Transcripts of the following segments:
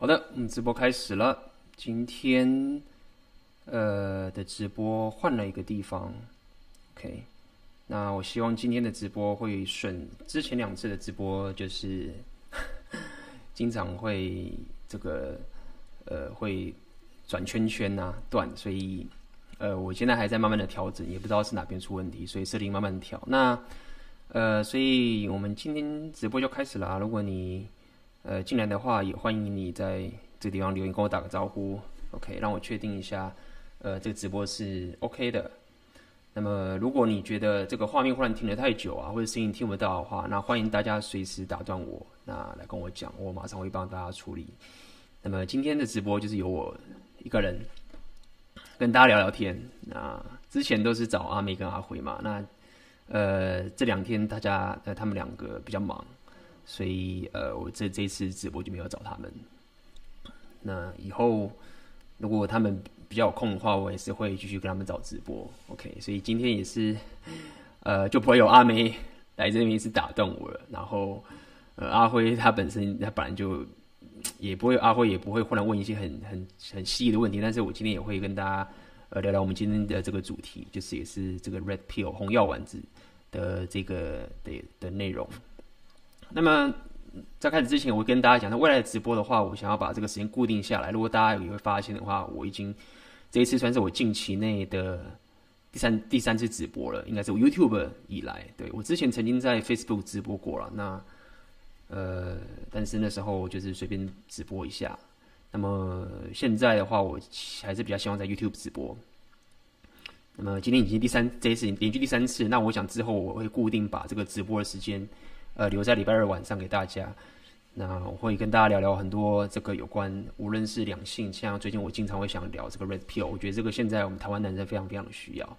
好的，我们直播开始了。今天，呃的直播换了一个地方，OK。那我希望今天的直播会顺。之前两次的直播就是 经常会这个呃会转圈圈呐、断，所以呃我现在还在慢慢的调整，也不知道是哪边出问题，所以设定慢慢调。那呃，所以我们今天直播就开始了啊。如果你呃，进来的话，也欢迎你在这个地方留言，跟我打个招呼，OK，让我确定一下，呃，这个直播是 OK 的。那么，如果你觉得这个画面忽然停得太久啊，或者声音听不到的话，那欢迎大家随时打断我，那来跟我讲，我马上会帮大家处理。那么今天的直播就是由我一个人跟大家聊聊天。那之前都是找阿妹跟阿辉嘛，那呃这两天大家呃他们两个比较忙。所以，呃，我这这次直播就没有找他们。那以后如果他们比较有空的话，我也是会继续跟他们找直播。OK，所以今天也是，呃，就不会有阿梅来这边一直打断我了。然后，呃，阿辉他本身他本来就也不会，阿辉也不会忽然问一些很很很细的问题。但是我今天也会跟大家呃聊聊我们今天的这个主题，就是也是这个 Red Pill 红药丸子的这个的的内容。那么在开始之前，我跟大家讲，那未来的直播的话，我想要把这个时间固定下来。如果大家也会发现的话，我已经这一次算是我近期内的第三第三次直播了，应该是我 YouTube 以来。对，我之前曾经在 Facebook 直播过了，那呃，但是那时候就是随便直播一下。那么现在的话，我还是比较希望在 YouTube 直播。那么今天已经第三这一次连续第三次，那我想之后我会固定把这个直播的时间。呃，留在礼拜二晚上给大家。那我会跟大家聊聊很多这个有关，无论是两性，像最近我经常会想聊这个 Red Pill，我觉得这个现在我们台湾男生非常非常的需要。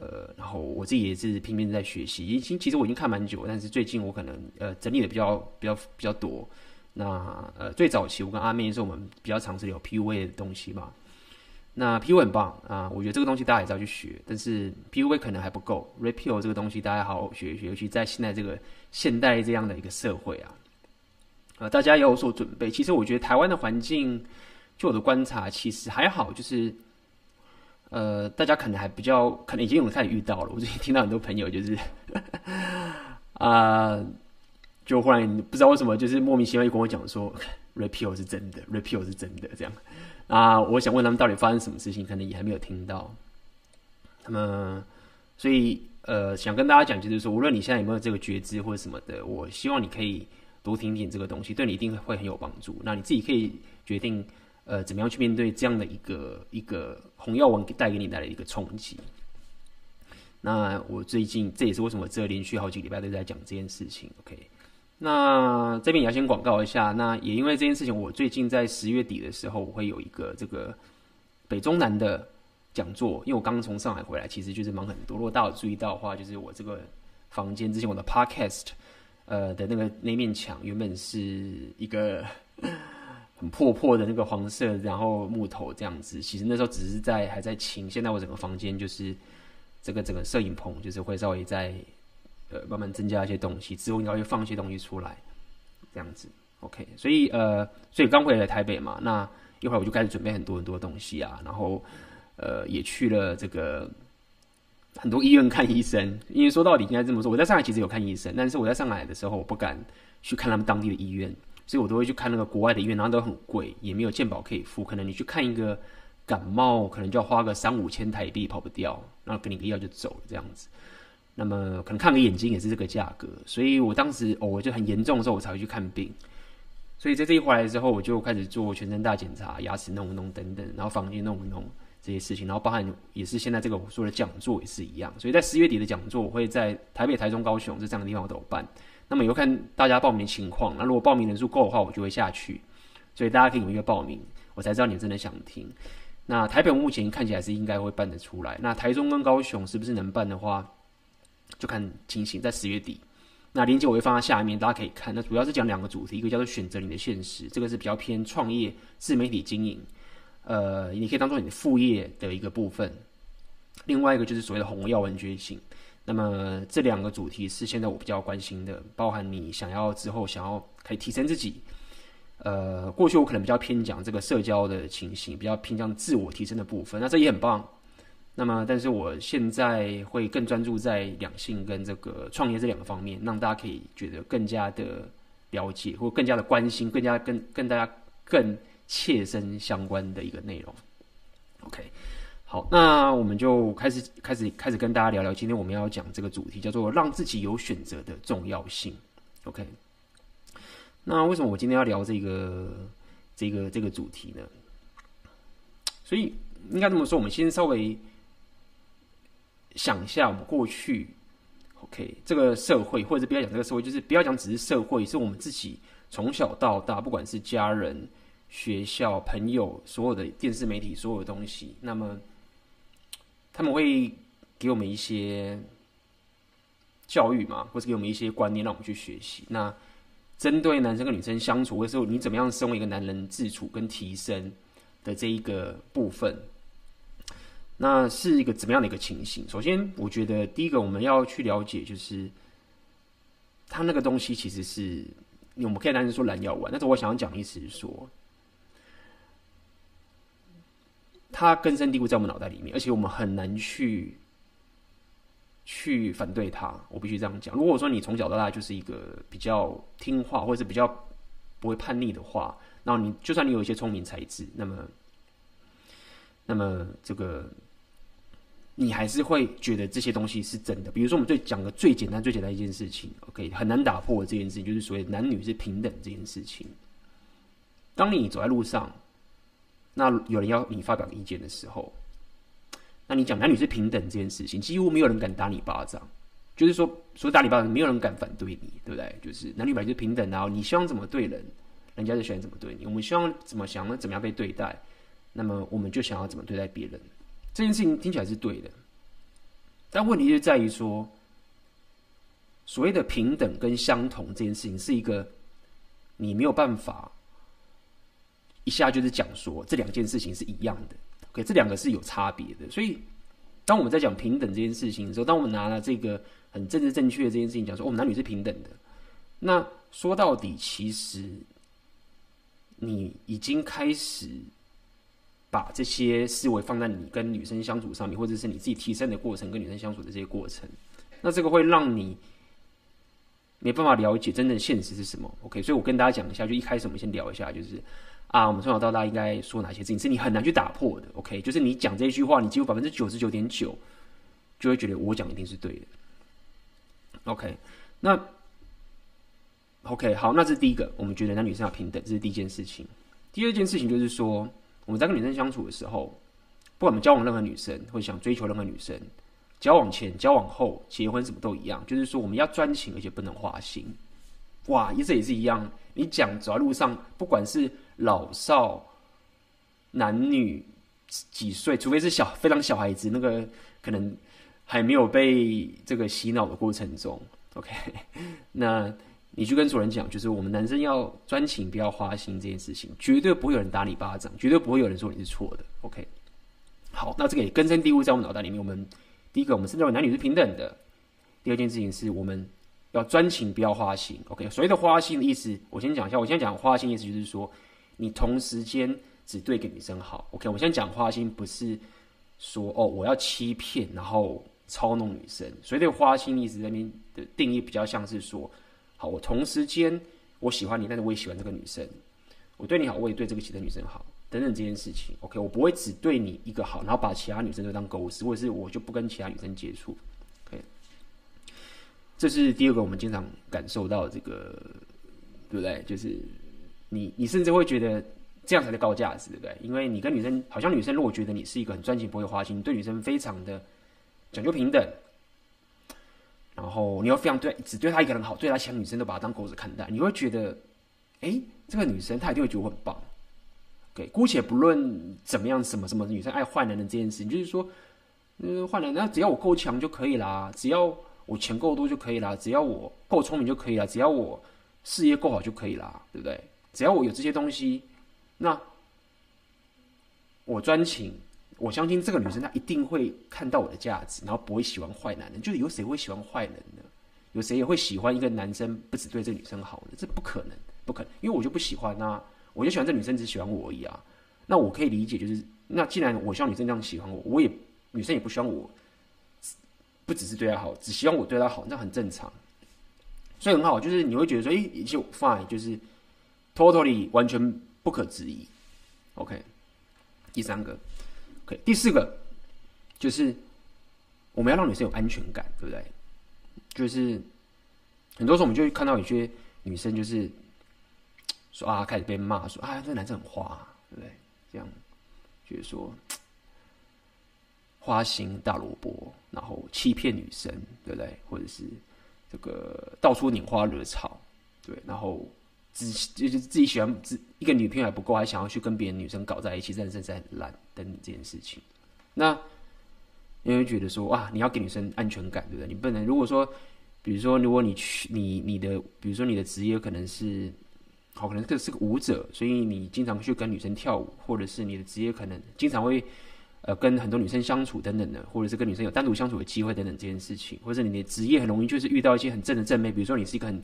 呃，然后我自己也是拼命在学习，已经其实我已经看蛮久，但是最近我可能呃整理的比较比较比较多。那呃最早期我跟阿妹是我们比较尝试聊 PUA 的东西嘛。那 PU 很棒啊，我觉得这个东西大家也是要去学，但是 PUA 可能还不够，Repeal 这个东西大家好好学一学，尤其在现在这个。现代这样的一个社会啊，呃，大家要有所准备。其实我觉得台湾的环境，就我的观察，其实还好，就是呃，大家可能还比较，可能已经有开始遇到了。我最近听到很多朋友就是啊、就忽然不知道为什么，就是莫名其妙就跟我讲说 Repeal 是真的，Repeal 是真的这样啊。我想问他们到底发生什么事情，可能也还没有听到。那么，所以。呃，想跟大家讲，就是说，无论你现在有没有这个觉知或者什么的，我希望你可以多听听这个东西，对你一定会很有帮助。那你自己可以决定，呃，怎么样去面对这样的一个一个红药丸带给你带来的一个冲击。那我最近这也是为什么这连续好几个礼拜都在讲这件事情。OK，那这边也要先广告一下，那也因为这件事情，我最近在十月底的时候，我会有一个这个北中南的。讲座，因为我刚刚从上海回来，其实就是忙很多。如果大家有注意到的话，就是我这个房间之前我的 podcast，呃的那个那面墙原本是一个很破破的那个黄色，然后木头这样子。其实那时候只是在还在清，现在我整个房间就是这个整个摄影棚，就是会稍微在呃慢慢增加一些东西，之后应该会放一些东西出来，这样子。OK，所以呃，所以刚回来台北嘛，那一会儿我就开始准备很多很多东西啊，然后。呃，也去了这个很多医院看医生，因为说到底应该这么说，我在上海其实有看医生，但是我在上海的时候我不敢去看他们当地的医院，所以我都会去看那个国外的医院，然后都很贵，也没有健保可以付，可能你去看一个感冒，可能就要花个三五千台币跑不掉，然后给你个药就走了这样子。那么可能看个眼睛也是这个价格，所以我当时哦，我就很严重的时候我才会去看病。所以在这一回来之后，我就开始做全身大检查，牙齿弄一弄等等，然后房间弄一弄。这些事情，然后包含也是现在这个我说的讲座也是一样，所以在十月底的讲座，我会在台北、台中、高雄这三个地方我都有办。那么以后看大家报名情况，那如果报名人数够的话，我就会下去。所以大家可以踊跃报名，我才知道你真的想听。那台北目前看起来是应该会办得出来，那台中跟高雄是不是能办的话，就看情形。在十月底，那链接我会放在下面，大家可以看。那主要是讲两个主题，一个叫做选择你的现实，这个是比较偏创业、自媒体经营。呃，你可以当做你的副业的一个部分。另外一个就是所谓的红药丸觉醒。那么这两个主题是现在我比较关心的，包含你想要之后想要可以提升自己，呃，过去我可能比较偏讲这个社交的情形，比较偏向自我提升的部分，那这也很棒。那么，但是我现在会更专注在两性跟这个创业这两个方面，让大家可以觉得更加的了解，或更加的关心，更加跟跟大家更切身相关的一个内容。OK，好，那我们就开始开始开始跟大家聊聊，今天我们要讲这个主题叫做让自己有选择的重要性。OK，那为什么我今天要聊这个这个这个主题呢？所以应该这么说，我们先稍微。想一下，我们过去，OK，这个社会，或者不要讲这个社会，就是不要讲只是社会，是我们自己从小到大，不管是家人、学校、朋友，所有的电视媒体，所有的东西，那么他们会给我们一些教育嘛，或是给我们一些观念，让我们去学习。那针对男生跟女生相处，的时候你怎么样身为一个男人自处跟提升的这一个部分。那是一个怎么样的一个情形？首先，我觉得第一个我们要去了解，就是他那个东西其实是我们可以单纯说蓝药丸，但是我想要讲的意思是说，它根深蒂固在我们脑袋里面，而且我们很难去去反对它。我必须这样讲。如果说你从小到大就是一个比较听话，或者是比较不会叛逆的话，然后你就算你有一些聪明才智，那么那么这个。你还是会觉得这些东西是真的。比如说，我们最讲的最简单、最简单一件事情，OK，很难打破的这件事情，就是所谓男女是平等这件事情。当你走在路上，那有人要你发表意见的时候，那你讲男女是平等这件事情，几乎没有人敢打你巴掌。就是说，所以打你巴掌，没有人敢反对你，对不对？就是男女本来就平等，然后你希望怎么对人，人家就喜欢怎么对你。我们希望怎么想，怎么样被对待，那么我们就想要怎么对待别人。这件事情听起来是对的，但问题就在于说，所谓的平等跟相同这件事情是一个你没有办法一下就是讲说这两件事情是一样的，OK，这两个是有差别的。所以，当我们在讲平等这件事情的时候，当我们拿了这个很政治正确的这件事情讲说，我们男女是平等的，那说到底，其实你已经开始。把这些思维放在你跟女生相处上面，或者是你自己提升的过程，跟女生相处的这些过程，那这个会让你没办法了解真正现实是什么。OK，所以我跟大家讲一下，就一开始我们先聊一下，就是啊，我们从小到大应该说哪些事情是你很难去打破的。OK，就是你讲这句话，你几乎百分之九十九点九就会觉得我讲一定是对的。OK，那 OK 好，那这是第一个，我们觉得男女生要平等，这是第一件事情。第二件事情就是说。我们在跟女生相处的时候，不管我们交往任何女生，或者想追求任何女生，交往前、交往后、结婚什么都一样，就是说我们要专情，而且不能花心。哇，意思也是一样。你讲走在路上，不管是老少男女几岁，除非是小非常小孩子，那个可能还没有被这个洗脑的过程中，OK，那。你去跟主人讲，就是我们男生要专情，不要花心这件事情，绝对不会有人打你巴掌，绝对不会有人说你是错的。OK，好，那这个也根深蒂固在我们脑袋里面。我们第一个，我们是认为男女是平等的；第二件事情是我们要专情，不要花心。OK，所谓的花心的意思，我先讲一下。我先讲花心意思，就是说你同时间只对一个女生好。OK，我先讲花心，不是说哦我要欺骗，然后操弄女生。所以，对花心意思，那边的定义比较像是说。我同时间我喜欢你，但是我也喜欢这个女生。我对你好，我也对这个其他女生好，等等这件事情。OK，我不会只对你一个好，然后把其他女生都当狗屎，或者是我就不跟其他女生接触。OK，这是第二个我们经常感受到的这个，对不对？就是你你甚至会觉得这样才是高价值，对不对？因为你跟女生，好像女生如果觉得你是一个很专情、不会花心，对女生非常的讲究平等。然后你要非常对，只对她一个人好，对她其他女生都把她当狗子看待，你会觉得，哎，这个女生她一定会觉得我很棒。OK，姑且不论怎么样，什么什么女生爱坏男人这件事情，就是说，嗯，坏男人，只要我够强就可以啦，只要我钱够多就可以啦，只要我够聪明就可以啦，只要我事业够好就可以啦，对不对？只要我有这些东西，那我专情。我相信这个女生她一定会看到我的价值，然后不会喜欢坏男人。就是有谁会喜欢坏人呢？有谁也会喜欢一个男生不只对这个女生好呢？这不可能，不可能，因为我就不喜欢啊。我就喜欢这女生只喜欢我而已啊。那我可以理解，就是那既然我希望女生这样喜欢我，我也女生也不希望我不只是对她好，只希望我对她好，那很正常。所以很好，就是你会觉得说，哎、欸，一切 fine，就是 totally 完全不可质疑。OK，第三个，OK，第四个就是我们要让女生有安全感，对不对？就是很多时候我们就会看到有些女生就是说啊，开始被骂说啊，这男生很花、对不对？这样就是说花心大萝卜，然后欺骗女生，对不对？或者是这个到处拈花惹草，对，然后。只就是自己喜欢自一个女朋友还不够，还想要去跟别的女生搞在一起，真的是很懒等这件事情。那你会觉得说哇，你要给女生安全感，对不对？你不能如果说，比如说，如果你去你你的，比如说你的职业可能是好，可能这是个舞者，所以你经常去跟女生跳舞，或者是你的职业可能经常会呃跟很多女生相处等等的，或者是跟女生有单独相处的机会等等这件事情，或者你的职业很容易就是遇到一些很正的正妹，比如说你是一个很。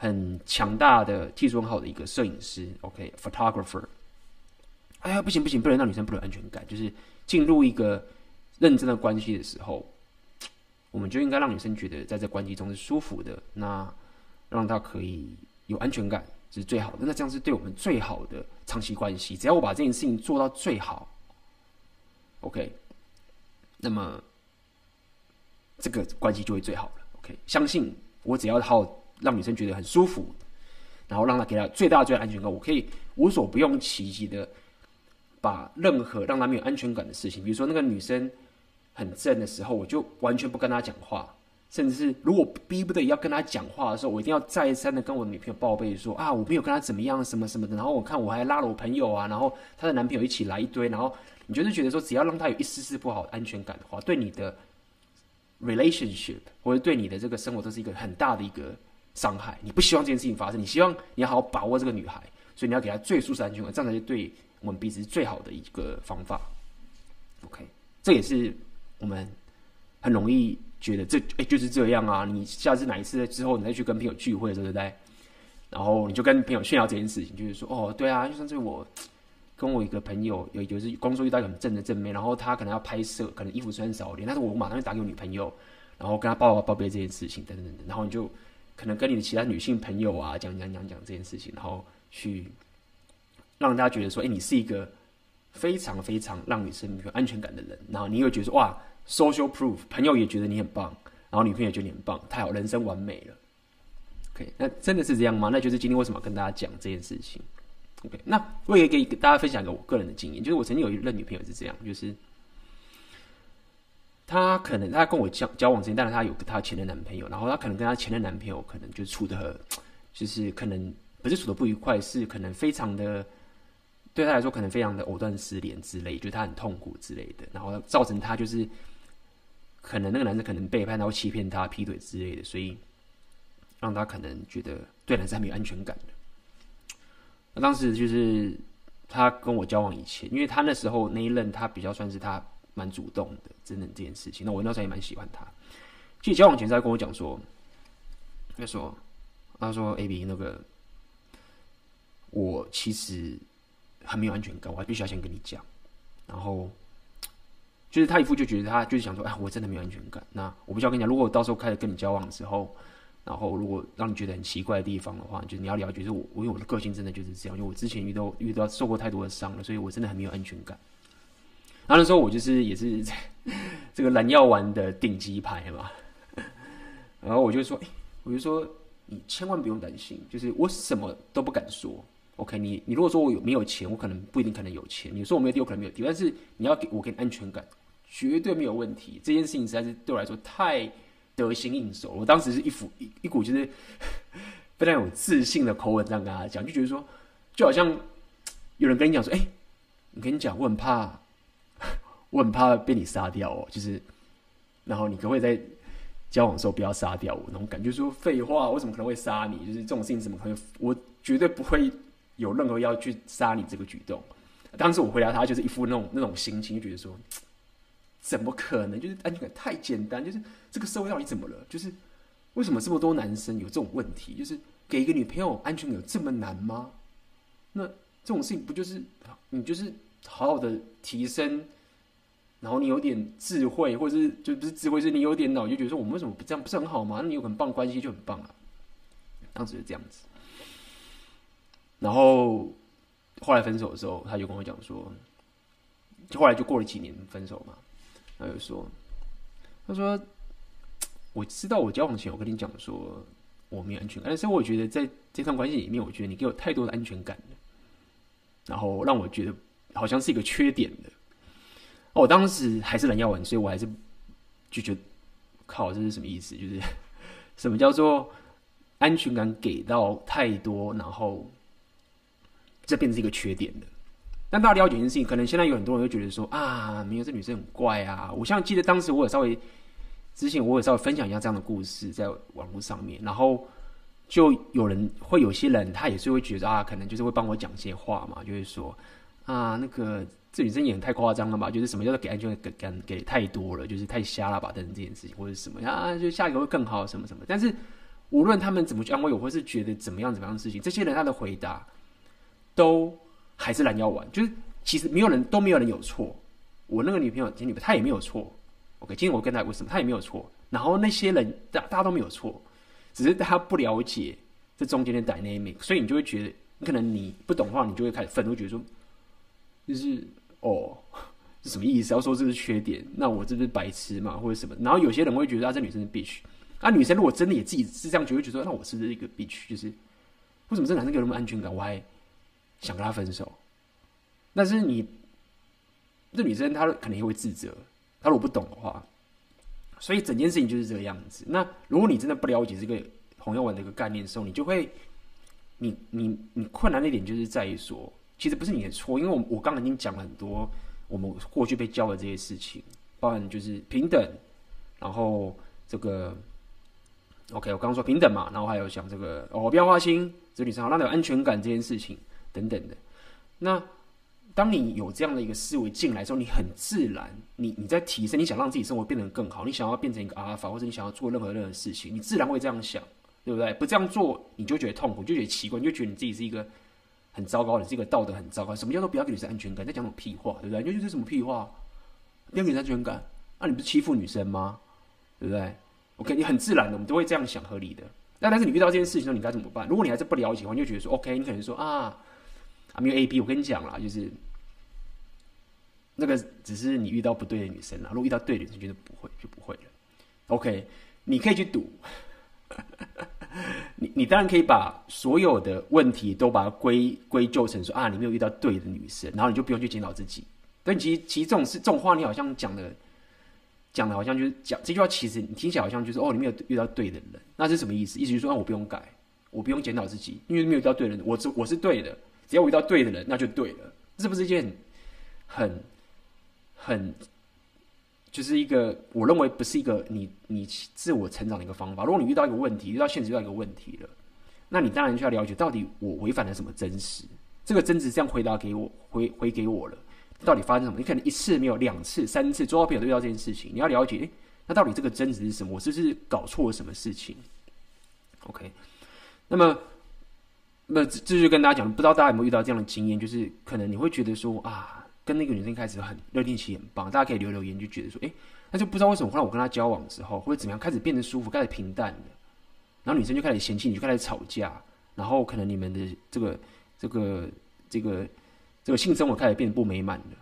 很强大的技术很好的一个摄影师，OK，photographer。哎呀，不行不行，不能让女生不能安全感。就是进入一个认真的关系的时候，我们就应该让女生觉得在这关系中是舒服的，那让她可以有安全感，是最好的。那这样是对我们最好的长期关系。只要我把这件事情做到最好，OK，那么这个关系就会最好了。OK，相信我，只要好。让女生觉得很舒服，然后让她给她最大最安全感。我可以无所不用其极的把任何让她没有安全感的事情，比如说那个女生很正的时候，我就完全不跟她讲话，甚至是如果逼不得已要跟她讲话的时候，我一定要再三的跟我女朋友报备说啊，我没有跟她怎么样什么什么的。然后我看我还拉了我朋友啊，然后她的男朋友一起来一堆，然后你就是觉得说，只要让她有一丝丝不好的安全感的话，对你的 relationship 或者对你的这个生活都是一个很大的一个。伤害，你不希望这件事情发生，你希望你要好好把握这个女孩，所以你要给她最舒适的安全感，这样才是对我们彼此最好的一个方法。OK，这也是我们很容易觉得这哎、就是这样啊。你下次哪一次之后，你再去跟朋友聚会，对不对？然后你就跟朋友炫耀这件事情，就是说哦，对啊，就像是我跟我一个朋友有就是工作遇到一个很正的正面，然后他可能要拍摄，可能衣服穿少一点，但是我马上就打给我女朋友，然后跟他报报备这件事情，等等等等，然后你就。可能跟你的其他女性朋友啊，讲讲讲讲这件事情，然后去让大家觉得说，哎，你是一个非常非常让女生有安全感的人。然后你又觉得，哇，social proof，朋友也觉得你很棒，然后女朋友也觉得你很棒，太好，人生完美了。OK，那真的是这样吗？那就是今天为什么跟大家讲这件事情？OK，那我也可以给大家分享一个我个人的经验，就是我曾经有一任女朋友是这样，就是。她可能她跟我交交往之前，但是她有她前任男朋友，然后她可能跟她前任男朋友可能就处的，就是可能不是处的不愉快，是可能非常的对她来说可能非常的藕断丝连之类，就是她很痛苦之类的，然后造成她就是可能那个男生可能背叛她或欺骗她劈腿之类的，所以让她可能觉得对男生没有安全感。那当时就是她跟我交往以前，因为她那时候那一任她比较算是她。蛮主动的，真的这件事情。那我那时候也蛮喜欢他。其实交往前他跟我讲说，他说：“他说，AB 那个，我其实很没有安全感，我还必须要先跟你讲。然后，就是他一副就觉得他就是想说，哎，我真的没有安全感。那我不需要跟你讲，如果我到时候开始跟你交往的时候，然后如果让你觉得很奇怪的地方的话，就是你要了解，就是我，因为我的个性真的就是这样，因为我之前遇到遇到受过太多的伤了，所以我真的很没有安全感。”然后那时候我就是也是 这个蓝药丸的顶级牌嘛，然后我就说，哎，我就说你千万不用担心，就是我什么都不敢说。OK，你你如果说我有没有钱，我可能不一定可能有钱。你说我没有地，我可能没有地，但是你要给我给你安全感，绝对没有问题。这件事情实在是对我来说太得心应手。我当时是一副一一股就是 非常有自信的口吻这样跟他讲，就觉得说，就好像有人跟你讲说，哎，我跟你讲，我很怕。我很怕被你杀掉哦，就是，然后你可不可以在交往的时候不要杀掉我？那种感觉说废话，我怎么可能会杀你？就是这种事情怎么可能？我绝对不会有任何要去杀你这个举动。当时我回答他，就是一副那种那种心情，就觉得说，怎么可能？就是安全感太简单，就是这个社会到底怎么了？就是为什么这么多男生有这种问题？就是给一个女朋友安全感有这么难吗？那这种事情不就是你就是好好的提升，然后你有点智慧，或者是就不是智慧，是你有点脑，就觉得说我们为什么不这样不是很好吗？那你有很棒关系就很棒啊。当时是这样子，然后后来分手的时候，他就跟我讲说，就后来就过了几年分手嘛，他就说，他说我知道我交往前我跟你讲说我没有安全感，但是我觉得在这段关系里面，我觉得你给我太多的安全感了，然后让我觉得好像是一个缺点的。我当时还是蓝药丸，所以我还是就觉得靠，这是什么意思？就是 什么叫做安全感给到太多，然后这变成一个缺点的。但大家了解一件事情，可能现在有很多人会觉得说啊，没有这女生很怪啊。我像记得当时我有稍微之前我有稍微分享一下这样的故事在网络上面，然后就有人会有些人他也是会觉得啊，可能就是会帮我讲些话嘛，就是说啊那个。这女生也很太夸张了吧？就是什么叫做给安全感给给，太多了，就是太瞎了吧？等等这件事情，或者什么啊，就下一个会更好，什么什么。但是无论他们怎么去安慰我，或是觉得怎么样怎么样的事情，这些人他的回答都还是拦腰丸。就是其实没有人都没有人有错。我那个女朋友前女朋友她也没有错。OK，今天我跟她为什么她也没有错？然后那些人大大家都没有错，只是大家不了解这中间的 dynamic，所以你就会觉得，你可能你不懂的话，你就会开始愤怒，觉得说就是。哦，是 什么意思？要说这是缺点，那我这不是白痴嘛，或者什么？然后有些人会觉得啊，这女生是 bitch。啊，女生如果真的也自己是这样觉得，会觉得那我是不是一个 bitch？就是为什么这男生给我那么安全感，我还想跟他分手？但是你这女生她可能也会自责，她如果不懂的话，所以整件事情就是这个样子。那如果你真的不了解这个红药丸的一个概念的时候，你就会，你你你困难的一点就是在于说。其实不是你的错，因为我我刚刚已经讲了很多我们过去被教的这些事情，包含就是平等，然后这个，OK，我刚刚说平等嘛，然后还有讲这个哦，不要花心，这女生好让你有安全感这件事情等等的。那当你有这样的一个思维进来之后，你很自然，你你在提升，你想让自己生活变得更好，你想要变成一个阿尔法，或者你想要做任何任何事情，你自然会这样想，对不对？不这样做，你就觉得痛苦，就觉得奇怪，你就觉得你自己是一个。很糟糕的，这个道德很糟糕。什么叫做不要给女生安全感？在讲什么屁话，对不对？你就是什么屁话？不要给女生安全感？那、啊、你不是欺负女生吗？对不对？OK，你很自然的，我们都会这样想，合理的。那但是你遇到这件事情的时候，你该怎么办？如果你还是不了解的话，你就觉得说 OK，你可能说啊，啊没有 A B，我跟你讲啦，就是那个只是你遇到不对的女生啦。如果遇到对的女生，就不会，就不会了。OK，你可以去赌。你你当然可以把所有的问题都把它归归咎成说啊，你没有遇到对的女生，然后你就不用去检讨自己。但其实其实这种事这种话，你好像讲的讲的好像就是讲这句话，其实你听起来好像就是哦，你没有遇到对的人，那是什么意思？意思就是说，我不用改，我不用检讨自己，因为没有遇到对的人，我是我是对的，只要我遇到对的人，那就对了。是不是一件很很？就是一个，我认为不是一个你你自我成长的一个方法。如果你遇到一个问题，遇到现实遇到一个问题了，那你当然就要了解到底我违反了什么真实。这个真实这样回答给我回回给我了，到底发生什么？你可能一次没有，两次、三次，周遭朋友都遇到这件事情，你要了解，诶，那到底这个真实是什么？我是不是搞错了什么事情？OK，那么那这就跟大家讲，不知道大家有没有遇到这样的经验，就是可能你会觉得说啊。跟那个女生开始很热恋期很棒，大家可以留留言，就觉得说，哎，那就不知道为什么后来我跟她交往之后，或者怎么样，开始变得舒服，开始平淡了，然后女生就开始嫌弃你，就开始吵架，然后可能你们的这个这个这个这个性生活开始变得不美满了，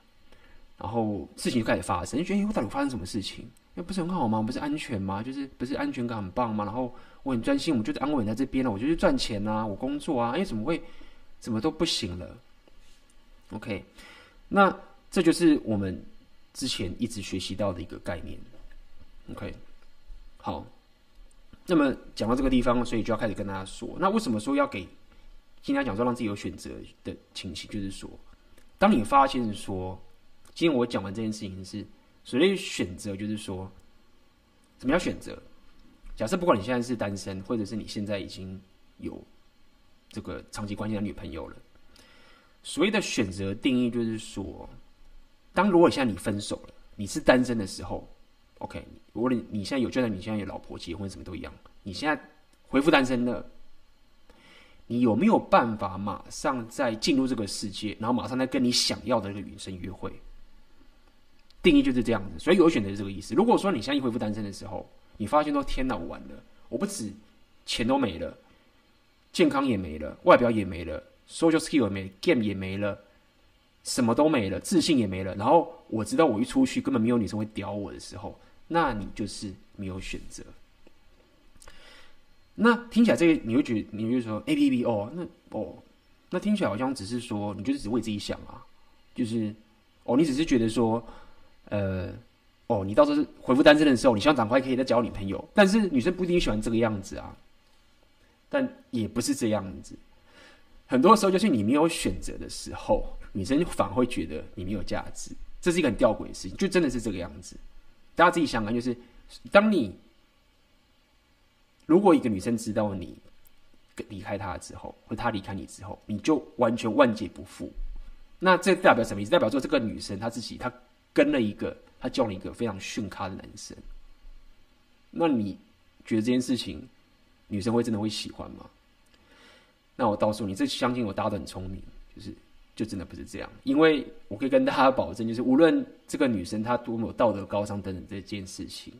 然后事情就开始发生，就觉得哎，我到底发生什么事情？那不是很好吗？不是安全吗？就是不是安全感很棒吗？然后我很专心，我就是安稳在这边了，我就去赚钱啊，我工作啊，哎，怎么会怎么都不行了？OK。那这就是我们之前一直学习到的一个概念，OK，好。那么讲到这个地方，所以就要开始跟大家说，那为什么说要给今天讲说让自己有选择的情形？就是说，当你发现说，今天我讲完这件事情是所谓选择，就是说，怎么样选择？假设不管你现在是单身，或者是你现在已经有这个长期关系的女朋友了。所谓的选择定义就是说，当如果现在你分手了，你是单身的时候，OK，如果你你现在有，就算你现在有老婆结婚什么都一样，你现在恢复单身了，你有没有办法马上再进入这个世界，然后马上再跟你想要的那个女生约会？定义就是这样子，所以有选择是这个意思。如果说你现在恢复单身的时候，你发现说天哪，我完了，我不止钱都没了，健康也没了，外表也没了，social skill 也没，game 也没了，什么都没了，自信也没了。然后我知道我一出去根本没有女生会屌我的时候，那你就是没有选择。那听起来这个你会觉得，你会说 A P P 哦，那哦，那听起来好像只是说，你就是只为自己想啊，就是哦，你只是觉得说。呃，哦，你到时候回复单身的时候，你希望赶快可以再交女朋友，但是女生不一定喜欢这个样子啊。但也不是这样子，很多时候就是你没有选择的时候，女生反而会觉得你没有价值，这是一个很吊诡的事情，就真的是这个样子。大家自己想想，就是当你如果一个女生知道你离开她之后，或她离开你之后，你就完全万劫不复，那这代表什么意思？代表说这个女生她自己她。跟了一个她叫了一个非常逊咖的男生，那你觉得这件事情女生会真的会喜欢吗？那我告诉你，这相信我，大家都很聪明，就是就真的不是这样。因为我可以跟大家保证，就是无论这个女生她多么有道德高尚等等这件事情，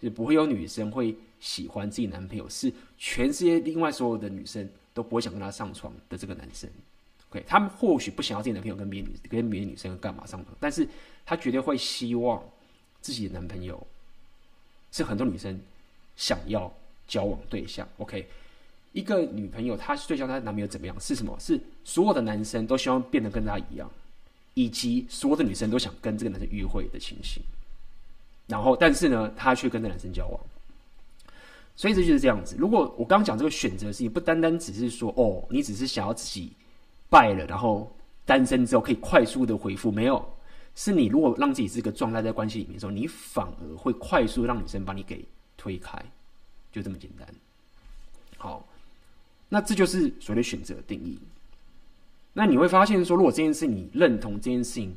就不会有女生会喜欢自己男朋友是全世界另外所有的女生都不会想跟他上床的这个男生。OK，他们或许不想要自己男朋友跟别女跟别的女生干嘛上床，但是。她绝对会希望自己的男朋友是很多女生想要交往对象。OK，一个女朋友，她最想她的男朋友怎么样？是什么？是所有的男生都希望变得跟她一样，以及所有的女生都想跟这个男生约会的情形。然后，但是呢，她却跟这男生交往。所以这就是这样子。如果我刚刚讲这个选择的事情，不单单只是说哦，你只是想要自己败了，然后单身之后可以快速的恢复，没有。是你如果让自己这个状态在关系里面的时候，你反而会快速让女生把你给推开，就这么简单。好，那这就是所谓的选择定义。那你会发现说，如果这件事你认同这件事情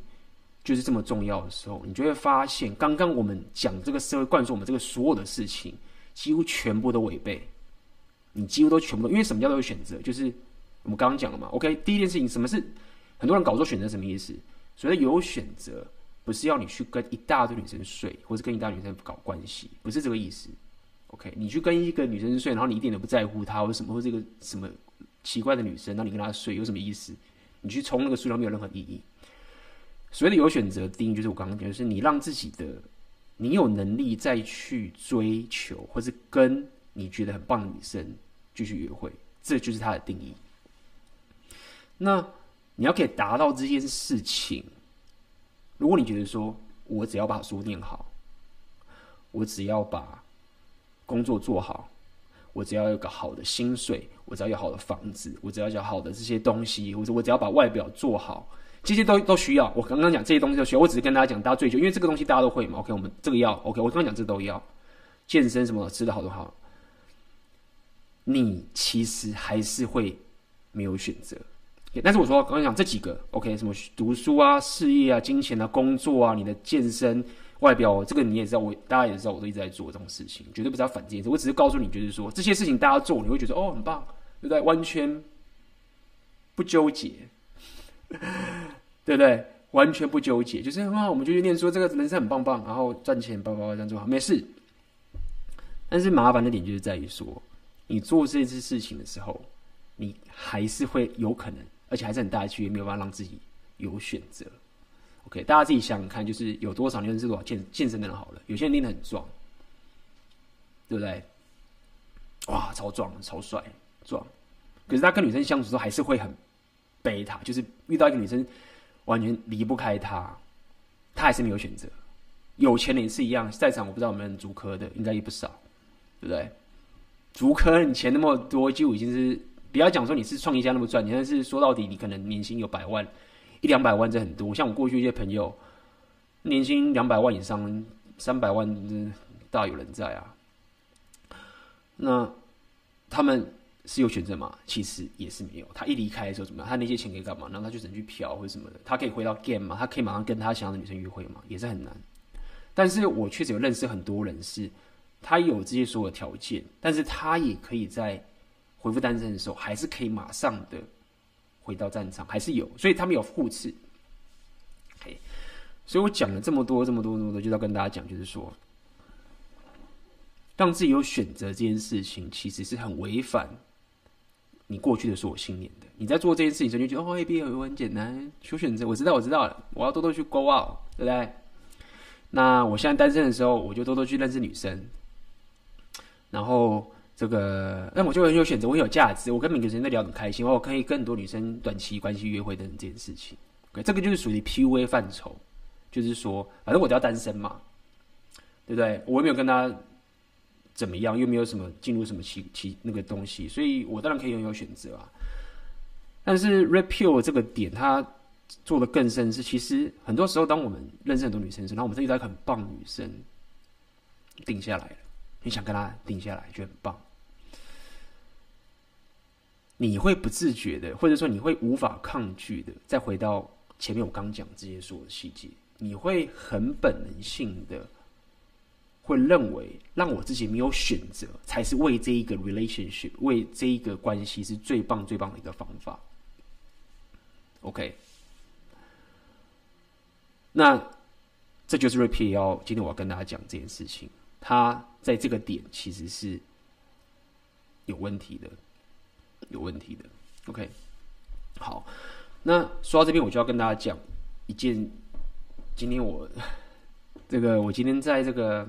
就是这么重要的时候，你就会发现，刚刚我们讲这个社会灌输我们这个所有的事情，几乎全部都违背。你几乎都全部，因为什么叫做选择？就是我们刚刚讲了嘛。OK，第一件事情，什么是很多人搞错选择什么意思？所谓的有选择，不是要你去跟一大堆女生睡，或是跟一大堆女生搞关系，不是这个意思。OK，你去跟一个女生睡，然后你一点都不在乎她，或什么，或这个什么奇怪的女生，那你跟她睡有什么意思？你去冲那个数量没有任何意义。所谓的有选择定义，就是我刚刚讲，就是你让自己的，你有能力再去追求，或是跟你觉得很棒的女生继续约会，这就是它的定义。那。你要可以达到这件事情，如果你觉得说，我只要把书念好，我只要把工作做好，我只要有个好的薪水，我只要有好的房子，我只要有好的这些东西，或者我只要把外表做好，这些都都需要。我刚刚讲这些东西都需要，我只是跟大家讲，大家追求，因为这个东西大家都会嘛。OK，我们这个要 OK，我刚刚讲这都要，健身什么，吃的好都好，你其实还是会没有选择。但是我说刚刚讲这几个，OK，什么读书啊、事业啊、金钱啊、工作啊、你的健身、外表，这个你也知道，我大家也知道，我都一直在做这种事情，绝对不是要反这件事。我只是告诉你，就是说这些事情大家做，你会觉得哦很棒，对不对？完全不纠结，对不对？完全不纠结，就是很好，我们就去念书，这个人生很棒棒，然后赚钱，叭叭叭这样做好，没事。但是麻烦的点就是在于说，你做这些事情的时候，你还是会有可能。而且还是很大的区别，没有办法让自己有选择。OK，大家自己想想看，就是有多少人是多少健健身的人好了，有些人练得很壮，对不对？哇，超壮，超帅，壮。可是他跟女生相处的时候，还是会很背他，就是遇到一个女生完全离不开他，他还是没有选择。有钱人也是一样，在场我不知道有没有人足科的，应该也不少，对不对？足科你钱那么多，就已经是。不要讲说你是创业家那么赚钱，但是说到底，你可能年薪有百万，一两百万这很多。像我过去一些朋友，年薪两百万以上，三百万大有人在啊。那他们是有选择吗？其实也是没有。他一离开的时候怎么样？他那些钱可以干嘛？然后他就只能去嫖或者什么的。他可以回到 game 吗？他可以马上跟他想要的女生约会吗？也是很难。但是我确实有认识很多人是，他有这些所有条件，但是他也可以在。回复单身的时候，还是可以马上的回到战场，还是有，所以他们有互斥。OK，所以我讲了这么多，这么多，这么多，就要跟大家讲，就是说，让自己有选择这件事情，其实是很违反你过去的所有信念的。你在做这件事情时，就觉得哦，A B 很简单，有选择，我知道，我知道了，我要多多去 go out，对不对？那我现在单身的时候，我就多多去认识女生，然后这个，那我就很有选择，我很有价值，我跟每个人都聊得很开心，我可以跟很多女生短期关系约会等等这件事情。OK，这个就是属于 PUA 范畴，就是说，反正我都要单身嘛，对不对？我又没有跟他怎么样，又没有什么进入什么其其那个东西，所以我当然可以拥有选择啊。但是 Repeal 这个点，它做的更深是，其实很多时候，当我们认识很多女生的时候，然后我们遇到一个很棒女生，定下来了，你想跟她定下来，就很棒。你会不自觉的，或者说你会无法抗拒的，再回到前面我刚讲这些所有的细节，你会很本能性的会认为，让我自己没有选择，才是为这一个 relationship，为这一个关系是最棒最棒的一个方法。OK。那这就是 Red 要今天我要跟大家讲这件事情，他在这个点其实是有问题的，有问题的。OK，好，那说到这边，我就要跟大家讲一件，今天我这个我今天在这个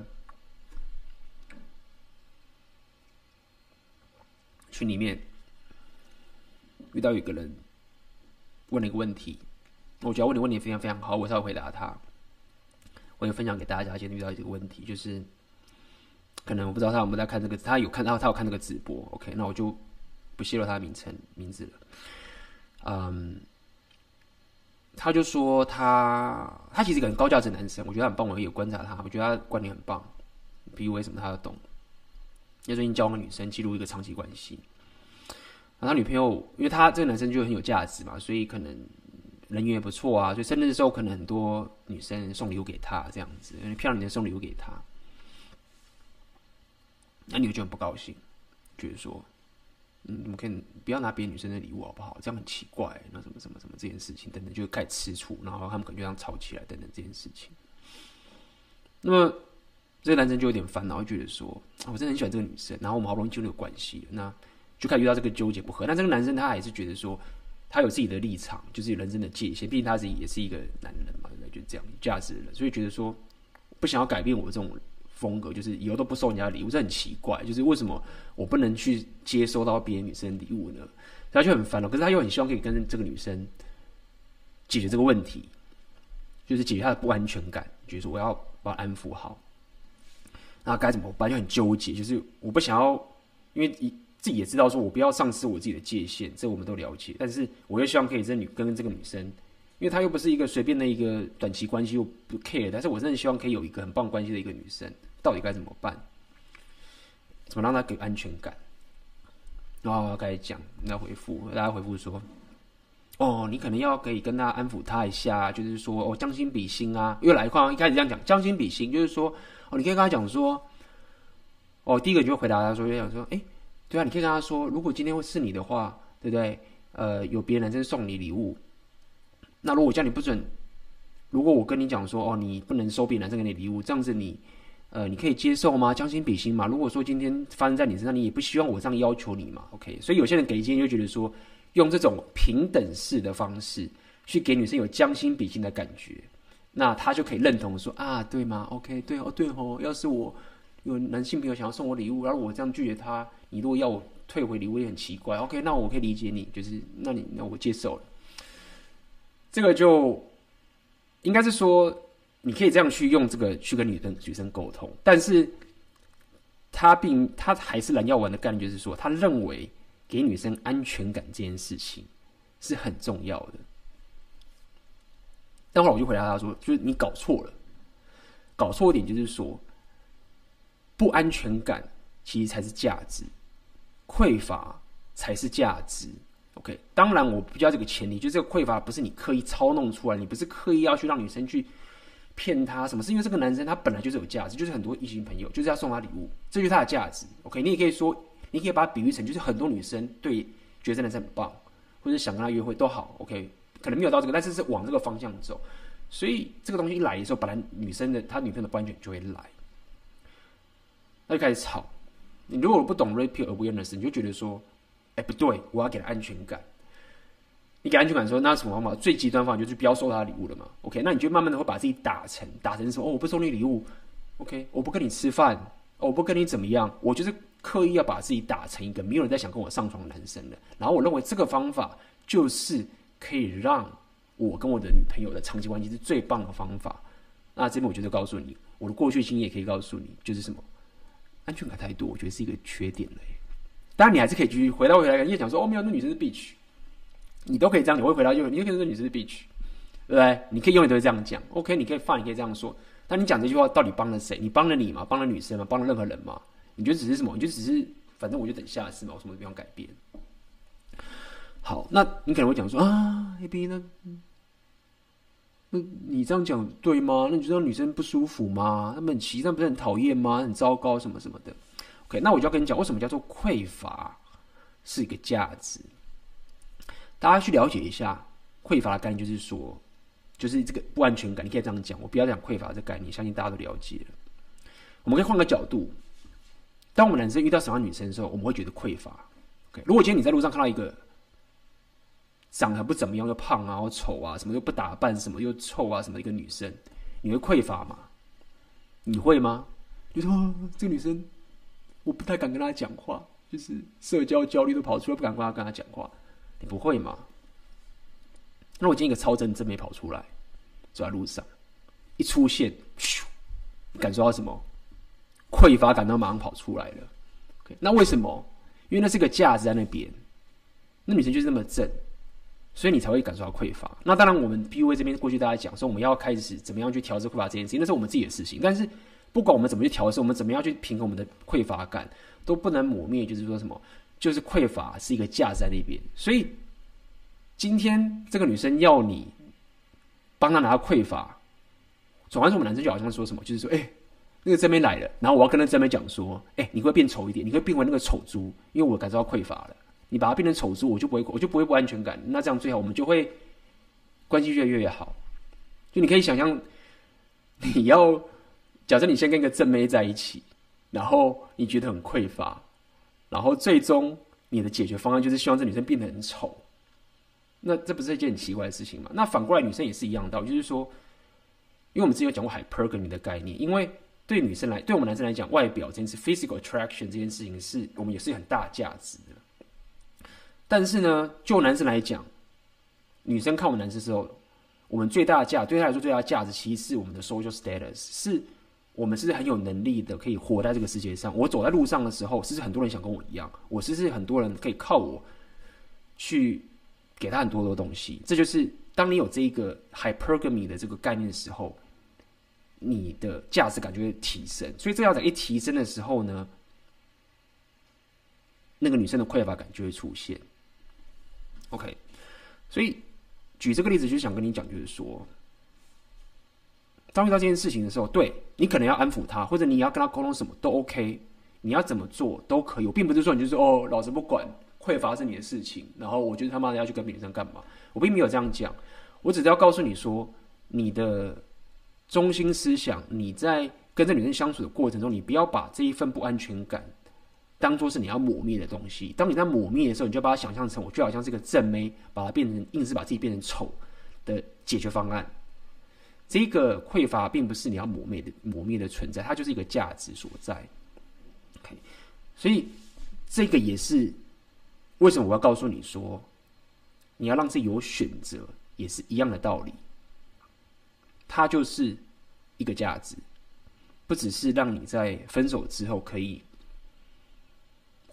群里面遇到一个人问了一个问题。我觉得问的问题非常非常好，我稍微回答他。我也分享给大家，今天遇到一个问题，就是可能我不知道他有没有在看这个，他有看到他有看这个直播，OK，那我就不泄露他的名称名字了。嗯，他就说他他其实一个很高价值男生，我觉得他很棒，我也有观察他，我觉得他观点很棒。比如为什么他要懂？因为最近交往女生进入一个长期关系，然后他女朋友，因为他这个男生就很有价值嘛，所以可能。人缘也不错啊，所以生日的时候可能很多女生送礼物给他，这样子，漂亮女生送礼物给他，那女的就很不高兴，觉得说，嗯，怎么可以不要拿别的女生的礼物好不好？这样很奇怪，那什么什么什么这件事情等等，就开始吃醋，然后他们可能就这样吵起来等等这件事情。那么这个男生就有点烦恼，会觉得说，我真的很喜欢这个女生，然后我们好不容易进入关系，那就开始遇到这个纠结不合。但这个男生他还是觉得说。他有自己的立场，就是人生的界限。毕竟他自己也是一个男人嘛，对不对？就这样价值了，所以觉得说不想要改变我这种风格，就是以后都不收人家礼物，这很奇怪。就是为什么我不能去接收到别的女生礼物呢？他就很烦恼。可是他又很希望可以跟这个女生解决这个问题，就是解决他的不安全感，觉得说我要把他安抚好。那该怎么办？就很纠结。就是我不想要，因为。自己也知道，说我不要丧失我自己的界限，这我们都了解。但是我又希望可以这女跟这个女生，因为她又不是一个随便的一个短期关系，又不 care。但是我真的希望可以有一个很棒关系的一个女生，到底该怎么办？怎么让他给安全感？然后开始讲，那回复大家回复说：哦，你可能要可以跟他安抚他一下，就是说哦，将心比心啊。又来一块，一开始这样讲，将心比心，就是说哦，你可以跟他讲说，哦，第一个你就回答他说，就想说，哎。对啊，你可以跟他说，如果今天会是你的话，对不对？呃，有别的男生送你礼物，那如果叫你不准，如果我跟你讲说，哦，你不能收别的男生给你礼物，这样子你，呃，你可以接受吗？将心比心嘛。如果说今天发生在你身上，你也不希望我这样要求你嘛？OK？所以有些人给建议就觉得说，用这种平等式的方式去给女生有将心比心的感觉，那他就可以认同说啊，对吗？OK？对哦，对哦，要是我有男性朋友想要送我礼物，然后我这样拒绝他。你如果要我退回礼物也很奇怪，OK，那我可以理解你，就是那你那我接受了。这个就应该是说，你可以这样去用这个去跟女生女生沟通，但是他并他还是蓝药丸的概念，就是说，他认为给女生安全感这件事情是很重要的。待会儿我就回答他说，就是你搞错了，搞错一点就是说，不安全感其实才是价值。匮乏才是价值，OK。当然，我不叫这个前提，就这个匮乏不是你刻意操弄出来，你不是刻意要去让女生去骗他什么，是因为这个男生他本来就是有价值，就是很多异性朋友就是要送他礼物，这就是他的价值，OK。你也可以说你可以把它比喻成，就是很多女生对觉得这男生很棒，或者想跟他约会都好，OK，可能没有到这个，但是是往这个方向走。所以这个东西一来的时候，本来女生的她女朋友的不安全就会来，那就开始吵。你如果不懂 rape awareness，你就觉得说，哎，不对，我要给他安全感。你给安全感的时候，那什么方法？最极端方法就是不要收他的礼物了嘛。OK，那你就慢慢的会把自己打成打成说，哦，我不收你礼物，OK，我不跟你吃饭，我不跟你怎么样，我就是刻意要把自己打成一个没有人在想跟我上床的男生的。然后我认为这个方法就是可以让我跟我的女朋友的长期关系是最棒的方法。那这边我觉得告诉你，我的过去经验也可以告诉你，就是什么安全感太多，我觉得是一个缺点嘞。当然你还是可以继续回到回来，你也讲说，哦，没有，那女生是 bitch。你都可以这样，你会回答就，你就可以说女生是 bitch，对不对？你可以永远都会这样讲，OK？你可以放，你可以这样说。但你讲这句话到底帮了谁？你帮了你吗？帮了女生吗？帮了任何人吗？你觉得只是什么？你就只是，反正我就等下次嘛，我什么都不用改变。好，那你可能会讲说啊，A B 那，那你这样讲对吗？那你觉得女生不舒服吗？他们很奇，那不是很讨厌吗？很糟糕什么什么的。OK？那我就要跟你讲，为什么叫做匮乏是一个价值？大家去了解一下匮乏的概念，就是说，就是这个不安全感。你可以这样讲，我不要讲匮乏这概念，相信大家都了解了。我们可以换个角度，当我们男生遇到喜欢女生的时候，我们会觉得匮乏。OK，如果今天你在路上看到一个长得不怎么样，又胖啊，又丑啊，什么又不打扮，什么又臭啊，什么一个女生，你会匮乏吗？你会吗？就说这个女生，我不太敢跟她讲话，就是社交焦虑都跑出来，不敢跟她跟她讲话。你不会吗？那我今天一个超正真没跑出来，走在路上，一出现，咻，感受到什么？匮乏感都马上跑出来了。那为什么？因为那是个架子在那边，那女生就是那么正，所以你才会感受到匮乏。那当然，我们 PUA 这边过去大家讲说，我们要开始怎么样去调制匮乏这件事情，那是我们自己的事情。但是不管我们怎么去调的时候，我们怎么样去平衡我们的匮乏感，都不能抹灭，就是说什么？就是匮乏是一个价在那边，所以今天这个女生要你帮她拿匮乏，总还是我们男生就好像说什么，就是说，哎、那个正妹来了，然后我要跟那正妹讲说，哎、你会变丑一点，你会变回那个丑猪，因为我感受到匮乏了，你把它变成丑猪，我就不会，我就不会不安全感，那这样最好，我们就会关系越来越好。就你可以想象，你要假设你先跟一个正妹在一起，然后你觉得很匮乏。然后最终你的解决方案就是希望这女生变得很丑，那这不是一件很奇怪的事情吗？那反过来女生也是一样的道理，就是说，因为我们之前有讲过 hypergamy 的概念，因为对女生来，对我们男生来讲，外表这件事 physical attraction 这件事情是我们也是很大价值的。但是呢，就男生来讲，女生看我们男生的时候，我们最大的价对他来说最大价值，其实是我们的 social status 是。我们是很有能力的，可以活在这个世界上。我走在路上的时候，是不是很多人想跟我一样？我是不是很多人可以靠我去给他很多的东西？这就是当你有这一个 hypergamy 的这个概念的时候，你的价值感就会提升。所以这样子一提升的时候呢，那个女生的匮乏感就会出现。OK，所以举这个例子就想跟你讲，就是说。当遇到这件事情的时候，对，你可能要安抚他，或者你要跟他沟通什么都 OK，你要怎么做都可以。我并不是说你就是哦，老子不管，匮乏是你的事情，然后我觉得他妈的要去跟别女生干嘛？我并没有这样讲，我只是要告诉你说，你的中心思想，你在跟这女生相处的过程中，你不要把这一份不安全感当做是你要抹灭的东西。当你在抹灭的时候，你就把它想象成我就好像是个正妹，把它变成硬是把自己变成丑的解决方案。这个匮乏并不是你要抹灭的抹灭的存在，它就是一个价值所在。OK，所以这个也是为什么我要告诉你说，你要让自己有选择，也是一样的道理。它就是一个价值，不只是让你在分手之后可以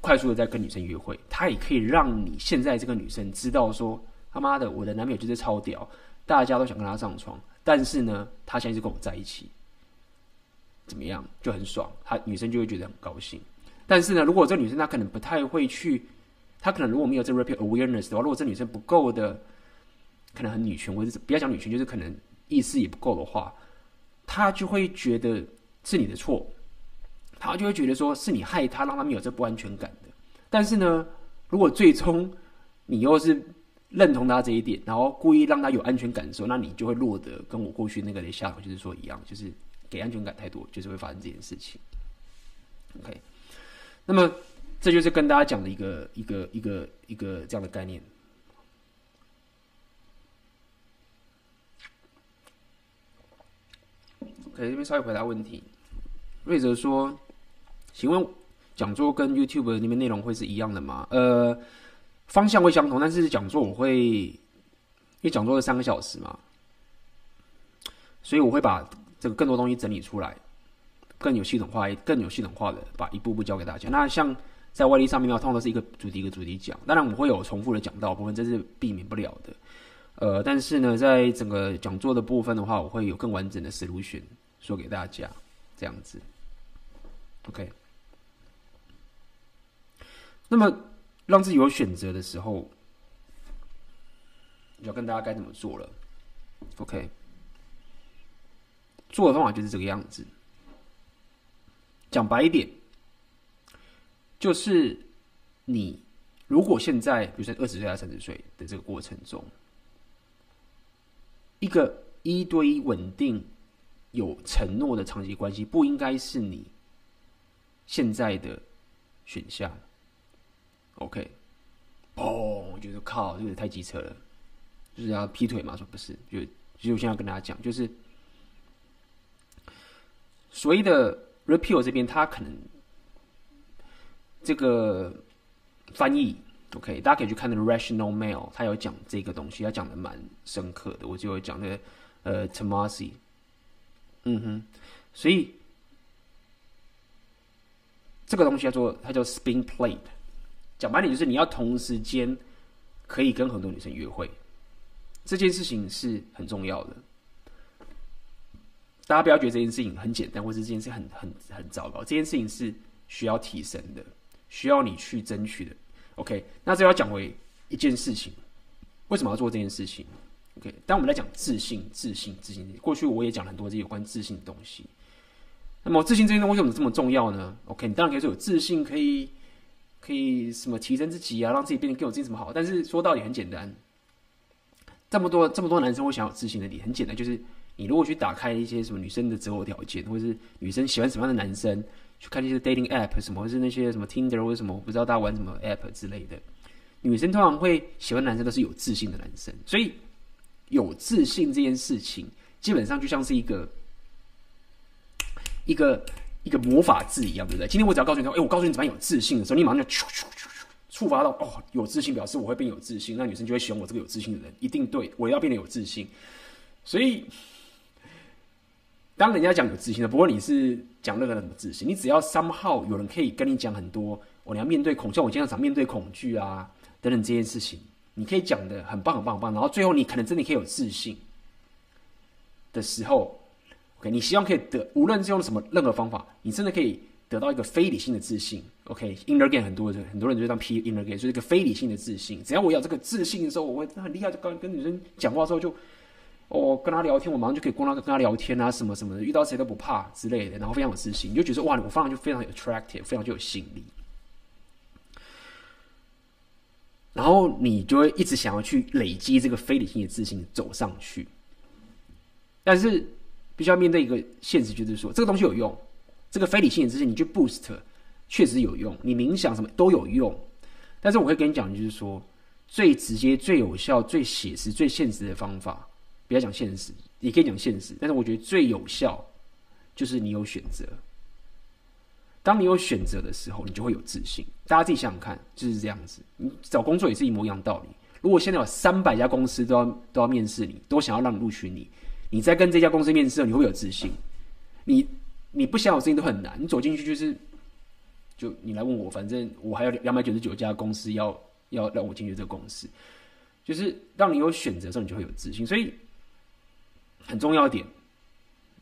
快速的在跟女生约会，它也可以让你现在这个女生知道说，他妈的，我的男朋友就是超屌，大家都想跟他上床。但是呢，他现在是跟我在一起，怎么样就很爽，他女生就会觉得很高兴。但是呢，如果这女生她可能不太会去，她可能如果没有这 rape awareness 的话，如果这女生不够的，可能很女权，或者是不要讲女权，就是可能意识也不够的话，她就会觉得是你的错，她就会觉得说是你害她，让她没有这不安全感的。但是呢，如果最终你又是认同他这一点，然后故意让他有安全感的时候，那你就会落得跟我过去那个的下场就是说一样，就是给安全感太多，就是会发生这件事情。OK，那么这就是跟大家讲的一个一个一个一个这样的概念。OK，这边稍微回答问题。瑞泽说：“请问讲座跟 YouTube 那边内容会是一样的吗？”呃，方向会相同，但是讲座我会，因为讲座是三个小时嘛，所以我会把这个更多东西整理出来，更有系统化、更有系统化的把一步步教给大家。那像在外力上面的话，通常都是一个主题一个主题讲，当然我们会有重复的讲到部分，这是避免不了的。呃，但是呢，在整个讲座的部分的话，我会有更完整的 solution 说给大家，这样子。OK，那么让自己有选择的时候，要跟大家该怎么做了？OK，做的方法就是这个样子。讲白一点，就是你如果现在，比如说二十岁到三十岁的这个过程中，一个一对一稳定、有承诺的长期关系，不应该是你。现在的选项，OK，哦，我觉得靠，这个太机车了，就是要劈腿嘛？说不是，就就我现在要跟大家讲，就是所谓的 repeal 这边，他可能这个翻译 OK，大家可以去看那个 Rational Male，他有讲这个东西，他讲的蛮深刻的。我就会讲那个呃 Tomasi，嗯哼，所以。这个东西叫做它叫 spin plate，讲白点就是你要同时间可以跟很多女生约会，这件事情是很重要的。大家不要觉得这件事情很简单，或是这件事情很很很糟糕，这件事情是需要提升的，需要你去争取的。OK，那这要讲回一件事情，为什么要做这件事情？OK，当我们在讲自信、自信、自信，过去我也讲很多这有关自信的东西。那么自信这些东西为什么这么重要呢？OK，你当然可以说有自信可以可以什么提升自己啊，让自己变得更有自信什么好。但是说到底很简单，这么多这么多男生会想要有自信的点，很简单，就是你如果去打开一些什么女生的择偶条件，或者是女生喜欢什么样的男生，去看一些 dating app 什么，或是那些什么 Tinder 或者什么，我不知道大家玩什么 app 之类的，女生通常会喜欢男生都是有自信的男生。所以有自信这件事情，基本上就像是一个。一个一个魔法字一样，对不对？今天我只要告诉你说，哎，我告诉你怎么样有自信的时候，你马上就触发到哦，有自信表示我会变有自信，那女生就会喜欢我这个有自信的人，一定对我要变得有自信。所以，当人家讲有自信的，不过你是讲任何人的自信，你只要 somehow 有人可以跟你讲很多，哦，你要面对恐惧，我经常讲面对恐惧啊等等这件事情，你可以讲的很棒很棒很棒，然后最后你可能真的可以有自信的时候。OK，你希望可以得，无论是用什么任何方法，你真的可以得到一个非理性的自信。OK，inner game 很多人很多人就当 P inner game，就是一个非理性的自信。只要我有这个自信的时候，我会很厉害，就跟跟女生讲话的时候就，哦，跟她聊天，我马上就可以跟她跟她聊天啊，什么什么的，遇到谁都不怕之类的，然后非常有自信，你就觉得哇，我放上去非常有 attractive，非常就有吸引力，然后你就会一直想要去累积这个非理性的自信走上去，但是。必须要面对一个现实，就是说这个东西有用，这个非理性的自信你去 boost 确实有用，你冥想什么都有用。但是我会跟你讲，就是说最直接、最有效、最写实、最现实的方法，不要讲现实，也可以讲现实。但是我觉得最有效就是你有选择。当你有选择的时候，你就会有自信。大家自己想想看，就是这样子。你找工作也是一模一样的道理。如果现在有三百家公司都要都要面试你，都想要让你录取你。你在跟这家公司面试的时候，你会有自信。你你不想有自信都很难。你走进去就是，就你来问我，反正我还有两百九十九家公司要要让我进去这个公司，就是让你有选择的时候，你就会有自信。所以很重要一点，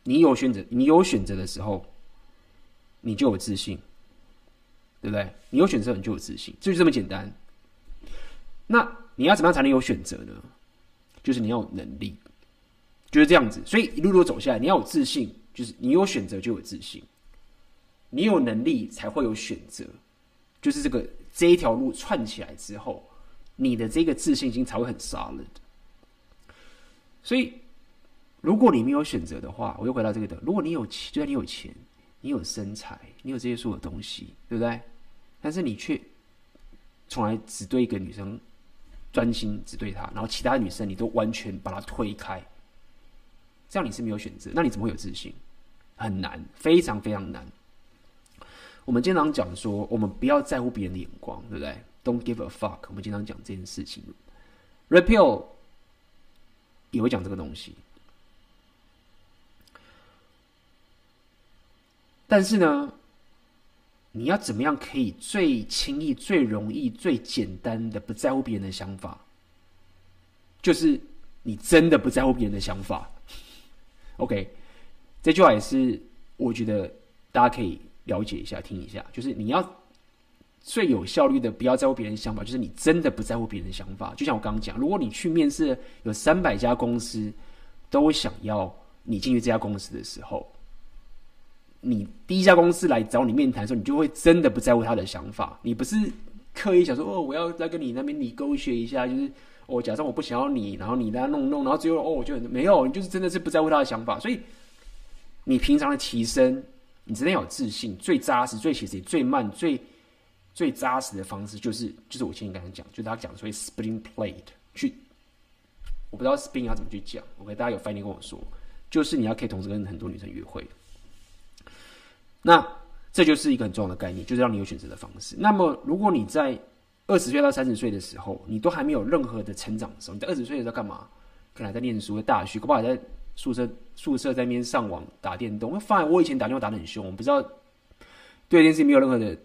你有选择，你有选择的时候，你就有自信，对不对？你有选择，你就有自信，就是这么简单。那你要怎么样才能有选择呢？就是你要有能力。就是这样子，所以一路路走下来，你要有自信，就是你有选择就有自信，你有能力才会有选择，就是这个这一条路串起来之后，你的这个自信心才会很 solid。所以，如果你没有选择的话，我又回到这个的，如果你有钱，就算你有钱，你有身材，你有这些所有东西，对不对？但是你却从来只对一个女生专心，只对她，然后其他女生你都完全把她推开，这样你是没有选择，那你怎么会有自信？很难，非常非常难。我们经常讲说，我们不要在乎别人的眼光，对不对？Don't give a fuck。我们经常讲这件事情。，Repeal 也会讲这个东西，但是呢，你要怎么样可以最轻易、最容易、最简单的不在乎别人的想法？就是你真的不在乎别人的想法。OK。这句话也是，我觉得大家可以了解一下、听一下。就是你要最有效率的，不要在乎别人的想法，就是你真的不在乎别人的想法。就像我刚刚讲，如果你去面试，有三百家公司都想要你进去这家公司的时候，你第一家公司来找你面谈的时候，你就会真的不在乎他的想法。你不是刻意想说哦，我要再跟你那边你勾学一下，就是、哦、假设我不想要你，然后你来弄弄，然后最后哦，我就没有，你就是真的是不在乎他的想法，所以。你平常的提升，你真的要有自信。最扎实、最其实、最慢、最最扎实的方式，就是就是我前面刚才讲，就是他讲所谓 spring plate 去，我不知道 spring 要怎么去讲。OK，大家有翻译跟我说，就是你要可以同时跟很多女生约会。那这就是一个很重要的概念，就是让你有选择的方式。那么，如果你在二十岁到三十岁的时候，你都还没有任何的成长的时候，你在二十岁的时候干嘛？可能还在念书，大学，恐怕还在。宿舍宿舍在那边上网打电动，我发现我以前打电话打得很凶，我不知道对这件事没有任何的，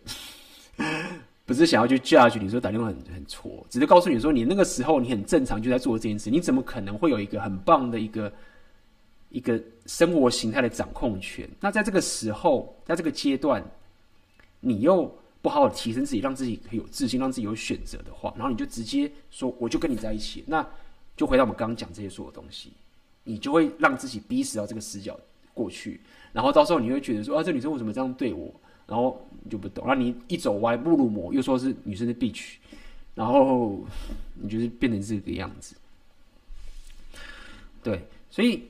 不是想要去 judge 你说打电话很很错，只是告诉你说你那个时候你很正常就在做这件事，你怎么可能会有一个很棒的一个一个生活形态的掌控权？那在这个时候，在这个阶段，你又不好好提升自己，让自己可以有自信，让自己有选择的话，然后你就直接说我就跟你在一起，那就回到我们刚刚讲这些所有东西。你就会让自己逼死到这个死角过去，然后到时候你会觉得说啊，这女生为什么这样对我？然后你就不懂。然后你一走歪，布鲁摩又说是女生的 bitch，然后你就是变成这个样子。对，所以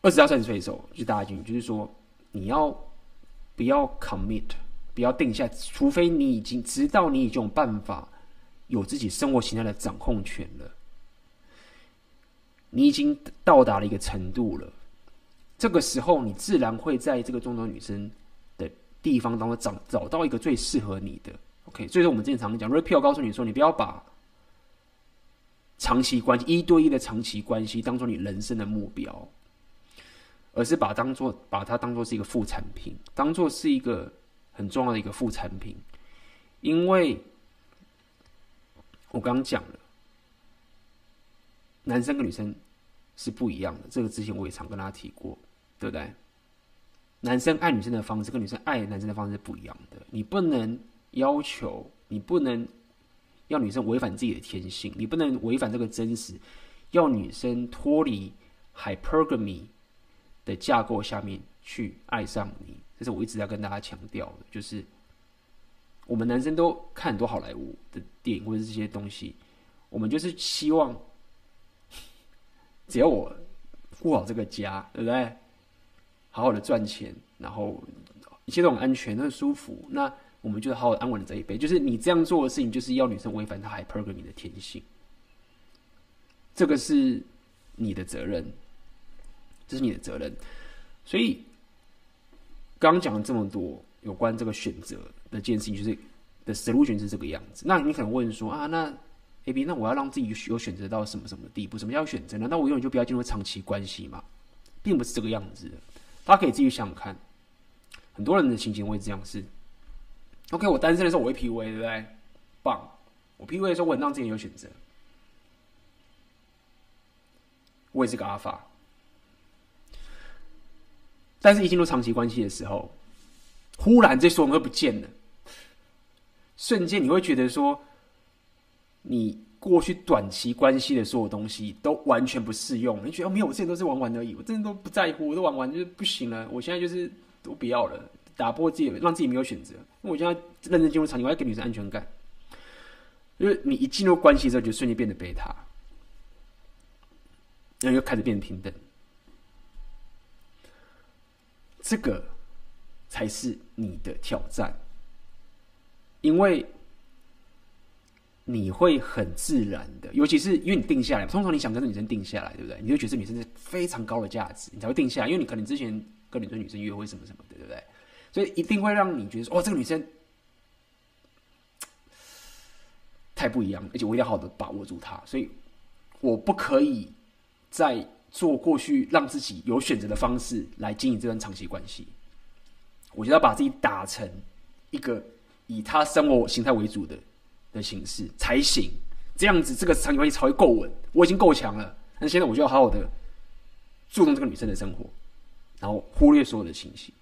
二十到三十岁的时候，就大家就，就是说你要不要 commit，不要定下，除非你已经直到你已经有办法有自己生活形态的掌控权了。你已经到达了一个程度了，这个时候你自然会在这个众多女生的地方当中找找到一个最适合你的。OK，所以说我们经常讲，Red Pill 告诉你说，你不要把长期关系、一对一的长期关系当做你人生的目标，而是把当做把它当做是一个副产品，当做是一个很重要的一个副产品，因为我刚刚讲了。男生跟女生是不一样的，这个之前我也常跟大家提过，对不对？男生爱女生的方式跟女生爱男生的方式是不一样的。你不能要求，你不能要女生违反自己的天性，你不能违反这个真实，要女生脱离 hypergamy 的架构下面去爱上你。这是我一直在跟大家强调的，就是我们男生都看很多好莱坞的电影或者这些东西，我们就是希望。只要我顾好这个家，对不对？好好的赚钱，然后一切都很安全，很舒服。那我们就好好安稳的这一辈。就是你这样做的事情，就是要女生违反她 hypergamy 的天性。这个是你的责任，这是你的责任。所以刚讲了这么多有关这个选择的件事情，就是的 solution 是这个样子。那你可能问说啊，那？A B，那我要让自己有选择到什么什么地步？什么叫选择难道我永远就不要进入长期关系吗，并不是这个样子。大家可以自己想想看，很多人的心情会这样是：OK，我单身的时候我会 PUA，对不对？棒！我 PUA 的时候，我很让自己有选择。我也是个阿法，但是一进入长期关系的时候，忽然这所有人都不见了，瞬间你会觉得说。你过去短期关系的所有东西都完全不适用，你觉得哦没有，我之前都是玩玩而已，我真的都不在乎，我都玩玩就是不行了。我现在就是都不要了，打破自己，让自己没有选择。我现在认真进入场景，我要给女生安全感。因为你一进入关系之后，就瞬间变得贝塔，然后又开始变得平等。这个才是你的挑战，因为你会很自然的，尤其是因为你定下来，通常你想跟这女生定下来，对不对？你会觉得这女生是非常高的价值，你才会定下来，因为你可能之前跟很多女生约会什么什么的，对不对？所以一定会让你觉得说，哦，这个女生太不一样，而且我一定要好好的把握住她，所以我不可以再。做过去让自己有选择的方式来经营这段长期关系，我觉得要把自己打成一个以他生活形态为主的的形式才行，这样子这个长期关系才会够稳。我已经够强了，那现在我就要好好的注重这个女生的生活，然后忽略所有的情绪。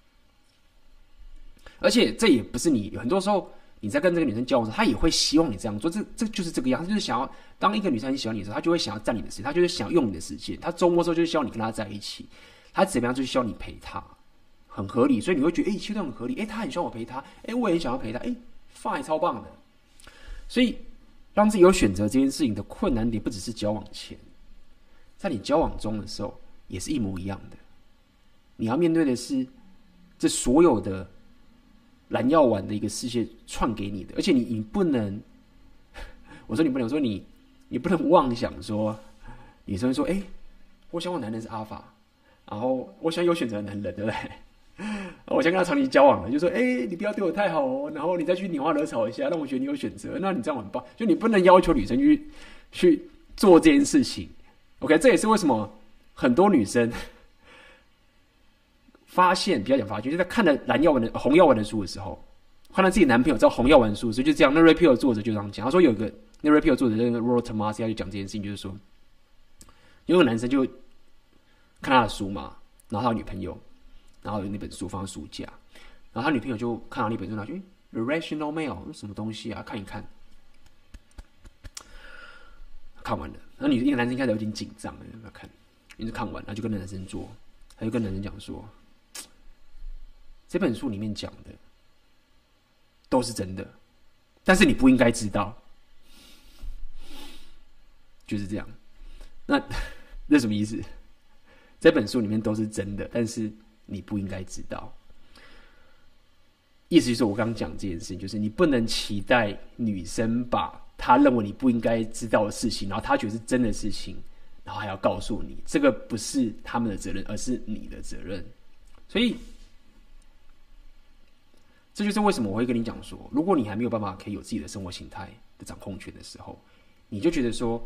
而且这也不是你很多时候。你在跟这个女生交往时，她也会希望你这样做，这这就是这个样，她就是想要当一个女生很喜欢你的时候，她就会想要占你的时间，她就是想要用你的时间，她周末时候就是希望你跟她在一起，她怎么样就是希望你陪她，很合理，所以你会觉得哎，其实很合理，哎，她很希望我陪她，哎，我也想要陪她，哎，fine，超棒的。所以让自己有选择这件事情的困难点，不只是交往前，在你交往中的时候也是一模一样的，你要面对的是这所有的。蓝药丸的一个世界创给你的，而且你你不能，我说你不能，我说你你不能妄想说，女生说，哎、我想我男人是阿法，然后我想有选择的男人，对不对？我想跟他长期交往了，就说，哎、你不要对我太好哦，然后你再去拈花惹草一下，让我觉得你有选择，那你这样很棒，就你不能要求女生去去做这件事情。OK，这也是为什么很多女生。发现比较讲发现，就在看了蓝药丸的红药丸的书的时候，看到自己男朋友在红药丸书，所以就这样。那 Red Pill 作者就这样讲，他说有一个那 Red Pill 作者那个 Rollo Tomassi 就讲这件事情，就是说，有个男生就看他的书嘛，然后他女朋友，然后有那本书放在书架，然后他女朋友就看到那本书，他就 The Rational Male 什么东西啊？看一看，看完了，然后女那个男生开始有点紧张，要看，一直看完，然后就跟那男生说，他就跟男生讲说。这本书里面讲的都是真的，但是你不应该知道，就是这样。那那什么意思？这本书里面都是真的，但是你不应该知道。意思就是我刚刚讲这件事情，就是你不能期待女生把她认为你不应该知道的事情，然后她觉得是真的事情，然后还要告诉你，这个不是他们的责任，而是你的责任。所以。这就是为什么我会跟你讲说，如果你还没有办法可以有自己的生活形态的掌控权的时候，你就觉得说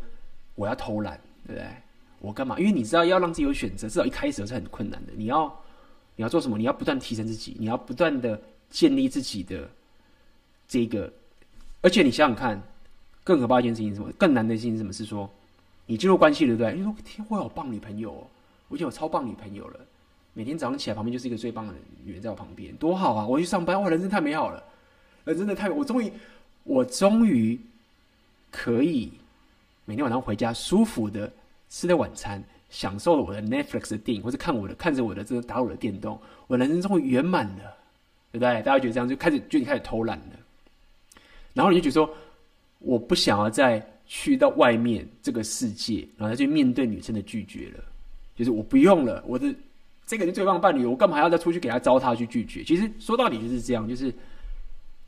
我要偷懒，对不对？我干嘛？因为你知道要让自己有选择，至少一开始是很困难的。你要你要做什么？你要不断提升自己，你要不断的建立自己的这个。而且你想想看，更可怕一件事情是什么？更难的事情是什么？是说你进入关系，对不对？你说天，我有棒女朋友哦，我已经有超棒女朋友了。每天早上起来，旁边就是一个最棒的女人在我旁边，多好啊！我去上班，哇，人生太美好了，人真的太……我终于，我终于可以每天晚上回家，舒服的吃的晚餐，享受了我的 Netflix 的电影，或者看我的看着我的这个打我的电动，我人生终于圆满了，对不对？大家觉得这样就开始就开始偷懒了，然后你就觉得说，我不想要再去到外面这个世界，然后再去面对女生的拒绝了，就是我不用了，我的。这个是最棒的伴侣，我干嘛还要再出去给他糟蹋去拒绝？其实说到底就是这样，就是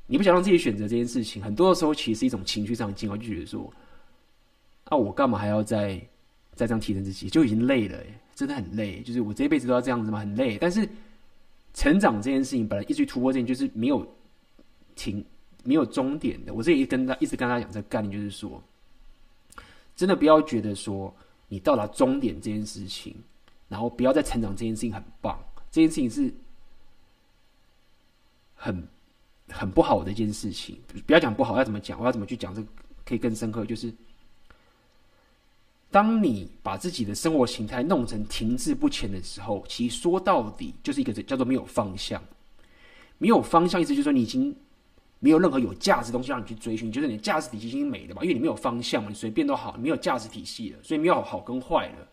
你不想让自己选择这件事情，很多的时候其实是一种情绪上的进化，就觉得说，啊，我干嘛还要再再这样提升自己？就已经累了，真的很累。就是我这一辈子都要这样子吗？很累。但是成长这件事情本来一直突破这件就是没有停、没有终点的。我这里跟他一直跟他讲这个概念，就是说，真的不要觉得说你到达终点这件事情。然后不要再成长，这件事情很棒，这件事情是很很不好的一件事情。不要讲不好，要怎么讲？我要怎么去讲？这个可以更深刻，就是当你把自己的生活形态弄成停滞不前的时候，其实说到底就是一个叫做没有方向。没有方向，意思就是说你已经没有任何有价值东西让你去追寻，就是你的价值体系已经没了嘛？因为你没有方向嘛，你随便都好，你没有价值体系了，所以没有好跟坏了，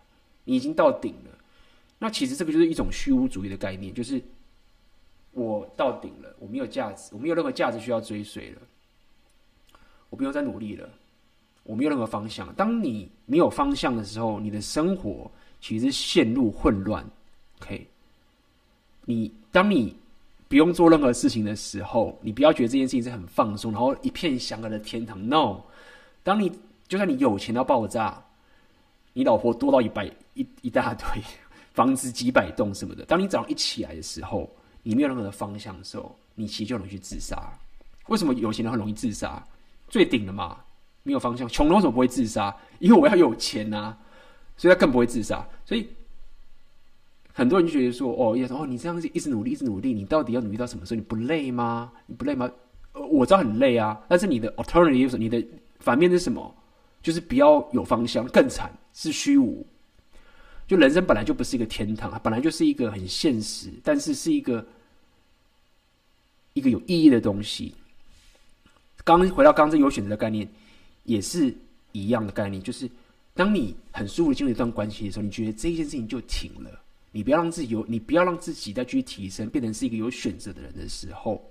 你已经到顶了。那其实这个就是一种虚无主义的概念，就是我到顶了，我没有价值，我没有任何价值需要追随了，我不用再努力了，我没有任何方向。当你没有方向的时候，你的生活其实陷入混乱。OK，你当你不用做任何事情的时候，你不要觉得这件事情是很放松，然后一片祥和的天堂。No，当你就算你有钱到爆炸，你老婆多到一百一一大堆，房子几百栋什么的，当你早上一起来的时候，你没有任何的方向的时候，你其实就容易去自杀。为什么有钱人很容易自杀？最顶的嘛，没有方向。穷人为什么不会自杀？因为我要有钱啊，所以他更不会自杀。所以。很多人就觉得说：“哦，要说哦，你这样子一直努力，一直努力，你到底要努力到什么时候？你不累吗？你不累吗？我知道很累啊，但是你的 alternative，你的反面是什么？就是不要有方向，更惨是虚无。就人生本来就不是一个天堂，它本来就是一个很现实，但是是一个一个有意义的东西。刚回到刚刚这有选择的概念，也是一样的概念，就是当你很舒服的进入一段关系的时候，你觉得这件事情就停了。”你不要让自己有，你不要让自己再去提升，变成是一个有选择的人的时候，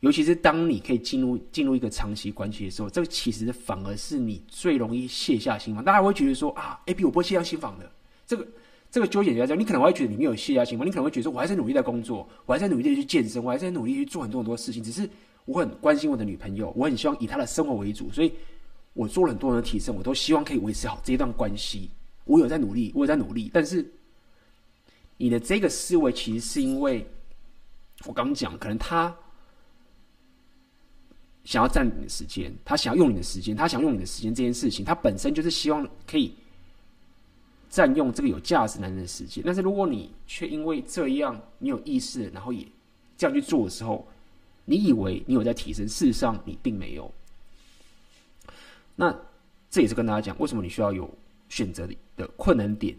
尤其是当你可以进入进入一个长期关系的时候，这个其实反而是你最容易卸下心防。大家会觉得说啊，A B 我不会卸下心防的。这个这个纠结就在这，你可能会觉得你没有卸下心防，你可能会觉得说我还在努力在工作，我还在努力的去健身，我还在努力去做很多很多事情。只是我很关心我的女朋友，我很希望以她的生活为主，所以我做了很多人的提升，我都希望可以维持好这一段关系。我有在努力，我有在努力，但是。你的这个思维其实是因为，我刚讲，可能他想要占你的时间，他想要用你的时间，他想用你的时间这件事情，他本身就是希望可以占用这个有价值男人的时间。但是如果你却因为这样，你有意识，然后也这样去做的时候，你以为你有在提升，事实上你并没有。那这也是跟大家讲，为什么你需要有选择的困难点。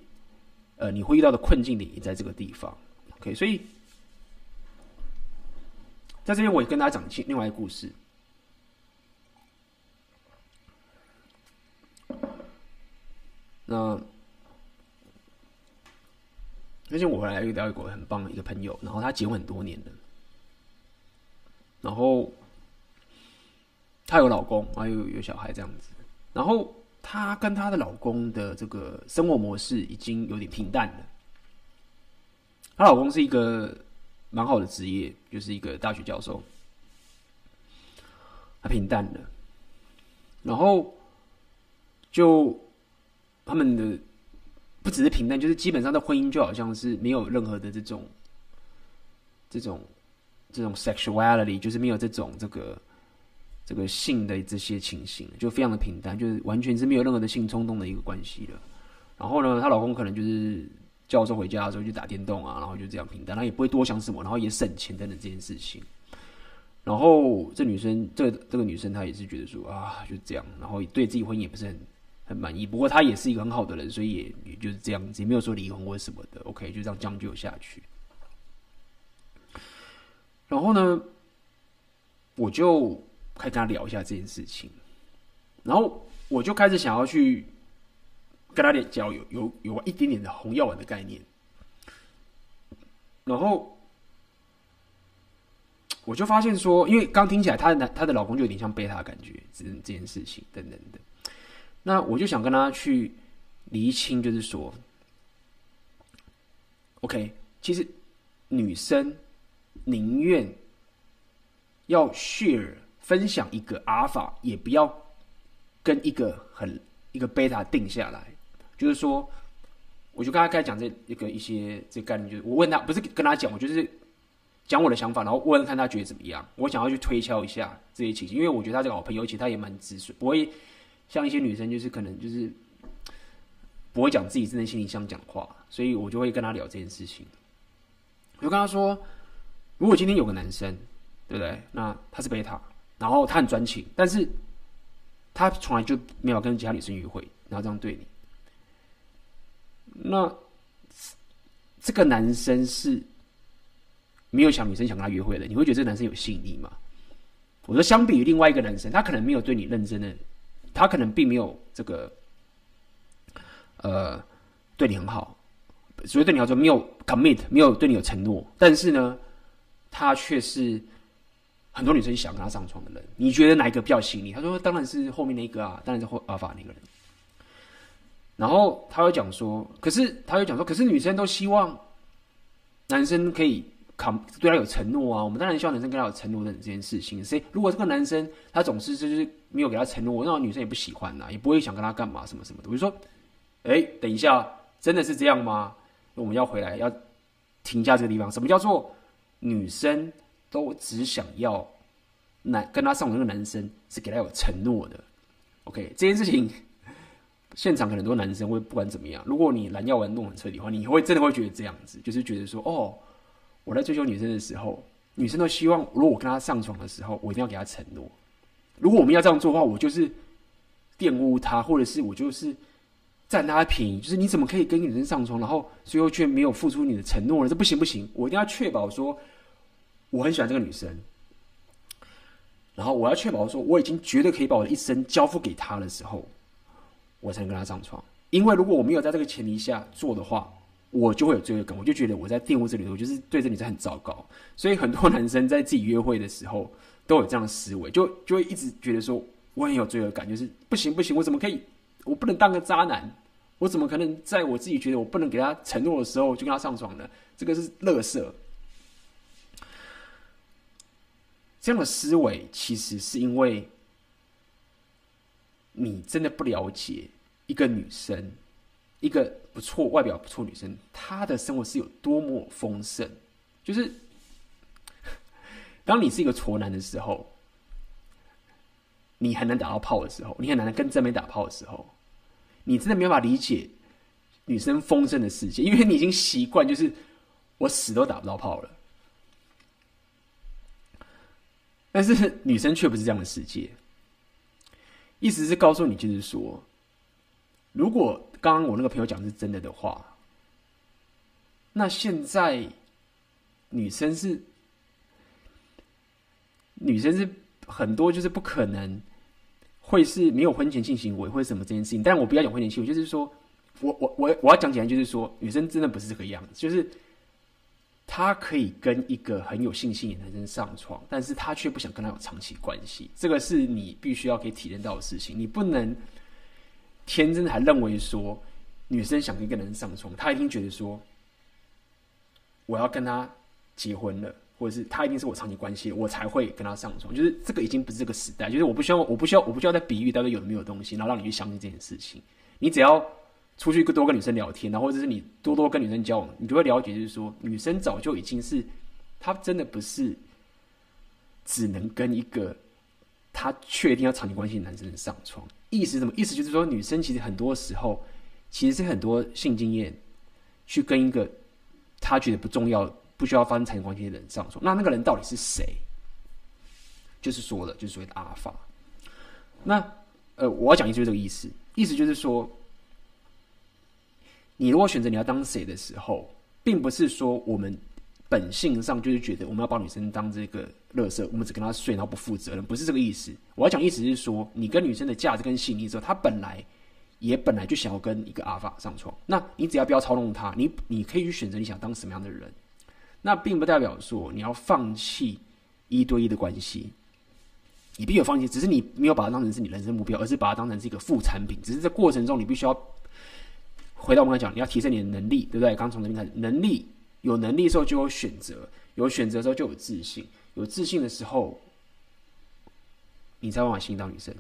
呃，你会遇到的困境点也在这个地方，OK，所以在这边我也跟大家讲另外一个故事。那最近我回来遇到一个很棒的一个朋友，然后他结婚很多年了，然后她有老公，还有有小孩这样子，然后。她跟她的老公的这个生活模式已经有点平淡了。她老公是一个蛮好的职业，就是一个大学教授，他平淡了。然后就他们的不只是平淡，就是基本上的婚姻就好像是没有任何的这种这种这种 sexuality，就是没有这种这个。这个性的这些情形就非常的平淡，就是完全是没有任何的性冲动的一个关系了。然后呢，她老公可能就是教授回家的时候就打电动啊，然后就这样平淡，他也不会多想什么，然后也省钱等等这件事情。然后这女生，这、这个女生她也是觉得说啊，就这样，然后对自己婚姻也不是很很满意。不过他也是一个很好的人，所以也也就是这样子，也没有说离婚或什么的。OK，就这样将就下去。然后呢，我就。开始跟他聊一下这件事情，然后我就开始想要去跟他点，交有有有一点点的红药丸的概念，然后我就发现说，因为刚听起来，她的男她的老公就有点像贝塔感觉，这这件事情等等的，那我就想跟他去厘清，就是说，OK，其实女生宁愿要 share。分享一个阿尔法，也不要跟一个很一个贝塔定下来。就是说，我就跟他开讲这一个一些这个概念，就是我问他，不是跟他讲，我就是讲我的想法，然后问看他觉得怎么样。我想要去推敲一下这些情形，因为我觉得他这个好朋友，其实他也蛮直率，不会像一些女生，就是可能就是不会讲自己真的心里想讲话，所以我就会跟他聊这件事情。我就跟他说，如果今天有个男生，对不对？那他是贝塔。然后他很专情，但是他从来就没有跟其他女生约会，然后这样对你。那这个男生是没有想女生想跟他约会的，你会觉得这个男生有吸引力吗？我说，相比于另外一个男生，他可能没有对你认真的，他可能并没有这个，呃，对你很好，所以对你来说没有 commit，没有对你有承诺，但是呢，他却是很多女生想跟他上床的人。你觉得哪一个比较吸引你？他说：“当然是后面那个啊，当然是后阿法那个人。”然后他会讲说：“可是他会讲说，可是女生都希望男生可以扛对他有承诺啊。我们当然希望男生跟他有承诺的这件事情。所以如果这个男生他总是就是没有给他承诺，那女生也不喜欢呐、啊，也不会想跟他干嘛什么什么的。我就说：哎，等一下，真的是这样吗？我们要回来要停下这个地方。什么叫做？”女生都只想要男跟他上床，那个男生是给他有承诺的。OK，这件事情现场很多男生会不管怎么样，如果你蓝药丸弄很彻底的话，你会真的会觉得这样子，就是觉得说，哦，我在追求女生的时候，女生都希望，如果我跟她上床的时候，我一定要给她承诺。如果我们要这样做的话，我就是玷污她，或者是我就是占她的便宜，就是你怎么可以跟女生上床，然后最后却没有付出你的承诺呢？这不行不行，我一定要确保说。我很喜欢这个女生，然后我要确保说我已经绝对可以把我的一生交付给她的时候，我才能跟她上床。因为如果我没有在这个前提下做的话，我就会有罪恶感，我就觉得我在玷污这里头，我就是对这女生很糟糕。所以很多男生在自己约会的时候都有这样的思维，就就会一直觉得说我很有罪恶感，就是不行不行，我怎么可以，我不能当个渣男，我怎么可能在我自己觉得我不能给他承诺的时候就跟他上床呢？这个是垃圾。这样的思维其实是因为你真的不了解一个女生，一个不错、外表不错女生，她的生活是有多么丰盛。就是 当你是一个挫男的时候，你很难打到炮的时候，你很难跟正面打炮的时候，你真的没有办法理解女生丰盛的世界，因为你已经习惯，就是我死都打不到炮了。但是女生却不是这样的世界，意思是告诉你，就是说，如果刚刚我那个朋友讲的是真的的话，那现在女生是女生是很多就是不可能会是没有婚前性行为或者什么这件事情。但我不要讲婚前性行为，就是说我我我我要讲起来，就是说女生真的不是这个样子，就是。她可以跟一个很有性吸引的男生上床，但是她却不想跟他有长期关系。这个是你必须要可以体验到的事情。你不能天真的还认为说，女生想跟一个男生上床，他一定觉得说，我要跟他结婚了，或者是他一定是我长期关系，我才会跟他上床。就是这个已经不是这个时代，就是我不需要，我不需要，我不需要再比喻到底有没有东西，然后让你去相信这件事情。你只要。出去多跟女生聊天，然后或者是你多多跟女生交往，你就会了解，就是说女生早就已经是，她真的不是只能跟一个他确定要长期关系男生上床。意思是什么？意思就是说，女生其实很多时候其实是很多性经验去跟一个她觉得不重要、不需要发生长期关系的人上床。那那个人到底是谁？就是说的，就是所谓的阿法。那呃，我要讲的就是这个意思，意思就是说。你如果选择你要当谁的时候，并不是说我们本性上就是觉得我们要把女生当这个垃圾，我们只跟她睡，然后不负责任，不是这个意思。我要讲意思是说，你跟女生的价值跟吸引力之后，她本来也本来就想要跟一个阿法上床，那你只要不要操弄她，你你可以去选择你想当什么样的人。那并不代表说你要放弃一对一的关系，你必须有放弃，只是你没有把它当成是你人生目标，而是把它当成是一个副产品。只是在过程中，你必须要。回到我们刚才讲，你要提升你的能力，对不对？刚从这边开始，能力有能力的时候就有选择，有选择的时候就有自信，有自信的时候，你才有办法吸引到女生。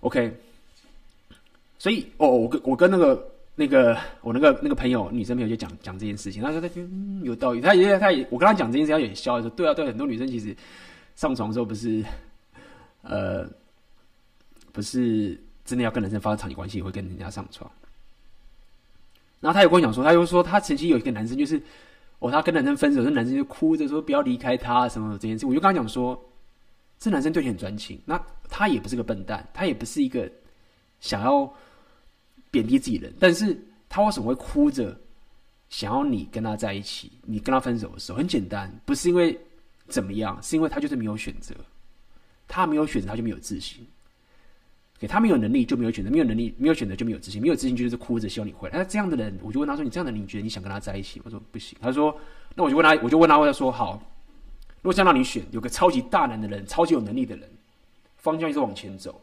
OK，所以哦，我跟我跟那个那个我那个那个朋友，女生朋友就讲讲这件事情，他说他嗯有道理，他也他也我跟他讲这件事情，他也笑说对啊对，很多女生其实上床的时候不是呃不是。真的要跟男生发生长期关系，会跟人家上床。然后他有跟我讲说，他又说他曾经有一个男生，就是哦，他跟男生分手，那男生就哭着说不要离开他什么这件事。我就跟他讲说，这男生对你很专情，那他也不是个笨蛋，他也不是一个想要贬低自己人，但是他为什么会哭着想要你跟他在一起？你跟他分手的时候，很简单，不是因为怎么样，是因为他就是没有选择，他没有选择，他就没有自信。给他没有能力就没有选择，没有能力没有选择就没有自信，没有自信就是哭着希望你回来。那这样的人，我就问他说：“你这样的人，你觉得你想跟他在一起？”我说：“不行。”他说：“那我就问他，我就问他，我就说：好，如果想让你选，有个超级大男的人，超级有能力的人，方向一直往前走，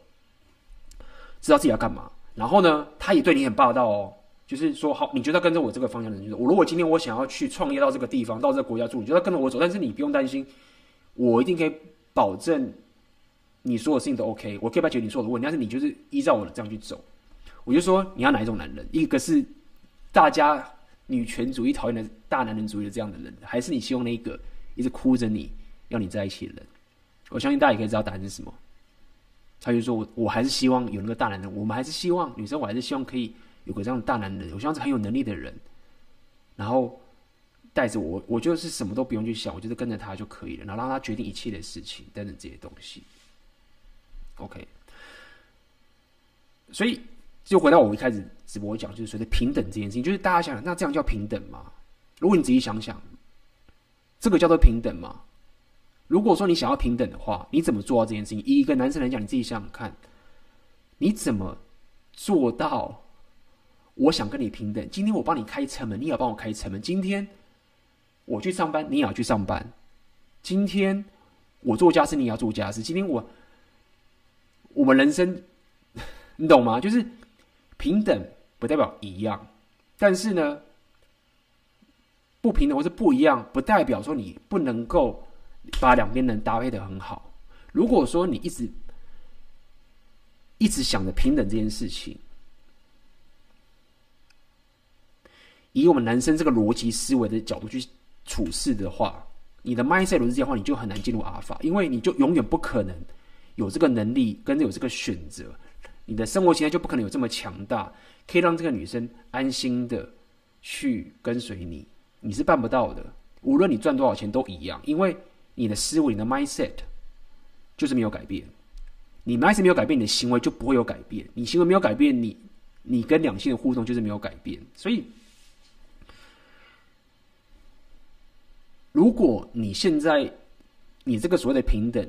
知道自己要干嘛。然后呢，他也对你很霸道哦，就是说好，你觉得跟着我这个方向的人，就是我如果今天我想要去创业到这个地方，到这个国家住，你就要跟着我走。但是你不用担心，我一定可以保证。”你所有事情都 OK，我可以不解决你所有的问题，但是你就是依照我的这样去走。我就说你要哪一种男人？一个是大家女权主义讨厌的大男人主义的这样的人，还是你希望那一个一直哭着你要你在一起的人？我相信大家也可以知道答案是什么。他就说我我还是希望有那个大男人，我们还是希望女生，我还是希望可以有个这样的大男人，我希望是很有能力的人，然后带着我，我就是什么都不用去想，我就是跟着他就可以了，然后让他决定一切的事情等等这些东西。OK，所以就回到我一开始直播讲，就是说的平等这件事情，就是大家想想，那这样叫平等吗？如果你仔细想想，这个叫做平等吗？如果说你想要平等的话，你怎么做到这件事情？以一个男生来讲，你自己想想看，你怎么做到？我想跟你平等。今天我帮你开车门，你也要帮我开车门。今天我去上班，你也要去上班。今天我做家事，你也要做家事。今天我。我们人生，你懂吗？就是平等不代表一样，但是呢，不平等或是不一样，不代表说你不能够把两边人搭配的很好。如果说你一直一直想着平等这件事情，以我们男生这个逻辑思维的角度去处事的话，你的 mindset 逻辑的话，你就很难进入阿尔法，因为你就永远不可能。有这个能力跟有这个选择，你的生活形态就不可能有这么强大，可以让这个女生安心的去跟随你，你是办不到的。无论你赚多少钱都一样，因为你的思维、你的 mindset 就是没有改变。你 mindset 没有改变，你的行为就不会有改变。你行为没有改变，你你跟两性的互动就是没有改变。所以，如果你现在你这个所谓的平等，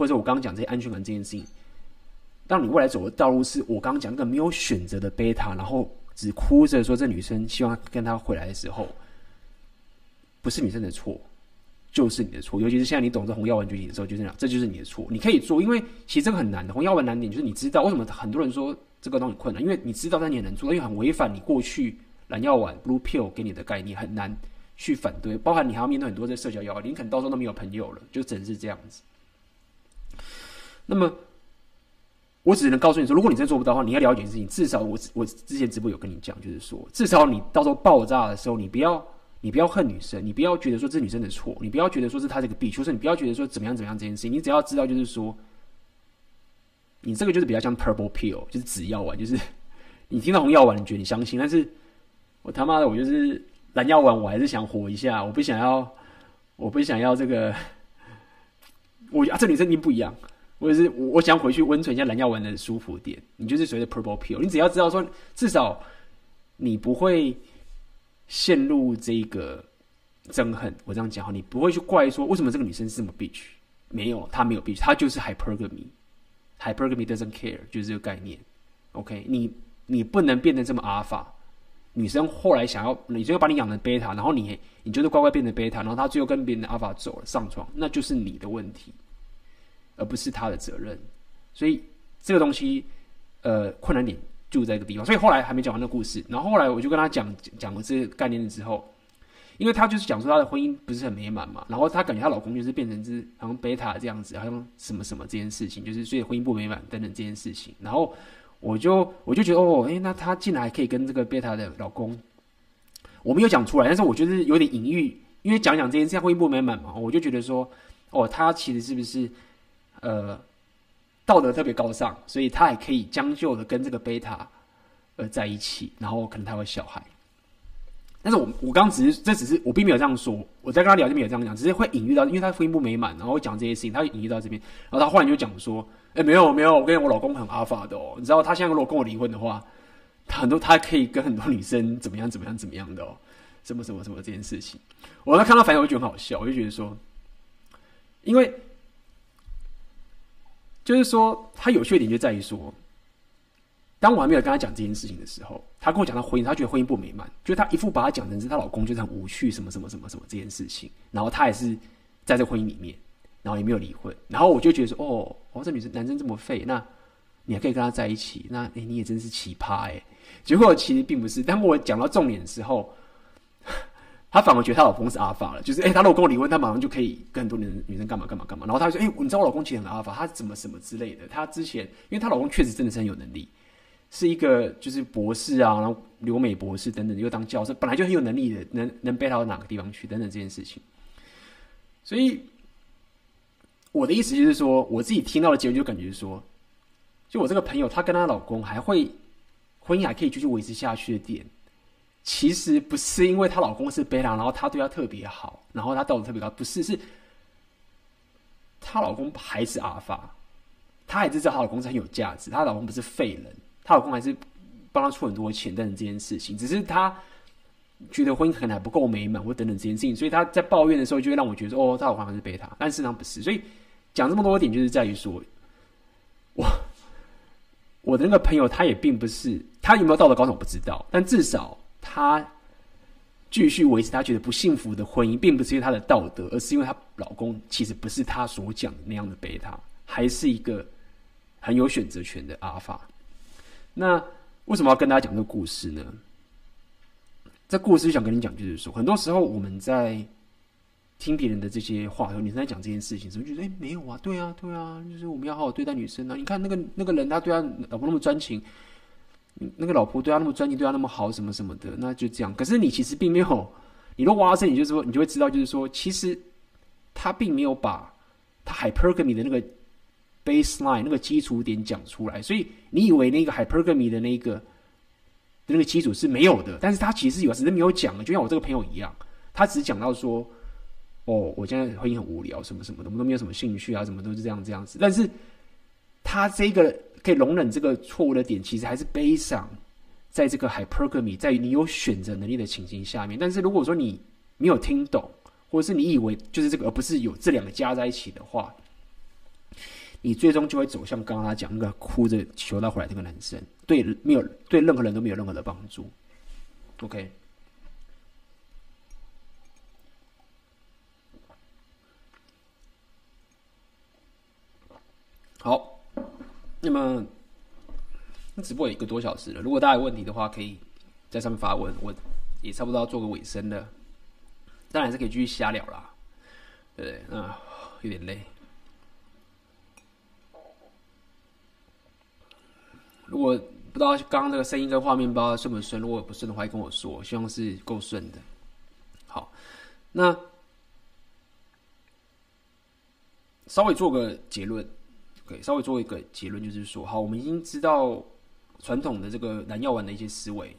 或者我刚刚讲这些安全感这件事情，当你未来走的道路是我刚刚讲那个没有选择的贝塔，然后只哭着说这女生希望跟他回来的时候，不是女生的错，就是你的错。尤其是现在你懂这红药丸剧情的时候，就是这样，这就是你的错。你可以做，因为其实这个很难的。红药丸难点就是你知道为什么很多人说这个东西很困难，因为你知道但你也能做，因为很违反你过去蓝药丸 Blue Pill 给你的概念，很难去反对。包含你还要面对很多这社交压力，你可能到时候都没有朋友了，就只能是这样子。那么，我只能告诉你说，如果你真做不到的话，你要了解事情。至少我我之前直播有跟你讲，就是说，至少你到时候爆炸的时候，你不要你不要恨女生，你不要觉得说这女生的错，你不要觉得说是她这个必须，说你不要觉得说怎么样怎么样这件事情，你只要知道就是说，你这个就是比较像 purple pill，就是紫药丸，就是你听到红药丸，你觉得你相信，但是我他妈的我就是蓝药丸，我还是想活一下，我不想要，我不想要这个，我啊，这女生一定不一样。或者是我我想回去温存一下蓝药丸的舒服点，你就是所谓的 purple pill。你只要知道说，至少你不会陷入这个憎恨。我这样讲哈，你不会去怪说为什么这个女生是这么 bitch。没有，她没有 bitch，她就是 hypergamy。hypergamy doesn't care，就是这个概念。OK，你你不能变得这么 alpha。女生后来想要，女生要把你养成 beta，然后你你就是乖乖变成 beta，然后她最后跟别人的 alpha 走了上床，那就是你的问题。而不是他的责任，所以这个东西，呃，困难点就在这个地方。所以后来还没讲完那故事，然后后来我就跟他讲讲了这个概念之后，因为他就是讲说他的婚姻不是很美满嘛，然后他感觉她老公就是变成是好像贝塔这样子，好像什么什么这件事情，就是所以婚姻不美满等等这件事情。然后我就我就觉得哦，哎，那他竟然还可以跟这个贝塔的老公，我没有讲出来，但是我觉得有点隐喻，因为讲讲这件事情婚姻不美满嘛，我就觉得说，哦，他其实是不是？呃，道德特别高尚，所以他也可以将就的跟这个贝塔呃在一起，然后可能他会小孩。但是我我刚只是这只是我并没有这样说，我在跟他聊天没有这样讲，只是会隐喻到，因为他婚姻不美满，然后讲这些事情，他会隐喻到这边，然后他忽然就讲说，哎，没有没有，我跟我老公很阿法的哦，你知道他现在如果跟我离婚的话，他很多他可以跟很多女生怎么样怎么样怎么样的哦，什么什么什么这件事情，我在看到反应我就觉得很好笑，我就觉得说，因为。就是说，他有趣的点就在于说，当我还没有跟他讲这件事情的时候，他跟我讲到婚姻，他觉得婚姻不美满，就他一副把他讲成是她老公就是很无趣，什么什么什么什么这件事情，然后他也是在这婚姻里面，然后也没有离婚，然后我就觉得说，哦，哦，这女生男生这么废，那你还可以跟他在一起，那诶你也真是奇葩哎。结果其实并不是，当我讲到重点的时候。她反而觉得她老公是阿法了，就是哎，她、欸、如果跟我离婚，她马上就可以跟很多女女生干嘛干嘛干嘛。然后她就说：“哎、你知道我老公其实很阿法，他怎么什么之类的。他之前，因为她老公确实真的是很有能力，是一个就是博士啊，然后留美博士等等，又当教授，本来就很有能力的，能能背到哪个地方去等等这件事情。所以我的意思就是说，我自己听到的结论就感觉说，就我这个朋友，她跟她老公还会婚姻还可以继续维持下去的点。”其实不是因为她老公是贝拉，然后她对她特别好，然后她道德特别高，不是，是她老公还是阿尔法，她还是知道她老公是很有价值，她老公不是废人，她老公还是帮她出很多钱等等这件事情，只是她觉得婚姻可能还不够美满或等等这件事情，所以她在抱怨的时候就会让我觉得哦，她老公还是贝塔，但事实上不是，所以讲这么多点就是在于说，我我的那个朋友他也并不是他有没有道德高尚我不知道，但至少。她继续维持她觉得不幸福的婚姻，并不是因为她的道德，而是因为她老公其实不是她所讲的那样的贝塔，还是一个很有选择权的阿法。那为什么要跟大家讲这个故事呢？这故事想跟你讲，就是说，很多时候我们在听别人的这些话，和女生在讲这件事情的时候，就觉得哎，没有啊，对啊，对啊，就是我们要好好对待女生啊。你看那个那个人，他对他老婆那么专情。那个老婆对他那么专情，对他那么好，什么什么的，那就这样。可是你其实并没有，你若挖深，你就说，你就会知道，就是说，其实他并没有把他 hypergamy 的那个 baseline 那个基础点讲出来。所以你以为那个 hypergamy 的那个的那个基础是没有的，但是他其实有，只是没有讲。就像我这个朋友一样，他只讲到说，哦，我现在婚姻很无聊，什么什么的，我们都没有什么兴趣啊，什么都是这样这样子。但是他这个。可以容忍这个错误的点，其实还是悲伤，在这个 hypergamy，在于你有选择能力的情形下面。但是如果说你没有听懂，或者是你以为就是这个，而不是有这两个加在一起的话，你最终就会走向刚刚他讲那个哭着求他回来这个男生，对，没有对任何人都没有任何的帮助。OK，好。那么，那直播有一个多小时了。如果大家有问题的话，可以在上面发问。我也差不多要做个尾声了，当然是可以继续瞎聊啦。对不对？那有点累。如果不知道刚刚这个声音跟画面不知道顺不顺，如果不顺的话，跟我说。希望是够顺的。好，那稍微做个结论。对，稍微做一个结论，就是说，好，我们已经知道传统的这个蓝药丸的一些思维，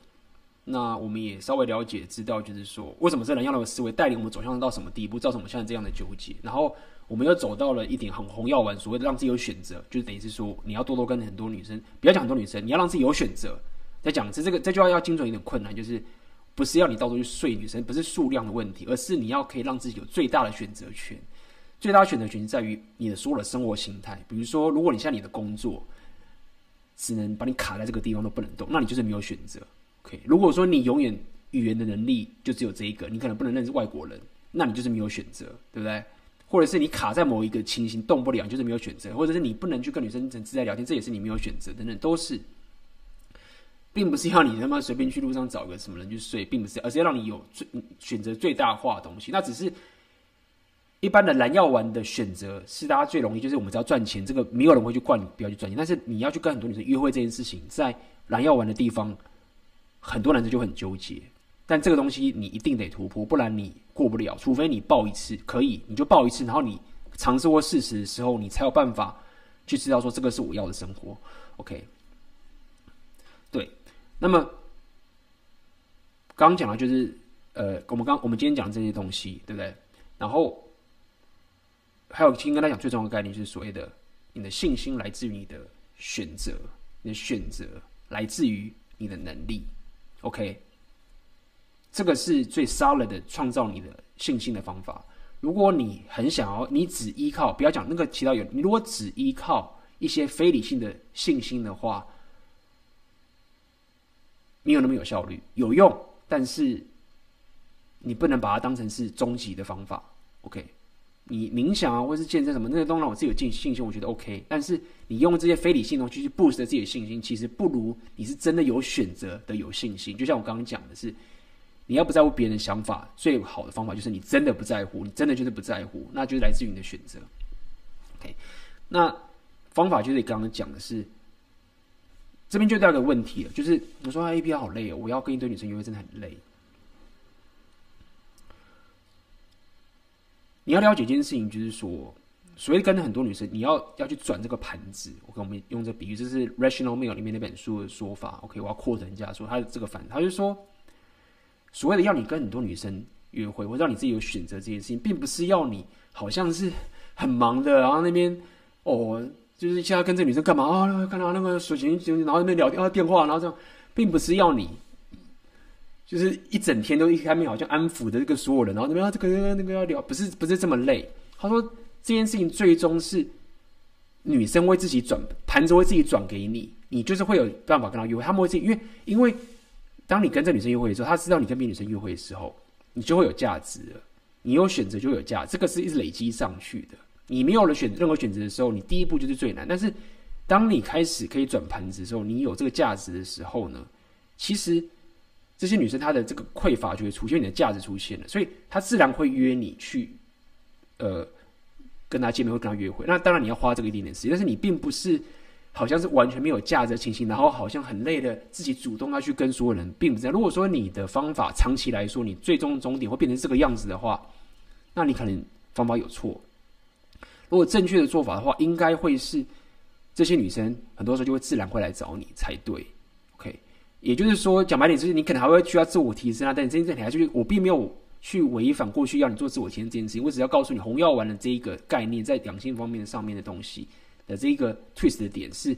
那我们也稍微了解知道，就是说，为什么这蓝药丸的思维带领我们走向到什么地步，造成我们现在这样的纠结。然后，我们又走到了一点很红药丸，所谓的让自己有选择，就是等于是说，你要多多跟很多女生，不要讲很多女生，你要让自己有选择。再讲一次，这个这句话要精准一点困难，就是不是要你到处去睡女生，不是数量的问题，而是你要可以让自己有最大的选择权。最大选择权在于你的所有的生活形态，比如说，如果你现在你的工作只能把你卡在这个地方都不能动，那你就是没有选择。OK，如果说你永远语言的能力就只有这一个，你可能不能认识外国人，那你就是没有选择，对不对？或者是你卡在某一个情形动不了，就是没有选择，或者是你不能去跟女生很自在聊天，这也是你没有选择等等，都是，并不是要你他妈随便去路上找个什么人去睡，并不是，而是要让你有最选择最大化的东西，那只是。一般的蓝药丸的选择是大家最容易，就是我们只要赚钱，这个没有人会去怪你不要去赚钱。但是你要去跟很多女生约会这件事情，在蓝药丸的地方，很多男生就很纠结。但这个东西你一定得突破，不然你过不了。除非你报一次，可以你就报一次，然后你尝试过事实的时候，你才有办法去知道说这个是我要的生活。OK，对。那么刚刚讲的就是呃，我们刚我们今天讲这些东西，对不对？然后。还有，听跟他讲最重要的概念，就是所谓的你的信心来自于你的选择，你的选择来自于你的能力。OK，这个是最 solid 的创造你的信心的方法。如果你很想要，你只依靠，不要讲那个其他有，你如果只依靠一些非理性的信心的话，没有那么有效率，有用，但是你不能把它当成是终极的方法。OK，你冥想啊，或是健身什么，那些都让我自己有信信心，我觉得 OK。但是你用这些非理性东西去 boost 自己的信心，其实不如你是真的有选择的有信心。就像我刚刚讲的是，你要不在乎别人的想法，最好的方法就是你真的不在乎，你真的就是不在乎，那就是来自于你的选择。OK，那方法就是你刚刚讲的是，这边就第二个问题了，就是我说 APR 好累哦，我要跟一堆女生约会真的很累。你要了解一件事情，就是说，所谓跟很多女生，你要要去转这个盘子。我跟我们用这比喻，这是《Rational Male》里面那本书的说法。OK，我要扩人家说，他的这个反，他就说，所谓的要你跟很多女生约会，或让你自己有选择这件事情，并不是要你好像是很忙的，然后那边哦，就是现在跟这女生干嘛啊？看到那个手机，然后那边聊电话电话，然后这样，并不是要你。就是一整天都一开面，好像安抚的这个所有人，然后怎么样这个那个要聊，不是不是这么累。他说这件事情最终是女生会自己转盘子，会自己转给你，你就是会有办法跟她约会。他们会自己，因为因为当你跟这女生约会的时候，他知道你跟别女生约会的时候，你就会有价值了。你有选择就有价值，这个是一直累积上去的。你没有了选任何选择的时候，你第一步就是最难。但是当你开始可以转盘子的时候，你有这个价值的时候呢，其实。这些女生她的这个匮乏就会出现，你的价值出现了，所以她自然会约你去，呃，跟她见面，会跟她约会。那当然你要花这个一点点时间，但是你并不是好像是完全没有价值的情形，然后好像很累的自己主动要去跟所有人，并不是这样。如果说你的方法长期来说，你最终终点会变成这个样子的话，那你可能方法有错。如果正确的做法的话，应该会是这些女生很多时候就会自然会来找你才对。也就是说，讲白点，就是你可能还会需要自我提升啊。但你真正你还是，我并没有去违反过去要你做自我提升这件事情。我只要告诉你，红药丸的这一个概念，在两性方面上面的东西的这一个 twist 的点，是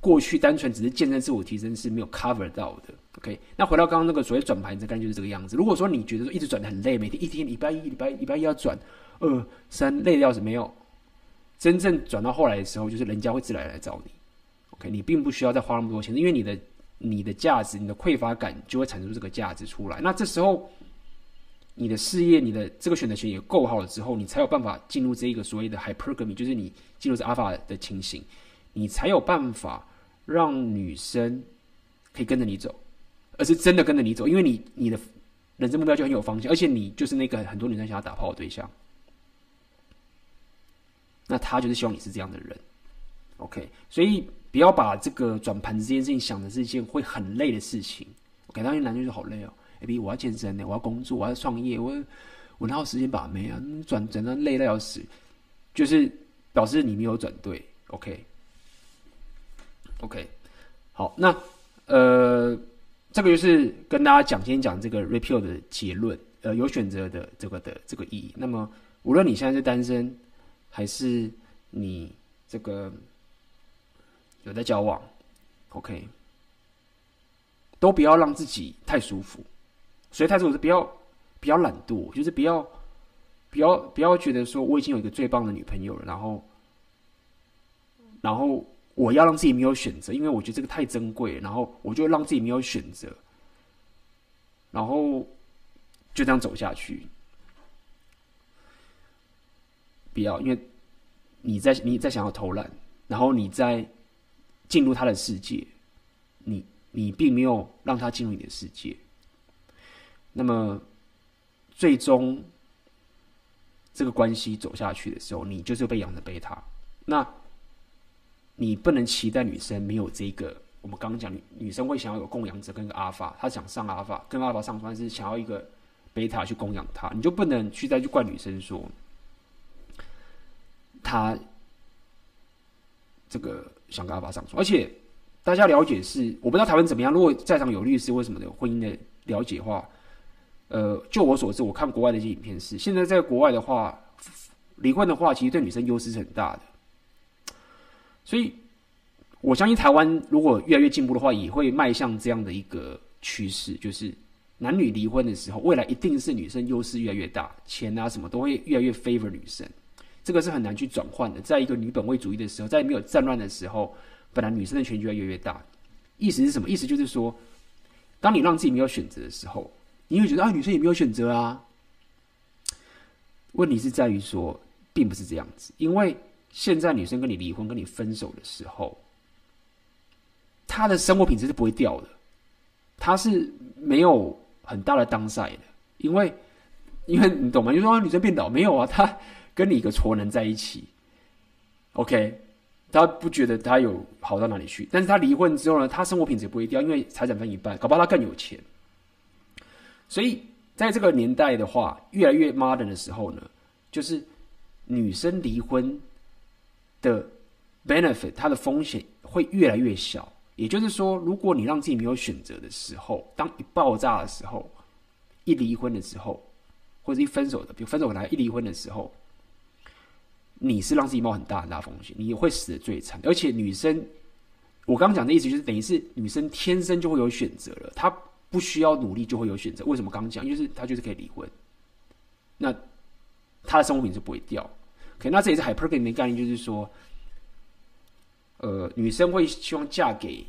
过去单纯只是健身自我提升是没有 cover 到的。OK，那回到刚刚那个所谓转盘这概念就是这个样子。如果说你觉得说一直转得很累，每天一天礼拜一礼拜一礼拜一要转二三累的要死，没有真正转到后来的时候，就是人家会自然来找你。OK，你并不需要再花那么多钱，因为你的。你的价值，你的匮乏感就会产生这个价值出来。那这时候，你的事业，你的这个选择权也够好了之后，你才有办法进入这一个所谓的 hypergamy，就是你进入这阿法的情形，你才有办法让女生可以跟着你走，而是真的跟着你走，因为你你的人生目标就很有方向，而且你就是那个很多女生想要打炮的对象。那他就是希望你是这样的人，OK，所以。不要把这个转盘这件事情想的是一件会很累的事情。OK，当然男生就好累哦。哎，B，我要健身呢，我要工作，我要创业，我我哪有时间把妹啊？转转的累得要死，就是表示你没有转对。OK，OK，好，那呃，这个就是跟大家讲，今天讲这个 repeal 的结论，呃，有选择的这个的这个意义。那么，无论你现在是单身，还是你这个。有在交往，OK，都不要让自己太舒服，所以太舒服是不要不要懒惰，就是不要不要不要觉得说我已经有一个最棒的女朋友了，然后然后我要让自己没有选择，因为我觉得这个太珍贵，然后我就让自己没有选择，然后就这样走下去，不要，因为你在你在想要偷懒，然后你在。进入他的世界，你你并没有让他进入你的世界，那么最终这个关系走下去的时候，你就是被养的贝塔。那你不能期待女生没有这个。我们刚刚讲女生会想要有供养者跟个阿法，她想上阿法，跟阿法上床是想要一个贝塔去供养她，你就不能去再去怪女生说她这个。想跟阿法上床，而且大家了解是，我不知道台湾怎么样。如果在场有律师或什么的婚姻的了解的话，呃，就我所知，我看国外的一些影片是，现在在国外的话，离婚的话，其实对女生优势是很大的。所以，我相信台湾如果越来越进步的话，也会迈向这样的一个趋势，就是男女离婚的时候，未来一定是女生优势越来越大，钱啊什么都会越来越 favor 女生。这个是很难去转换的。在一个女本位主义的时候，在没有战乱的时候，本来女生的权就会越来越大。意思是什么？意思就是说，当你让自己没有选择的时候，你会觉得啊，女生也没有选择啊。问题是在于说，并不是这样子，因为现在女生跟你离婚、跟你分手的时候，她的生活品质是不会掉的，她是没有很大的当赛的，因为，因为你懂吗？就说女生变老没有啊，她跟你一个挫男在一起，OK，他不觉得他有好到哪里去，但是他离婚之后呢，他生活品质也不会掉，因为财产分一半，搞不好他更有钱，所以。在这个年代的话，越来越 modern 的时候呢，就是女生离婚的 benefit，它的风险会越来越小。也就是说，如果你让自己没有选择的时候，当一爆炸的时候，一离婚的时候，或者一分手的，比如分手来一离婚的时候，你是让自己冒很大很大风险，你会死得最惨。而且女生，我刚刚讲的意思就是，等于是女生天生就会有选择了，她。不需要努力就会有选择。为什么刚讲？因为是她就是可以离婚，那她的生活品质不会掉。OK，那这也是 hypergamy 的概念，就是说，呃，女生会希望嫁给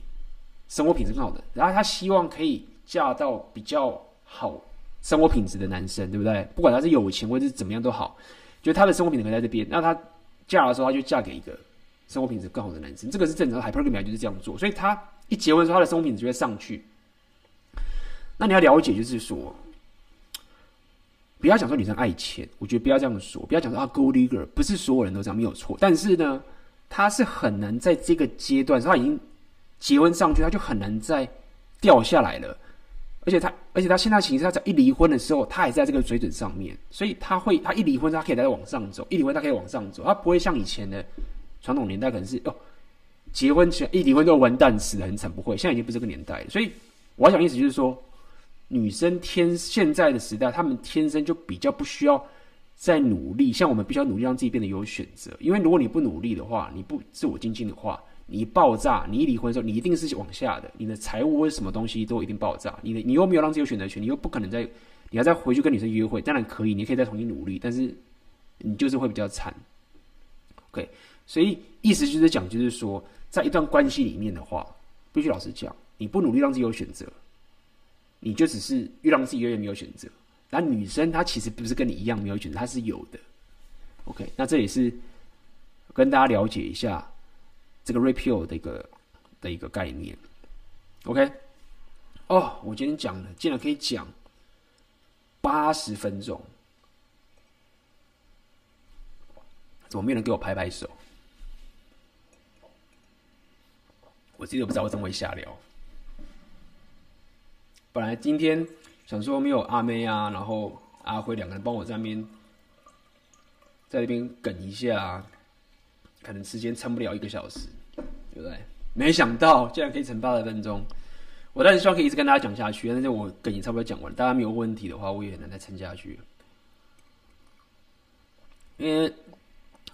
生活品质更好的，然后她希望可以嫁到比较好生活品质的男生，对不对？不管他是有钱或者是怎么样都好，就他的生活品质可以在这边。那他嫁的时候，他就嫁给一个生活品质更好的男生，这个是正常的 hypergamy 就是这样做。所以他一结婚的时候，他的生活品质就会上去。那你要了解，就是说，不要讲说女生爱钱，我觉得不要这样说，不要讲说啊 g o l d i g g e r 不是所有人都这样，没有错。但是呢，他是很难在这个阶段，他已经结婚上去，他就很难再掉下来了。而且他，而且他现在其实他在一离婚的时候，他还在这个水准上面，所以他会，他一离婚，他可以再往上走，一离婚他可以往上走，他不会像以前的传统年代，可能是哦，结婚前一离婚就完蛋死的很惨，不会，现在已经不是这个年代。所以我要讲意思就是说。女生天现在的时代，她们天生就比较不需要再努力，像我们必须要努力让自己变得有选择。因为如果你不努力的话，你不自我精进的话，你一爆炸，你一离婚的时候，你一定是往下的，你的财务或者什么东西都一定爆炸。你的你又没有让自己有选择权，你又不可能再，你要再回去跟女生约会，当然可以，你可以再重新努力，但是你就是会比较惨。OK，所以意思就是讲，就是说，在一段关系里面的话，必须老实讲，你不努力让自己有选择。你就只是越让自己越没有选择，那女生她其实不是跟你一样没有选择，她是有的。OK，那这也是跟大家了解一下这个 repeal 的一个的一个概念。OK，哦，我今天讲了，竟然可以讲八十分钟，怎么没有人给我拍拍手？我自己都不知道我怎么会瞎聊。本来今天想说没有阿妹啊，然后阿辉两个人帮我在那边，在那边梗一下，可能时间撑不了一个小时，对不对？没想到竟然可以撑八十分钟，我当然希望可以一直跟大家讲下去，但是我跟你差不多讲完，大家没有问题的话，我也很难再撑下去。因为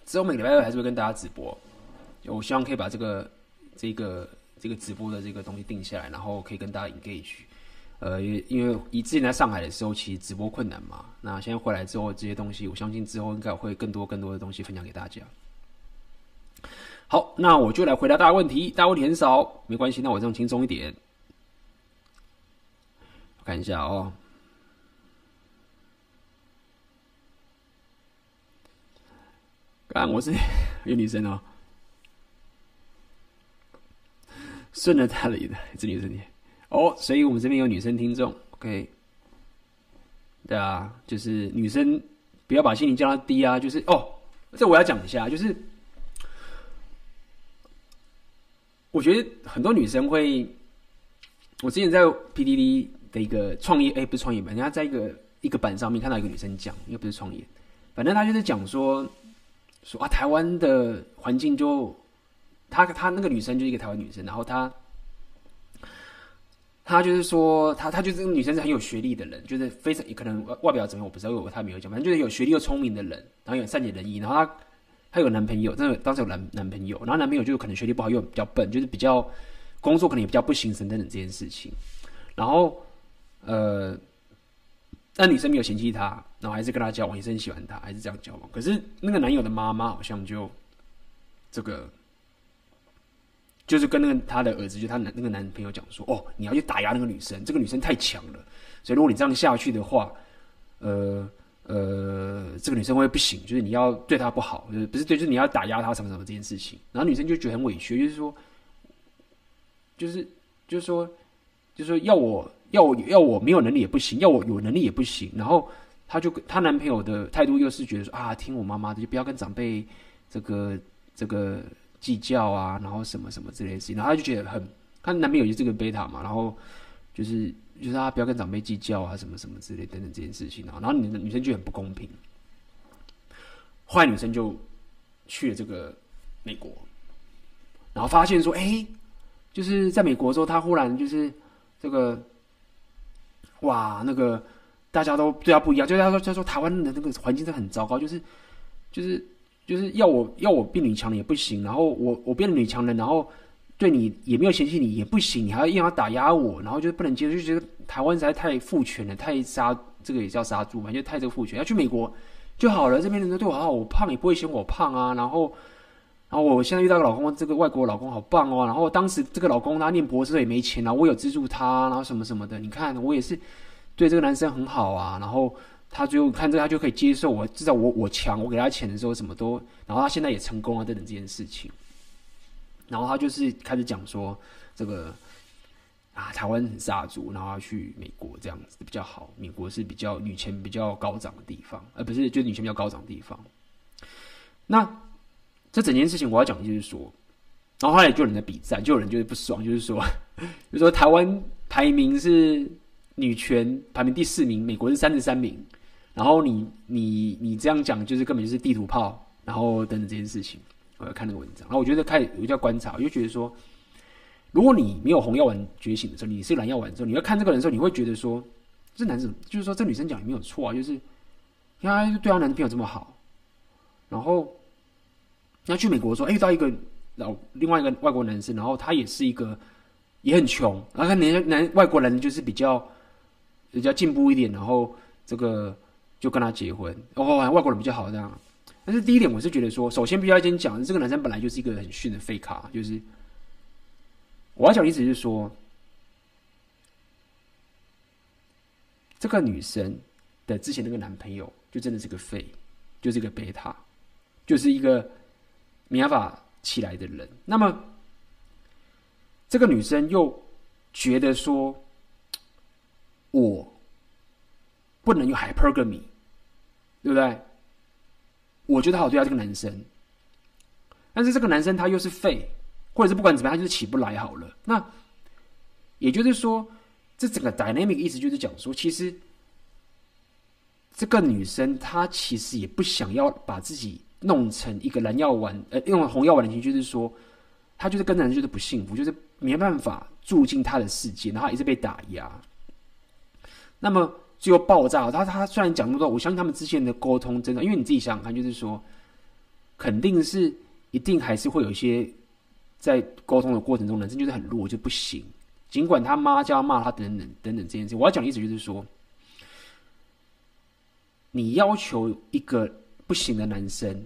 之后每个礼拜二还是会跟大家直播，我希望可以把这个这个这个直播的这个东西定下来，然后可以跟大家 engage。呃，因为因为以之前在上海的时候，其实直播困难嘛。那现在回来之后，这些东西，我相信之后应该会更多更多的东西分享给大家。好，那我就来回答大家问题。大家问题很少，没关系，那我这样轻松一点。看一下哦。刚我是 有女生哦，顺着他的意思，这女生。哦，所以我们这边有女生听众，OK，对啊，就是女生不要把心情降到低啊，就是哦，这我要讲一下，就是我觉得很多女生会，我之前在 PDD 的一个创业，哎，不是创业板，人家在一个一个板上面看到一个女生讲，又不是创业，反正她就是讲说，说啊，台湾的环境就，她她那个女生就是一个台湾女生，然后她。他就是说，他他就是这个女生是很有学历的人，就是非常可能外表怎么样我不知道，因为他没有讲，反正就是有学历又聪明的人，然后有善解人意，然后他她有男朋友，真的当时有男男朋友，然后男朋友就可能学历不好又比较笨，就是比较工作可能也比较不行神等等这件事情，然后呃，那女生没有嫌弃他，然后还是跟他交往，也是很喜欢他，还是这样交往。可是那个男友的妈妈好像就这个，就是跟那个他的儿子，就他男那个男朋友讲说：“哦，你要去打压那个女生，这个女生太强了，所以如果你这样下去的话，呃呃，这个女生会不行，就是你要对她不好，就是不是对，就是你要打压她什么什么这件事情。”然后女生就觉得很委屈，就是说，就是就是说，就是说要我。要我要我没有能力也不行，要我有能力也不行。然后她就她男朋友的态度又是觉得说啊，听我妈妈的，就不要跟长辈这个这个计较啊，然后什么什么之类的事情。然后她就觉得很，她男朋友就是这个贝塔嘛，然后就是就是她不要跟长辈计较啊，什么什么之类等等这件事情。然后然后女女生就很不公平。坏女生就去了这个美国，然后发现说，哎，就是在美国的时候，她忽然就是这个。哇，那个大家都对他不一样，就他说他说台湾的那个环境真的很糟糕，就是就是就是要我要我变女强人也不行，然后我我变女强人，然后对你也没有嫌弃你也不行，你还要硬要打压我，然后就不能接受，就觉得台湾实在太父权了，太杀这个也叫杀猪嘛，就太这个父权。要去美国就好了，这边人都对我好，我胖也不会嫌我胖啊，然后然后我现在遇到个老公，这个外国老公好棒哦，然后当时这个老公他念博士也没钱啊，我有资助他，然后什么什么的，你看我也是。对这个男生很好啊，然后他最后看这，他就可以接受我，至少我我强，我给他钱的时候什么都，然后他现在也成功啊等等这件事情，然后他就是开始讲说这个啊台湾很杀足，然后要去美国这样子比较好，美国是比较女权比较高涨的地方，而不是就是女权比较高涨的地方。那这整件事情我要讲的就是说，然后后来就有人在比赛，就有人就是不爽，就是说，就说台湾排名是。女权排名第四名，美国是三十三名。然后你你你这样讲，就是根本就是地图炮，然后等等这件事情。我要看那个文章，然后我觉得开始有叫观察，我就觉得说，如果你没有红药丸觉醒的时候，你是蓝药丸的时候，你要看这个人的时候，你会觉得说，这男生就是说这女生讲也没有错啊，就是他对他男朋友这么好，然后要去美国说，哎，遇到一个老另外一个外国男生，然后他也是一个也很穷，然后看男男外国人就是比较。比较进步一点，然后这个就跟他结婚哦，外国人比较好这样。但是第一点，我是觉得说，首先必须要先讲，这个男生本来就是一个很逊的废卡，就是我要讲的意思就是说，这个女生的之前那个男朋友就真的是个废，就是个贝塔，就是一个没法起来的人。那么这个女生又觉得说。我不能用 hypergamy，对不对？我觉得好对啊，这个男生，但是这个男生他又是废，或者是不管怎么样，他就是起不来好了。那也就是说，这整个 dynamic 意思就是讲说，其实这个女生她其实也不想要把自己弄成一个蓝药丸，呃，用红药丸的情绪，就是说，她就是跟男人就是不幸福，就是没办法住进他的世界，然后一直被打压。那么最后爆炸，他他虽然讲那么多，我相信他们之间的沟通真的，因为你自己想想看，就是说，肯定是一定还是会有一些在沟通的过程中，男生就是很弱就不行。尽管他妈叫他骂他等等等等这件事，我要讲的意思就是说，你要求一个不行的男生。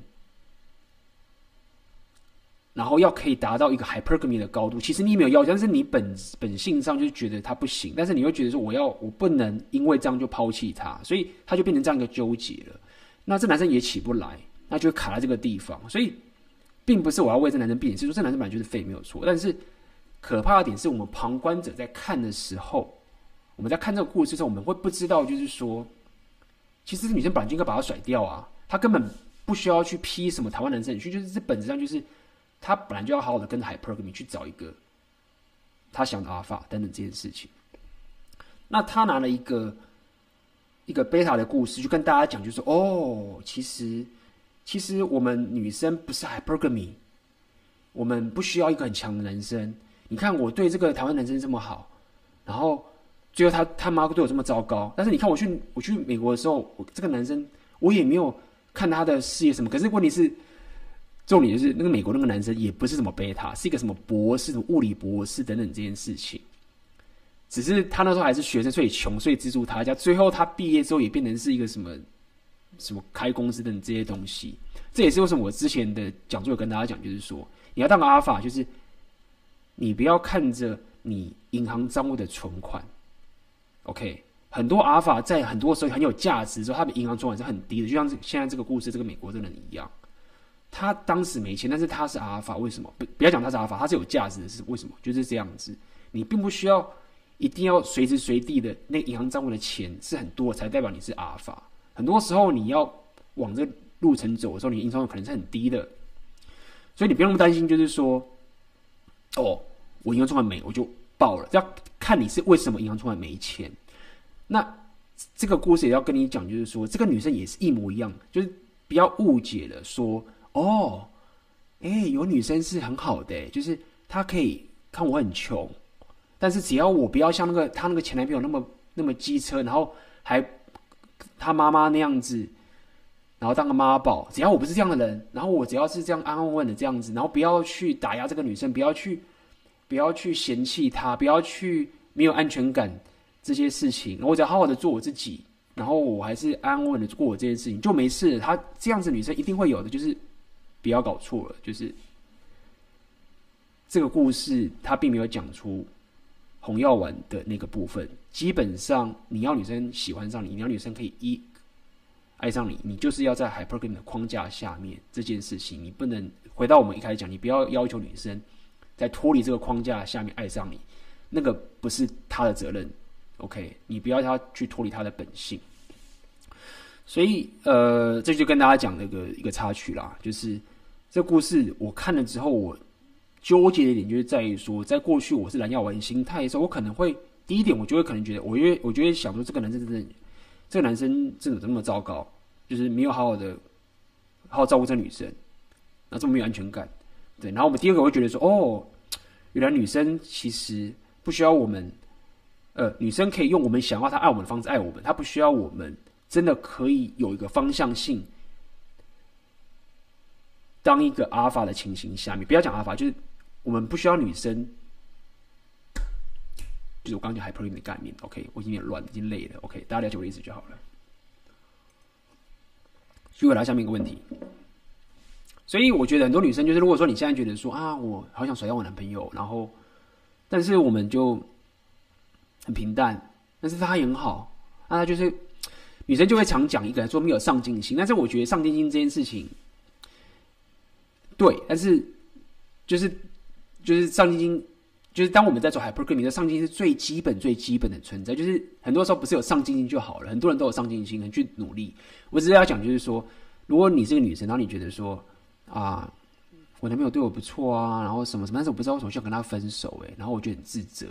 然后要可以达到一个 hypergamy 的高度，其实你没有要求，但是你本本性上就觉得他不行，但是你会觉得说我要我不能因为这样就抛弃他，所以他就变成这样一个纠结了。那这男生也起不来，那就卡在这个地方。所以并不是我要为这男生辩解，是说这男生本来就是废没有错。但是可怕的点是我们旁观者在看的时候，我们在看这个故事的时候，我们会不知道，就是说，其实这女生本来就应该把他甩掉啊，他根本不需要去批什么台湾男生去，就是这本质上就是。他本来就要好好的跟 hypergamy 去找一个他想的阿法等等这件事情。那他拿了一个一个贝塔的故事，就跟大家讲，就说哦，其实其实我们女生不是 hypergamy，我们不需要一个很强的男生。你看我对这个台湾男生这么好，然后最后他他妈对我这么糟糕。但是你看我去我去美国的时候，我这个男生我也没有看他的事业什么，可是问题是。重点就是那个美国那个男生也不是什么贝塔，是一个什么博士、物理博士等等这件事情。只是他那时候还是学生，所以穷，所以资助他家。最后他毕业之后也变成是一个什么什么开公司等这些东西。这也是为什么我之前的讲座有跟大家讲，就是说你要当个阿法，就是你不要看着你银行账户的存款。OK，很多阿尔法在很多时候很有价值的时候，他的银行存款是很低的，就像现在这个故事，这个美国这个人一样。他当时没钱，但是他是阿尔法，为什么？不不要讲他是阿尔法，他是有价值的，是为什么？就是这样子，你并不需要。一定要随时随地的那银行账户的钱是很多，才代表你是阿尔法。很多时候你要往这路程走的时候，你银行账户可能是很低的，所以你不用那么担心。就是说，哦，我银行账户没，我就爆了。要看你是为什么银行账户没钱。那这个故事也要跟你讲，就是说，这个女生也是一模一样，就是不要误解了。说，哦，哎、有女生是很好的、就是她可以看我很穷。但是只要我不要像那个他那个前男朋友那么那么机车，然后还他妈妈那样子，然后当个妈宝，只要我不是这样的人，然后我只要是这样安安稳稳的这样子，然后不要去打压这个女生，不要去不要去嫌弃她，不要去没有安全感这些事情，我只要好好的做我自己，然后我还是安稳稳的过我这件事情就没事。她这样子女生一定会有的，就是不要搞错了，就是这个故事他并没有讲出。红药丸的那个部分，基本上你要女生喜欢上你，你要女生可以一爱上你，你就是要在 hypergamy 的框架下面这件事情，你不能回到我们一开始讲，你不要要求女生在脱离这个框架下面爱上你，那个不是她的责任，OK？你不要她去脱离她的本性。所以，呃，这就跟大家讲那个一个插曲啦，就是这故事我看了之后，我。纠结的一点就是在于说，在过去我是蓝药丸心态的时候，我可能会第一点，我就会可能觉得，我因为我就会想说，这个男生真的，这个男生真的这么糟糕，就是没有好好的好好照顾这女生，那这么没有安全感，对。然后我们第二个会觉得说，哦，原来女生其实不需要我们，呃，女生可以用我们想要她爱我们的方式爱我们，她不需要我们真的可以有一个方向性，当一个阿法的情形下面，不要讲阿法，就是。我们不需要女生，就是我刚刚讲海平面的概念。OK，我已经有点乱，已经累了。OK，大家了解我的意思就好了。就回答下面一个问题。所以我觉得很多女生就是，如果说你现在觉得说啊，我好想甩掉我男朋友，然后，但是我们就很平淡，但是他也很好，那他就是女生就会常讲一个说没有上进心。但是我觉得上进心这件事情，对，但是就是。就是上进心，就是当我们在做 hypergamy 的上进心是最基本、最基本的存在。就是很多时候不是有上进心就好了，很多人都有上进心，很去努力。我只是要讲，就是说，如果你是个女生，然后你觉得说啊，我男朋友对我不错啊，然后什么什么，但是我不知道为什么需要跟他分手，诶，然后我就很自责。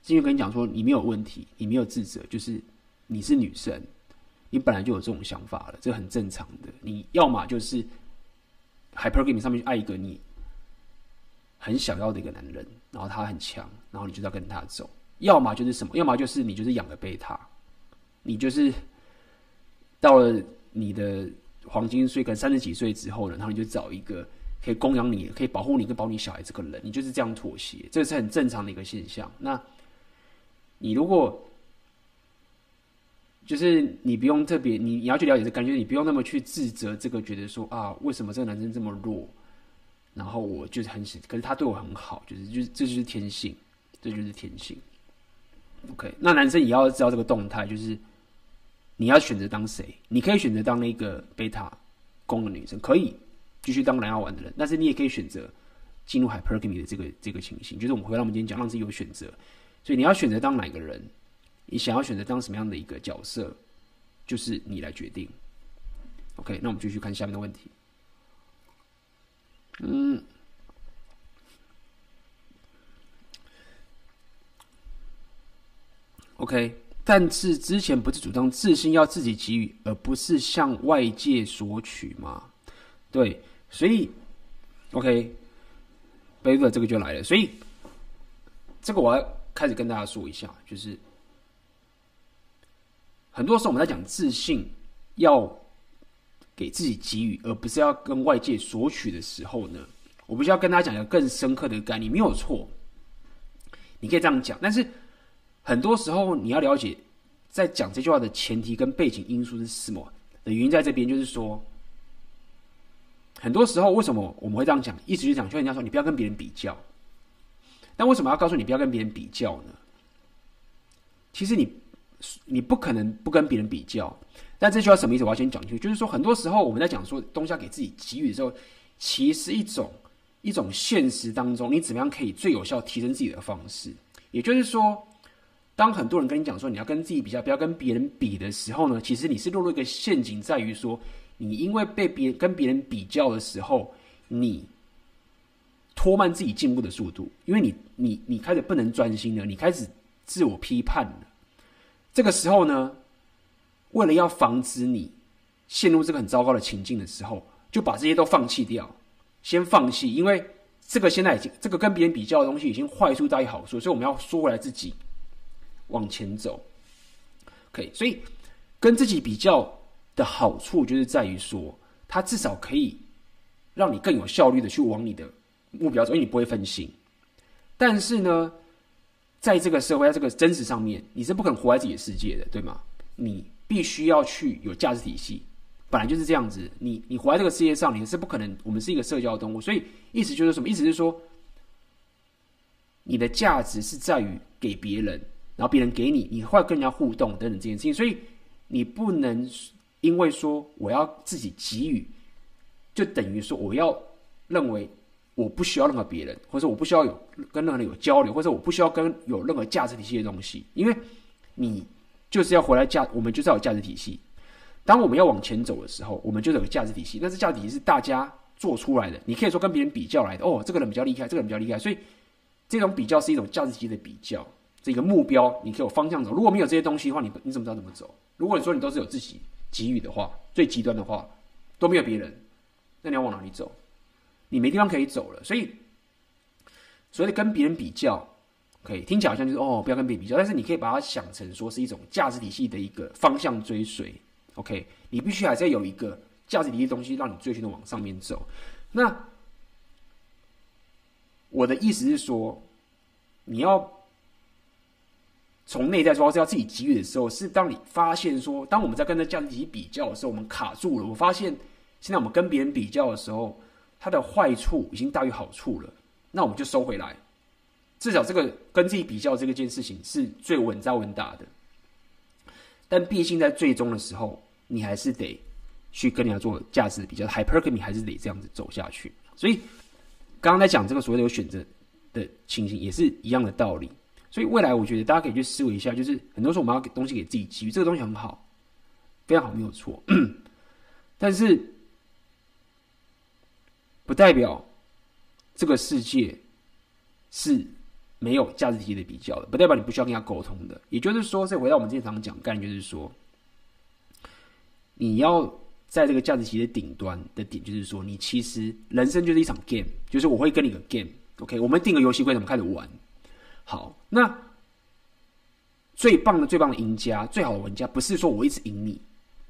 今天跟你讲说，你没有问题，你没有自责，就是你是女生，你本来就有这种想法了，这很正常的。你要么就是 hypergamy 上面去爱一个你。很想要的一个男人，然后他很强，然后你就要跟他走。要么就是什么？要么就是你就是养个贝塔，你就是到了你的黄金岁，跟三十几岁之后呢，然后你就找一个可以供养你、可以保护你跟保你小孩这个人，你就是这样妥协，这是很正常的一个现象。那你如果就是你不用特别，你你要去了解这感觉，你不用那么去自责这个，觉得说啊，为什么这个男生这么弱？然后我就是很喜，可是他对我很好，就是就是这就是天性，这就是天性。OK，那男生也要知道这个动态，就是你要选择当谁？你可以选择当那个贝塔攻的女生，可以继续当蓝药丸的人，但是你也可以选择进入 hypergamy 的这个这个情形。就是我们回到我们今天讲，让自己有选择。所以你要选择当哪个人？你想要选择当什么样的一个角色？就是你来决定。OK，那我们继续看下面的问题。嗯，OK，但是之前不是主张自信要自己给予，而不是向外界索取吗？对，所以 OK，贝勒这个就来了，所以这个我要开始跟大家说一下，就是很多时候我们在讲自信要。给自己给予，而不是要跟外界索取的时候呢，我必须要跟大家讲一个更深刻的概念，没有错。你可以这样讲，但是很多时候你要了解，在讲这句话的前提跟背景因素是什么的原因，在这边就是说，很多时候为什么我们会这样讲？一直就讲，就人家说你不要跟别人比较。但为什么要告诉你不要跟别人比较呢？其实你你不可能不跟别人比较。但这句话什么意思？我要先讲清楚，就是说，很多时候我们在讲说东西要给自己给予的时候，其实一种一种现实当中，你怎么样可以最有效提升自己的方式。也就是说，当很多人跟你讲说你要跟自己比较，不要跟别人比的时候呢，其实你是落入一个陷阱，在于说你因为被别人跟别人比较的时候，你拖慢自己进步的速度，因为你你你开始不能专心了，你开始自我批判了。这个时候呢，为了要防止你陷入这个很糟糕的情境的时候，就把这些都放弃掉，先放弃，因为这个现在已经这个跟别人比较的东西已经坏处大于好处，所以我们要说回来自己往前走。可以，所以跟自己比较的好处就是在于说，它至少可以让你更有效率的去往你的目标走，因为你不会分心。但是呢，在这个社会，在这个真实上面，你是不可能活在自己的世界的，对吗？你。必须要去有价值体系，本来就是这样子。你你活在这个世界上，你是不可能。我们是一个社交动物，所以意思就是什么？意思是说，你的价值是在于给别人，然后别人给你，你会跟人家互动等等这件事情。所以你不能因为说我要自己给予，就等于说我要认为我不需要任何别人，或者我不需要有跟任何人有交流，或者我不需要跟有任何价值体系的东西，因为你。就是要回来价，我们就是要有价值体系。当我们要往前走的时候，我们就是有个价值体系。但是价值体系是大家做出来的，你可以说跟别人比较来的。哦，这个人比较厉害，这个人比较厉害。所以这种比较是一种价值体系的比较，这个目标你可以有方向走。如果没有这些东西的话，你你怎么知道怎么走？如果你说你都是有自己给予的话，最极端的话都没有别人，那你要往哪里走？你没地方可以走了。所以所以跟别人比较。可以听起来好像就是哦，不要跟别人比较，但是你可以把它想成说是一种价值体系的一个方向追随。OK，你必须还是要有一个价值体系的东西让你追寻的往上面走。那我的意思是说，你要从内在说是要自己给予的时候，是当你发现说，当我们在跟这价值体系比较的时候，我们卡住了。我发现现在我们跟别人比较的时候，它的坏处已经大于好处了，那我们就收回来。至少这个跟自己比较这个件事情是最稳扎稳打的，但毕竟在最终的时候，你还是得去跟人家做价值比较，hypergamy 还是得这样子走下去。所以刚刚在讲这个所谓的有选择的情形，也是一样的道理。所以未来我觉得大家可以去思维一下，就是很多时候我们要给东西给自己给予，这个东西很好，非常好，没有错。但是不代表这个世界是。没有价值体系的比较的，不代表你不需要跟他沟通的。也就是说，再回到我们今天常讲概念，就是说，你要在这个价值体系的顶端的点，就是说，你其实人生就是一场 game，就是我会跟你个 game，OK，、我们定个游戏规则，我们开始玩。好，那最棒的、最棒的赢家、最好的玩家，不是说我一直赢你，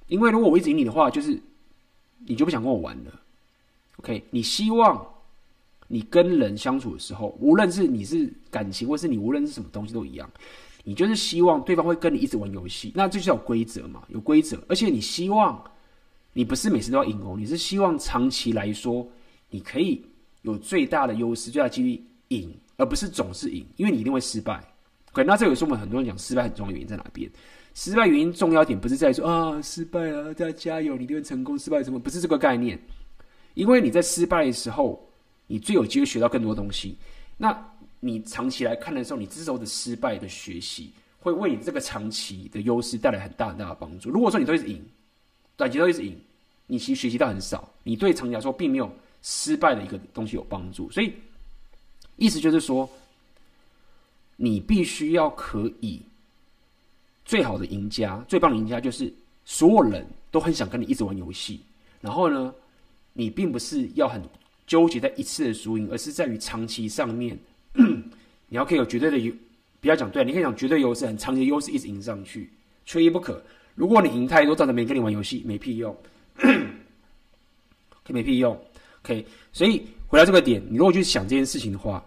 因为如果我一直赢你的话，就是你就不想跟我玩了。OK，你希望。你跟人相处的时候，无论是你是感情，或是你无论是什么东西都一样，你就是希望对方会跟你一直玩游戏，那这就是有规则嘛，有规则，而且你希望你不是每次都要赢哦，你是希望长期来说你可以有最大的优势、最大几率赢，而不是总是赢，因为你一定会失败。OK，那这个是我们很多人讲失败很重要的原因在哪边？失败原因重要点不是在说啊失败了，大家加油，你一定会成功。失败什么？不是这个概念，因为你在失败的时候。你最有机会学到更多东西。那你长期来看的时候，你之后的失败的学习，会为你这个长期的优势带来很大很大的帮助。如果说你都一直赢，短期都一直赢，你其实学习到很少，你对长期来说并没有失败的一个东西有帮助。所以，意思就是说，你必须要可以最好的赢家、最棒的赢家，就是所有人都很想跟你一直玩游戏。然后呢，你并不是要很。纠结在一次的输赢，而是在于长期上面，你要可以有绝对的优，不要讲对，你可以讲绝对优势，很长期的优势一直赢上去，缺一不可。如果你赢太多，造成别人跟你玩游戏，没屁用，可 以没屁用。OK，所以回到这个点，你如果去想这件事情的话，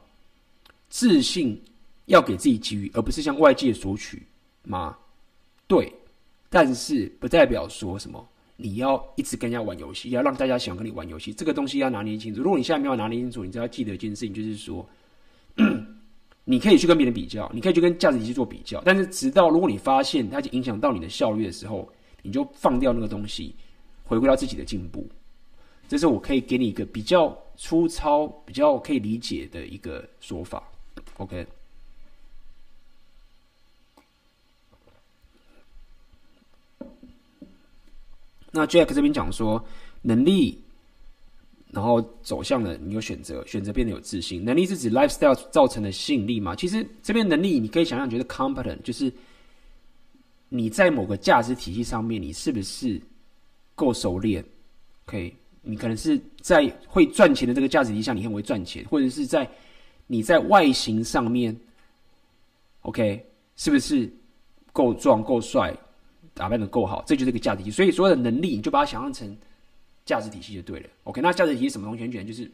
自信要给自己给予，而不是向外界索取吗？对，但是不代表说什么你要一直跟人家玩游戏，要让大家喜欢跟你玩游戏，这个东西要拿捏清楚。如果你现在没有拿捏清楚，你只要记得一件事情，就是说，你可以去跟别人比较，你可以去跟价值体系做比较，但是直到如果你发现它已经影响到你的效率的时候，你就放掉那个东西，回归到自己的进步。这是我可以给你一个比较粗糙、比较可以理解的一个说法。OK。那 Jack 这边讲说，能力，然后走向了你有选择，选择变得有自信。能力是指 lifestyle 造成的吸引力吗？其实这边能力，你可以想象觉得 competent，就是你在某个价值体系上面，你是不是够熟练？OK，你可能是在会赚钱的这个价值体系下，你很会赚钱，或者是在你在外形上面，OK，是不是够壮够帅？打扮的够好，这就是一个价值体系。所以所有的能力，你就把它想象成价值体系就对了。OK，那价值体系什么东西？很简单，就是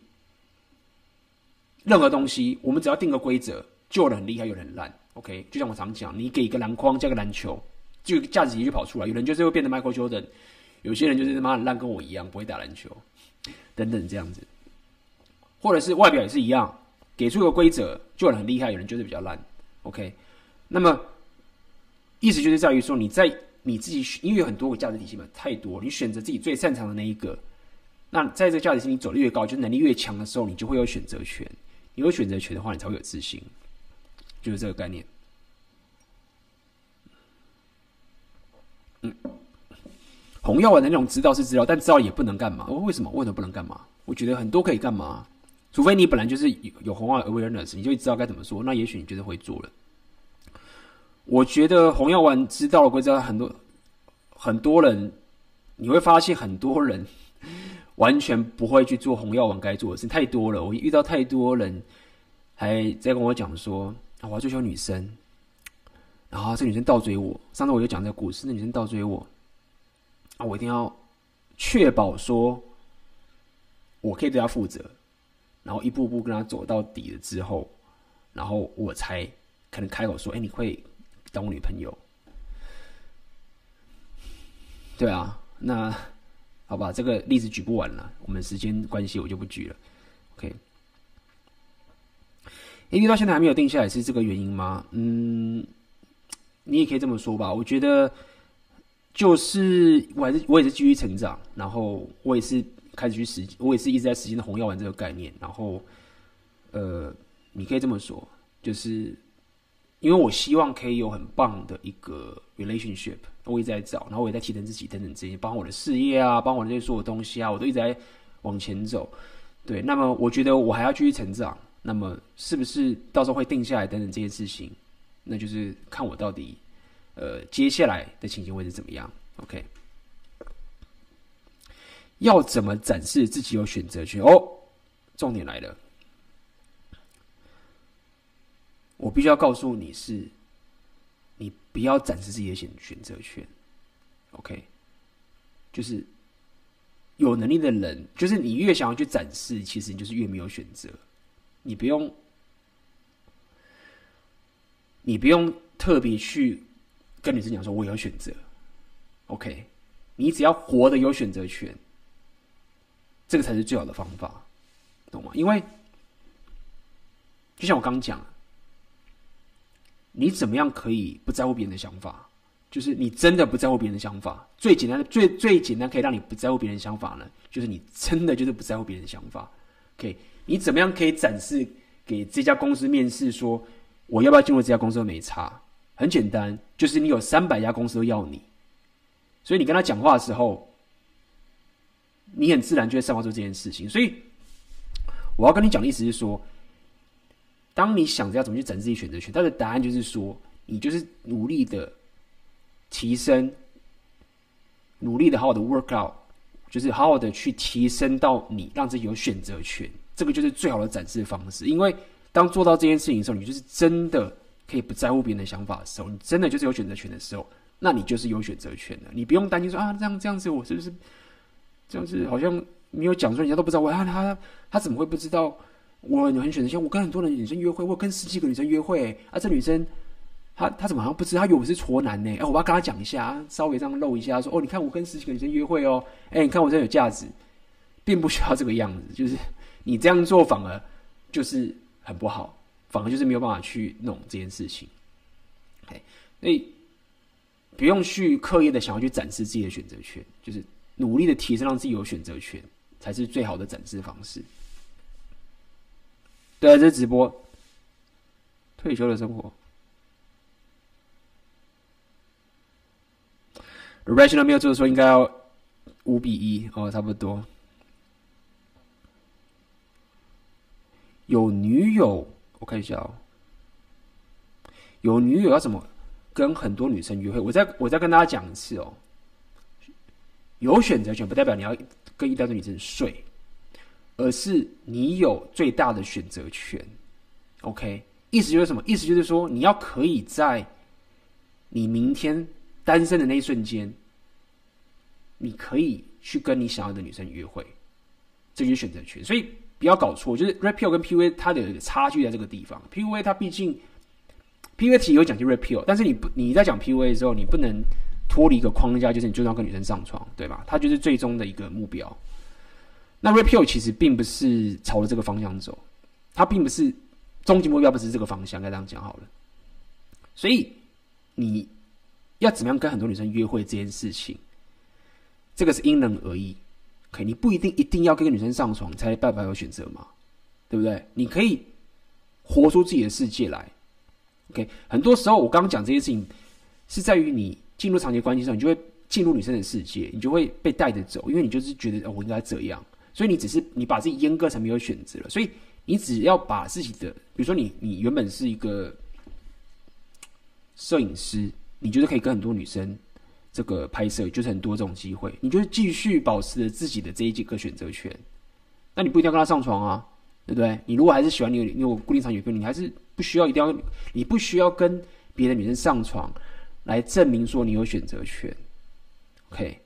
任何东西，我们只要定个规则，就有人很厉害，有人很烂。OK，就像我常讲，你给一个篮筐加个篮球，就价值体系就跑出来。有人就是会变成 Michael Jordan，有些人就是他妈很烂，跟我一样不会打篮球，等等这样子。或者是外表也是一样，给出一个规则，就有人很厉害，有人就是比较烂。OK，那么意思就是在于说你在。你自己选，因为有很多个价值体系嘛，太多，你选择自己最擅长的那一个。那在这个价值体系你走得越高，就能力越强的时候，你就会有选择权。你有选择权的话，你才会有自信，就是这个概念。嗯，红药丸的那种知道是知道，但知道也不能干嘛？为什么？为什么不能干嘛？我觉得很多可以干嘛，除非你本来就是有有红药丸 awareness，你就知道该怎么说。那也许你就是会做了。我觉得红药丸知道了，会知道很多很多人，你会发现很多人 完全不会去做红药丸该做的事，太多了。我遇到太多人还在跟我讲说，我要追求女生，然后这女生倒追我。上次我就讲这个故事，那女生倒追我，啊，我一定要确保说我可以对她负责，然后一步步跟她走到底了之后，然后我才可能开口说，哎，你会。当我女朋友，对啊，那好吧，这个例子举不完了，我们时间关系我就不举了。OK，因为到现在还没有定下来，是这个原因吗？嗯，你也可以这么说吧。我觉得就是我还是我也是继续成长，然后我也是开始去实，我也是一直在实践的红药丸这个概念。然后，呃，你可以这么说，就是。因为我希望可以有很棒的一个 relationship，我一直在找，然后我也在提升自己等等这些，包括我的事业啊，包括我这些所有东西啊，我都一直在往前走。对，那么我觉得我还要继续成长，那么是不是到时候会定下来等等这些事情，那就是看我到底呃接下来的情形会是怎么样。OK，要怎么展示自己有选择权？哦，重点来了。我必须要告诉你是，你不要展示自己的选选择权，OK？就是有能力的人，就是你越想要去展示，其实你就是越没有选择。你不用，你不用特别去跟女生讲说“我有选择 ”，OK？你只要活得有选择权，这个才是最好的方法，懂吗？因为就像我刚讲。你怎么样可以不在乎别人的想法？就是你真的不在乎别人的想法。最简单的、最最简单可以让你不在乎别人的想法呢，就是你真的就是不在乎别人的想法。OK，你怎么样可以展示给这家公司面试说，我要不要进入这家公司都没差？很简单，就是你有三百家公司都要你，所以你跟他讲话的时候，你很自然就会散发出这件事情。所以我要跟你讲的意思是说。当你想着要怎么去展示自己选择权，他的答案就是说，你就是努力的提升，努力的好好的 work out，就是好好的去提升到你让自己有选择权，这个就是最好的展示方式。因为当做到这件事情的时候，你就是真的可以不在乎别人的想法的时候，你真的就是有选择权的时候，那你就是有选择权的。你不用担心说啊，这样这样子我是不是这样子好像没有讲出来，人家都不知道我啊，他他怎么会不知道？我很选择性，我跟很多的女生约会，我跟十几个女生约会，啊，这女生她她怎么好像不知道？她以为我是挫男呢？哎，我要跟她讲一下，稍微这样露一下，说哦，你看我跟十几个女生约会哦，哎，你看我真有价值，并不需要这个样子，就是你这样做反而就是很不好，反而就是没有办法去弄这件事情。哎，所以不用去刻意的想要去展示自己的选择权，就是努力的提升，让自己有选择权，才是最好的展示方式。对，这直播。退休的生活。Rational 没有做的时候，应该要五比一哦，差不多。有女友，我看一下哦。有女友要怎么跟很多女生约会？我再我再跟大家讲一次哦。有选择权不代表你要跟一大堆女生睡。而是你有最大的选择权，OK？意思就是什么？意思就是说，你要可以在你明天单身的那一瞬间，你可以去跟你想要的女生约会，这就是选择权。所以不要搞错，就是 Red Pill 跟 PUA 它的差距在这个地方。PUA 它毕竟 PUA 其实有讲究 Red Pill，但是你不你在讲 PUA 的时候，你不能脱离一个框架，就是你就要跟女生上床，对吧？它就是最终的一个目标。那 Red Pill 其实并不是朝着这个方向走，它并不是终极目标，不是这个方向，该这样讲好了。所以你要怎么样跟很多女生约会这件事情，这个是因人而异。可以，你不一定一定要跟女生上床才办法有选择嘛，对不对？你可以活出自己的世界来。OK，很多时候我刚刚讲这些事情，是在于你进入长期关系上，你就会进入女生的世界，你就会被带着走，因为你就是觉得哦，我应该这样。所以你只是你把自己阉割成没有选择了，所以你只要把自己的，比如说你你原本是一个摄影师，你觉得可以跟很多女生这个拍摄，就是很多这种机会，你就是继续保持着自己的这一几个选择权。那你不一定要跟他上床啊，对不对？你如果还是喜欢你，你有固定场女朋友，你还是不需要一定要，你不需要跟别的女生上床来证明说你有选择权。OK。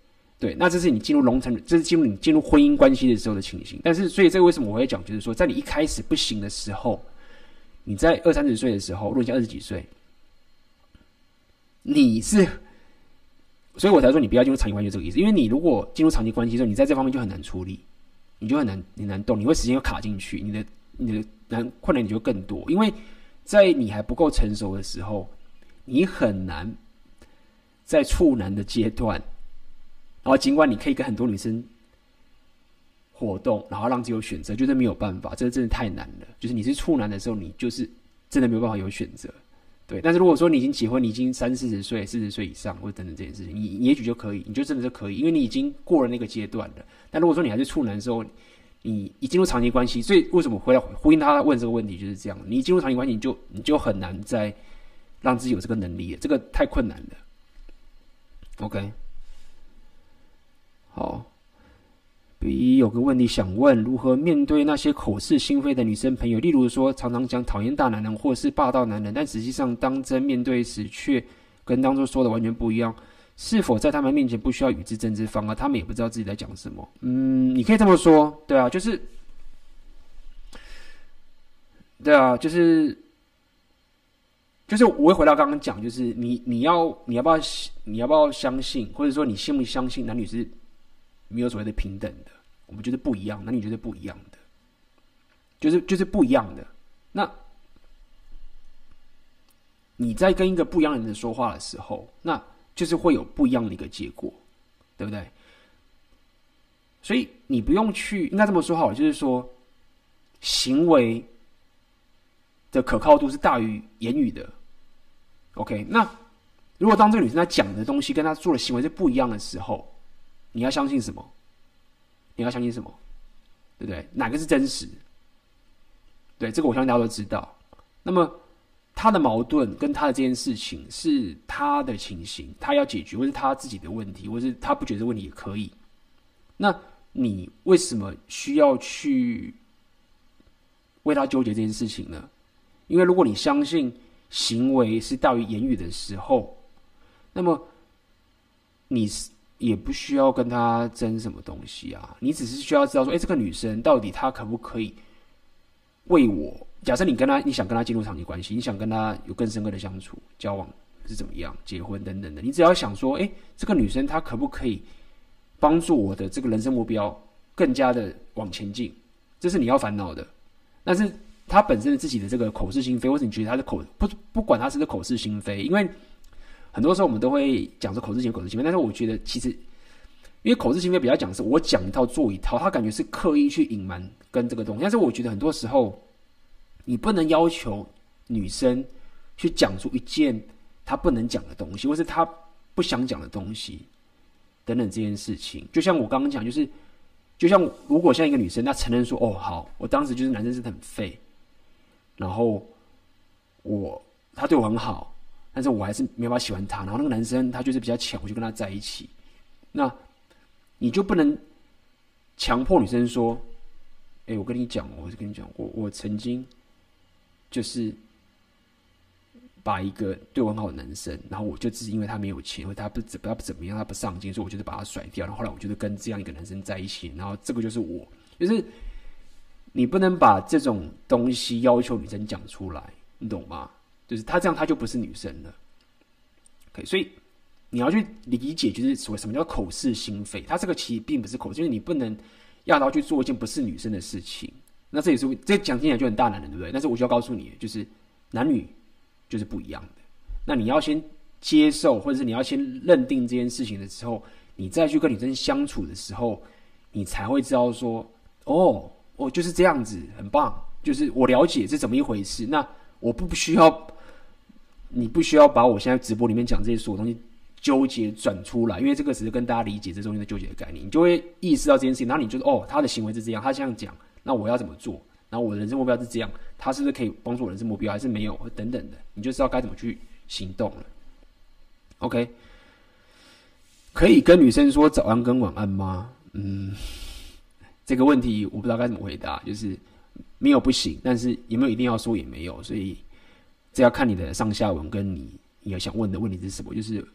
对，那这是你进入龙城，这是进入你进入婚姻关系的时候的情形。但是，所以这个为什么我会讲，就是说，在你一开始不行的时候，你在二三十岁的时候，如果你二十几岁，你是，所以我才说你不要进入长期关系这个意思。因为你如果进入长期关系之后，你在这方面就很难处理，你就很难，你难动，你会时间又卡进去，你的你的难困难你就更多。因为在你还不够成熟的时候，你很难在处男的阶段。然后，尽管你可以跟很多女生活动，然后让自己有选择，就是没有办法，这个真的太难了。就是你是处男的时候，你就是真的没有办法有选择，对。但是如果说你已经结婚，你已经三四十岁、四十岁以上，或者等等这件事情，你也许就可以，你就真的是可以，因为你已经过了那个阶段了。但如果说你还是处男的时候，你一进入长期关系，所以为什么回来呼应他问这个问题就是这样？你一进入长期关系，你就你就很难再让自己有这个能力了，这个太困难了。OK。好，B 有个问题想问：如何面对那些口是心非的女生朋友？例如说，常常讲讨厌大男人或是霸道男人，但实际上当真面对时，却跟当初说的完全不一样。是否在他们面前不需要与之争之，反而他们也不知道自己在讲什么？嗯，你可以这么说，对啊，就是，对啊，就是，就是我会回到刚刚讲，就是你你要你要不要你要不要相信，或者说你信不相信男女是？没有所谓的平等的，我们觉得不一样，那你觉得不一样的，就是就是不一样的。那你在跟一个不一样的人说话的时候，那就是会有不一样的一个结果，对不对？所以你不用去，应该这么说好，就是说行为的可靠度是大于言语的。OK，那如果当这个女生她讲的东西跟她做的行为是不一样的时候，你要相信什么？你要相信什么？对不对？哪个是真实？对，这个我相信大家都知道。那么他的矛盾跟他的这件事情是他的情形，他要解决，或是他自己的问题，或是他不觉得问题也可以。那你为什么需要去为他纠结这件事情呢？因为如果你相信行为是大于言语的时候，那么你是。也不需要跟他争什么东西啊，你只是需要知道说，哎，这个女生到底她可不可以为我，假设你跟她，你想跟她进入长期关系，你想跟她有更深刻的相处、交往是怎么样，结婚等等的，你只要想说，诶，这个女生她可不可以帮助我的这个人生目标更加的往前进？这是你要烦恼的。但是她本身自己的这个口是心非，或者你觉得她的口不不管她是不是口是心非，因为很多时候我们都会讲说口是心非，口是心非，但是我觉得其实因为口是心非比较讲是我讲一套做一套，他感觉是刻意去隐瞒跟这个东西，但是我觉得很多时候。你不能要求女生去讲出一件她不能讲的东西，或是她不想讲的东西，等等这件事情。就像我刚刚讲，就是就像如果像一个女生，她承认说：“哦，好，我当时就是男生是很废，然后我他对我很好，但是我还是没法喜欢他。然后那个男生他就是比较强，我就跟他在一起。那你就不能强迫女生说：‘哎，我跟你讲，我是跟你讲，我我曾经。’就是把一个对我很好的男生，然后我就只是因为他没有钱，或他不怎他不怎么样，他不上进，所以我就是把他甩掉。然后后来我就是跟这样一个男生在一起，然后这个就是我，就是你不能把这种东西要求女生讲出来，你懂吗？就是他这样，他就不是女生了。OK，所以你要去理解，就是所谓什么叫口是心非。他这个其实并不是口，就是你不能要他去做一件不是女生的事情。那这也是这讲起来就很大男人，对不对？但是我就要告诉你，就是男女就是不一样的。那你要先接受，或者是你要先认定这件事情的时候，你再去跟女生相处的时候，你才会知道说，哦，哦，就是这样子，很棒。就是我了解是怎么一回事。那我不需要，你不需要把我现在直播里面讲这些所有东西纠结转出来，因为这个只是跟大家理解这中间的纠结的概念，你就会意识到这件事情。然后你就，哦，他的行为是这样，他这样讲。那我要怎么做？然后我的人生目标是这样，他是不是可以帮助我人生目标，还是没有？等等的，你就知道该怎么去行动了。OK，可以跟女生说早安跟晚安吗？嗯，这个问题我不知道该怎么回答，就是没有不行，但是有没有一定要说也没有，所以这要看你的上下文跟你你要想问的问题是什么。就是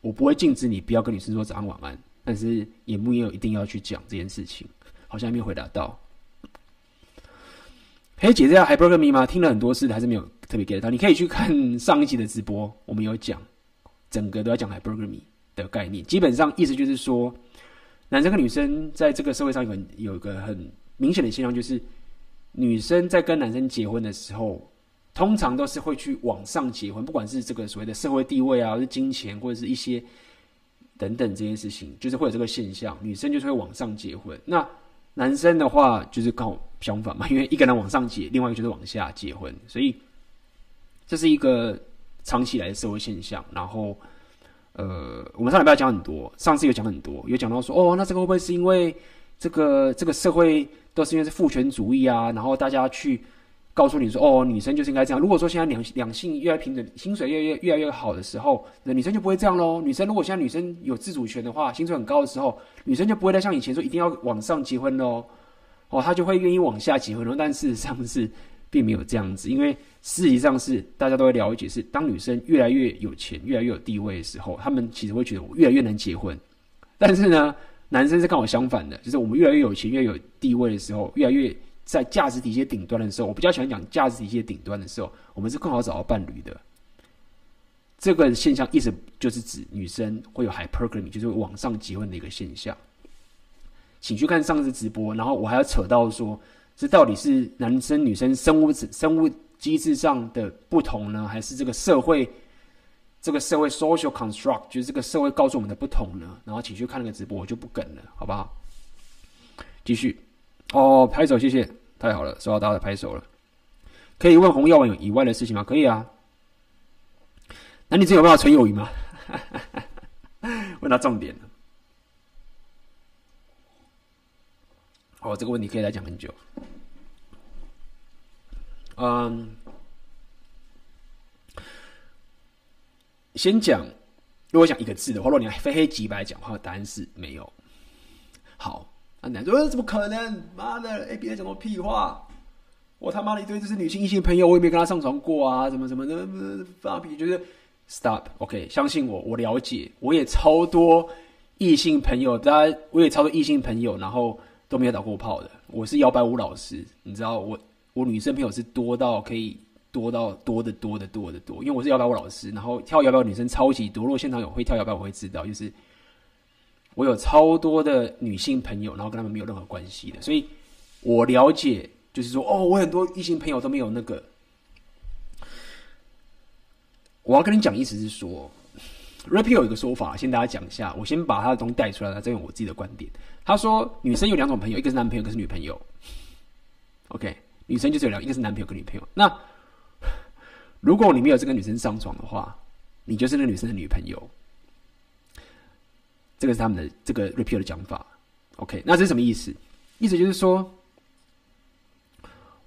我不会禁止你不要跟女生说早安晚安，但是也没有一定要去讲这件事情。好像还没有回答到。可以解释一下 hypergamy 吗？听了很多次，还是没有特别 get 到。你可以去看上一期的直播，我们有讲，整个都要讲 hypergamy 的概念。基本上意思就是说，男生跟女生在这个社会上有很有一个很明显的现象，就是女生在跟男生结婚的时候，通常都是会去往上结婚，不管是这个所谓的社会地位啊，或是金钱，或者是一些等等这件事情，就是会有这个现象，女生就是会往上结婚。那男生的话就是刚好相反嘛，因为一个人往上结，另外一个就是往下结婚，所以这是一个长期以来的社会现象。然后，呃，我们上礼拜讲很多，上次有讲很多，有讲到说，哦，那这个会不会是因为这个这个社会都是因为是父权主义啊？然后大家去。告诉你说哦，女生就是应该这样。如果说现在两两性越来越平等，薪水越越越来越好的时候，那女生就不会这样喽。女生如果现在女生有自主权的话，薪水很高的时候，女生就不会再像以前说一定要往上结婚喽。哦，她就会愿意往下结婚喽。但事实上是并没有这样子，因为事实上是大家都会了解，是当女生越来越有钱、越来越有地位的时候，他们其实会觉得我越来越能结婚。但是呢，男生是刚好相反的，就是我们越来越有钱、越来越有地位的时候，越来越。在价值体系顶端的时候，我比较喜欢讲价值体系顶端的时候，我们是更好找到伴侣的。这个现象意思就是指女生会有 hypergamy，就是网上结婚的一个现象。请去看上次直播，然后我还要扯到说，这到底是男生女生生物生物机制上的不同呢，还是这个社会这个社会 social construct，就是这个社会告诉我们的不同呢？然后请去看那个直播，我就不梗了，好不好？继续。哦，拍手，谢谢，太好了，收到大家的拍手了。可以问红药丸以外的事情吗？可以啊。那你这有办法纯友谊吗？问到重点了。哦，这个问题可以来讲很久。嗯，先讲，如果讲一个字的话，如果你非黑即白讲话，答案是没有。好。男说：“，怎么可能？妈的！A B A 讲什么屁话？我他妈的一堆就是女性异性朋友，我也没跟他上床过啊！怎么怎么的？放屁！就是 stop，OK，相信我，我了解，我也超多异性朋友，大家我也超多异性朋友，然后都没有打过炮的。我是摇摆舞老师，你知道我我女生朋友是多到可以多到多的多的多的多，因为我是摇摆舞老师，然后跳摇摆舞女生超级多。如果现场有会跳摇摆舞，我会知道，就是我有超多的女性朋友，然后跟他们没有任何关系的，所以我了解，就是说，哦，我很多异性朋友都没有那个。我要跟你讲，意思是说，Ray Peal 有一个说法，先大家讲一下。我先把他的东西带出来，再用我自己的观点。他说，女生有两种朋友，一个是男朋友，一个是女朋友。OK，女生就是有两，一个是男朋友跟女朋友。那 如果你没有这个女生上床的话，你就是那个女生的女朋友。这个是他们的这个 repeal 的讲法。OK，那这是什么意思？意思就是说，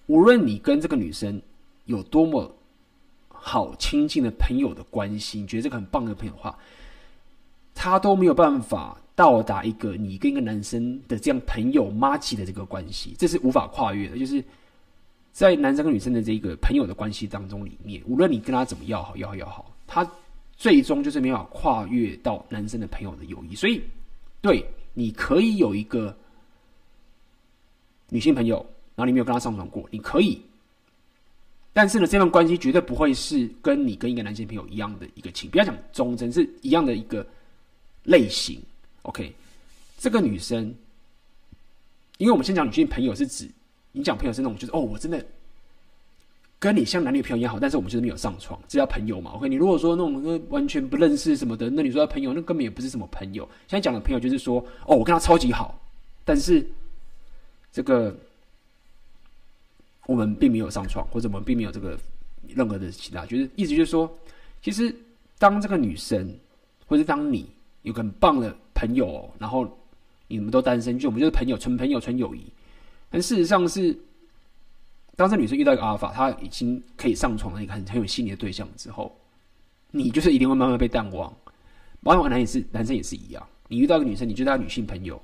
无论你跟这个女生有多么。好亲近的朋友的关系，你觉得这个很棒的朋友的话，他都没有办法到达一个你跟一个男生的这样朋友 MACH 的这个关系，这是无法跨越的。就是在男生跟女生的这个朋友的关系当中里面，无论你跟他怎么要好要好要好，他最终就是没有跨越到男生的朋友的友谊。所以，对，你可以有一个女性朋友，然后你没有跟她上床过，你可以。但是呢，这段关系绝对不会是跟你跟一个男性朋友一样的一个情，不要讲忠贞，是一样的一个类型。OK，这个女生，因为我们先讲女性朋友是指你讲朋友是那种，就是哦，我真的跟你像男女朋友一样好，但是我们就是没有上床，这叫朋友嘛？OK，你如果说那种完全不认识什么的，那你说朋友，那根本也不是什么朋友。现在讲的朋友就是说，哦，我跟他超级好，但是这个。我们并没有上床，或者我们并没有这个任何的其他，就是意思就是说，其实当这个女生，或者当你有个很棒的朋友，然后你们都单身，就我们就是朋友，纯朋友，纯友谊。但事实上是，当这女生遇到一个阿尔法，她已经可以上床的一个很很有吸引力的对象之后，你就是一定会慢慢被淡忘。包括男也是，男生也是一样。你遇到一个女生，你觉得她女性朋友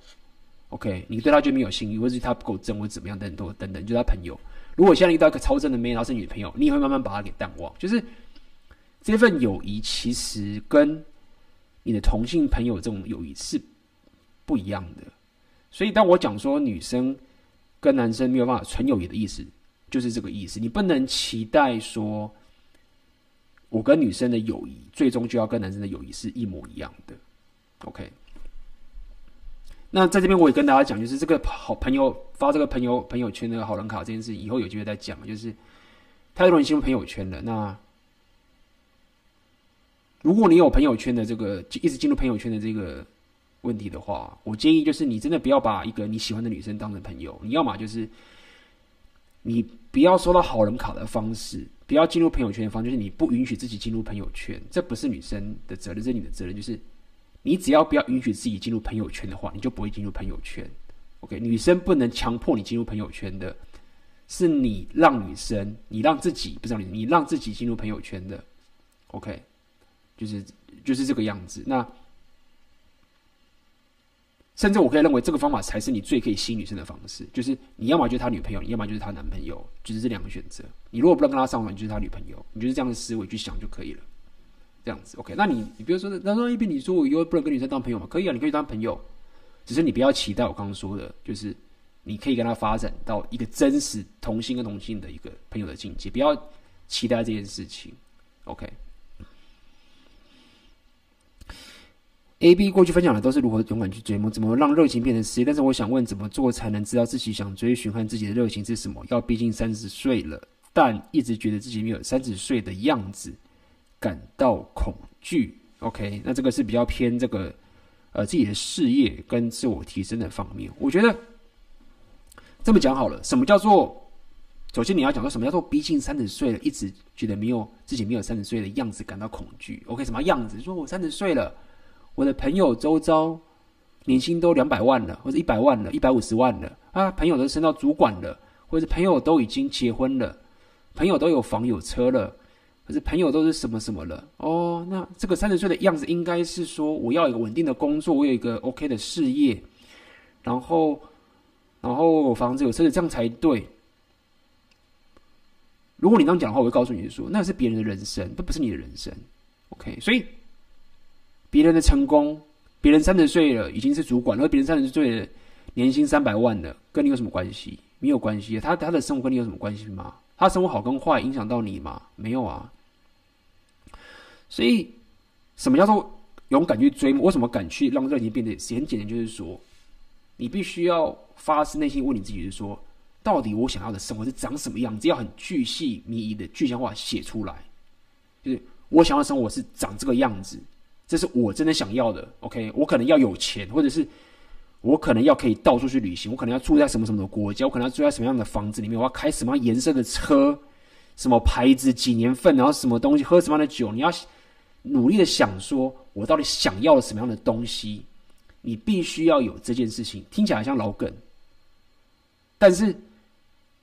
，OK，你对她就没有性欲，或是她不够真，或怎么样等等等等，就她朋友。如果现在遇到一个超正的妹，然后是女朋友，你也会慢慢把她给淡忘。就是这份友谊，其实跟你的同性朋友这种友谊是不一样的。所以，当我讲说女生跟男生没有办法纯友谊的意思，就是这个意思。你不能期待说，我跟女生的友谊最终就要跟男生的友谊是一模一样的。OK。那在这边我也跟大家讲，就是这个好朋友发这个朋友朋友圈的好人卡这件事，以后有机会再讲。就是太多人进入朋友圈了，那如果你有朋友圈的这个一直进入朋友圈的这个问题的话，我建议就是你真的不要把一个你喜欢的女生当成朋友，你要么就是你不要收到好人卡的方式，不要进入朋友圈的方式，就是你不允许自己进入朋友圈，这不是女生的责任，这是你的责任，就是。你只要不要允许自己进入朋友圈的话，你就不会进入朋友圈。OK，女生不能强迫你进入朋友圈的，是你让女生，你让自己不是让你，你让自己进入朋友圈的。OK，就是就是这个样子。那甚至我可以认为这个方法才是你最可以吸引女生的方式，就是你要么就是他女朋友，你要么就是他男朋友，就是这两个选择。你如果不能跟他上床，你就是他女朋友，你就是这样的思维去想就可以了。这样子，OK？那你，你比如说，那说一边你说我以后不能跟女生当朋友吗？可以啊，你可以当朋友，只是你不要期待我刚刚说的，就是你可以跟他发展到一个真实同性跟同性的一个朋友的境界，不要期待这件事情，OK？、A、B 过去分享的都是如何勇敢去追梦，怎么让热情变成事业，但是我想问，怎么做才能知道自己想追寻和自己的热情是什么？要毕竟三十岁了，但一直觉得自己没有三十岁的样子。感到恐惧，OK，那这个是比较偏这个呃自己的事业跟自我提升的方面。我觉得这么讲好了，什么叫做？首先你要讲说什么叫做逼近三十岁了，一直觉得没有自己没有三十岁的样子感到恐惧。OK，什么样子？说我三十岁了，我的朋友周遭年薪都两百万了，或者一百万了，一百五十万了啊，朋友都升到主管了，或者朋友都已经结婚了，朋友都有房有车了。可是朋友都是什么什么了哦？那这个三十岁的样子应该是说，我要一个稳定的工作，我有一个 OK 的事业，然后，然后有房子有车子，这样才对。如果你这样讲的话，我会告诉你说，那是别人的人生，这不是你的人生。OK，所以别人的成功，别人三十岁了已经是主管，而别人三十岁了年薪三百万了，跟你有什么关系没有关系。他他的生活跟你有什么关系吗？他生活好跟坏影响到你吗？没有啊。所以，什么叫做勇敢去追？为什么敢去让热情变得很简单？就是说，你必须要发自内心问你自己，是说，到底我想要的生活是长什么样子？要很巨细靡遗的具象化写出来。就是我想要的生活是长这个样子，这是我真的想要的。OK，我可能要有钱，或者是我可能要可以到处去旅行，我可能要住在什么什么的国家，我可能要住在什么样的房子里面，我要开什么样颜色的车，什么牌子，几年份，然后什么东西，喝什么样的酒，你要。努力的想说，我到底想要什么样的东西？你必须要有这件事情，听起来像老梗。但是，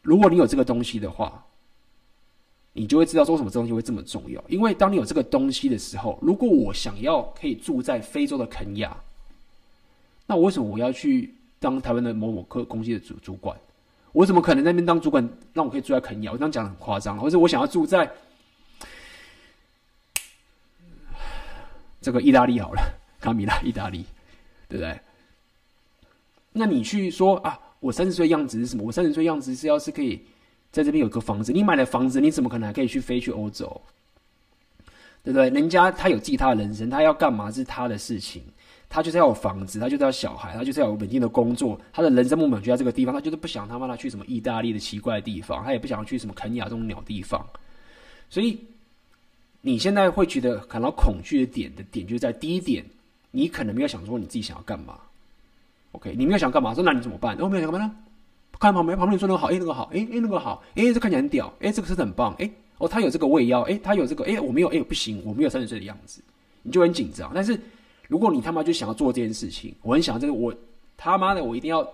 如果你有这个东西的话，你就会知道说什么这东西会这么重要。因为当你有这个东西的时候，如果我想要可以住在非洲的肯亚，那为什么我要去当台湾的某某科公司的主主管？我怎么可能在那边当主管，让我可以住在肯亚？我这样讲很夸张，或者我想要住在。这个意大利好了，卡米拉，意大利，对不对？那你去说啊，我三十岁样子是什么？我三十岁样子是要是可以在这边有个房子。你买了房子，你怎么可能还可以去飞去欧洲？对不对？人家他有自己他的人生，他要干嘛是他的事情。他就是要有房子，他就是要小孩，他就是要有稳定的工作。他的人生目标就在这个地方，他就是不想他妈的去什么意大利的奇怪的地方，他也不想去什么肯尼亚这种鸟地方，所以。你现在会觉得感到恐惧的点的点，就在第一点，你可能没有想说你自己想要干嘛。OK，你没有想干嘛，说那你怎么办？哦，没有想干嘛呢？看旁边，旁边说那个好，哎，那个好，哎哎，那个好，哎，这看起来很屌，哎，这个是很棒，哎，哦，他有这个我也要，哎，他有这个，哎，我没有，哎，不行，我没有三十岁的样子，你就很紧张。但是如果你他妈就想要做这件事情，我很想这个，我他妈的，我一定要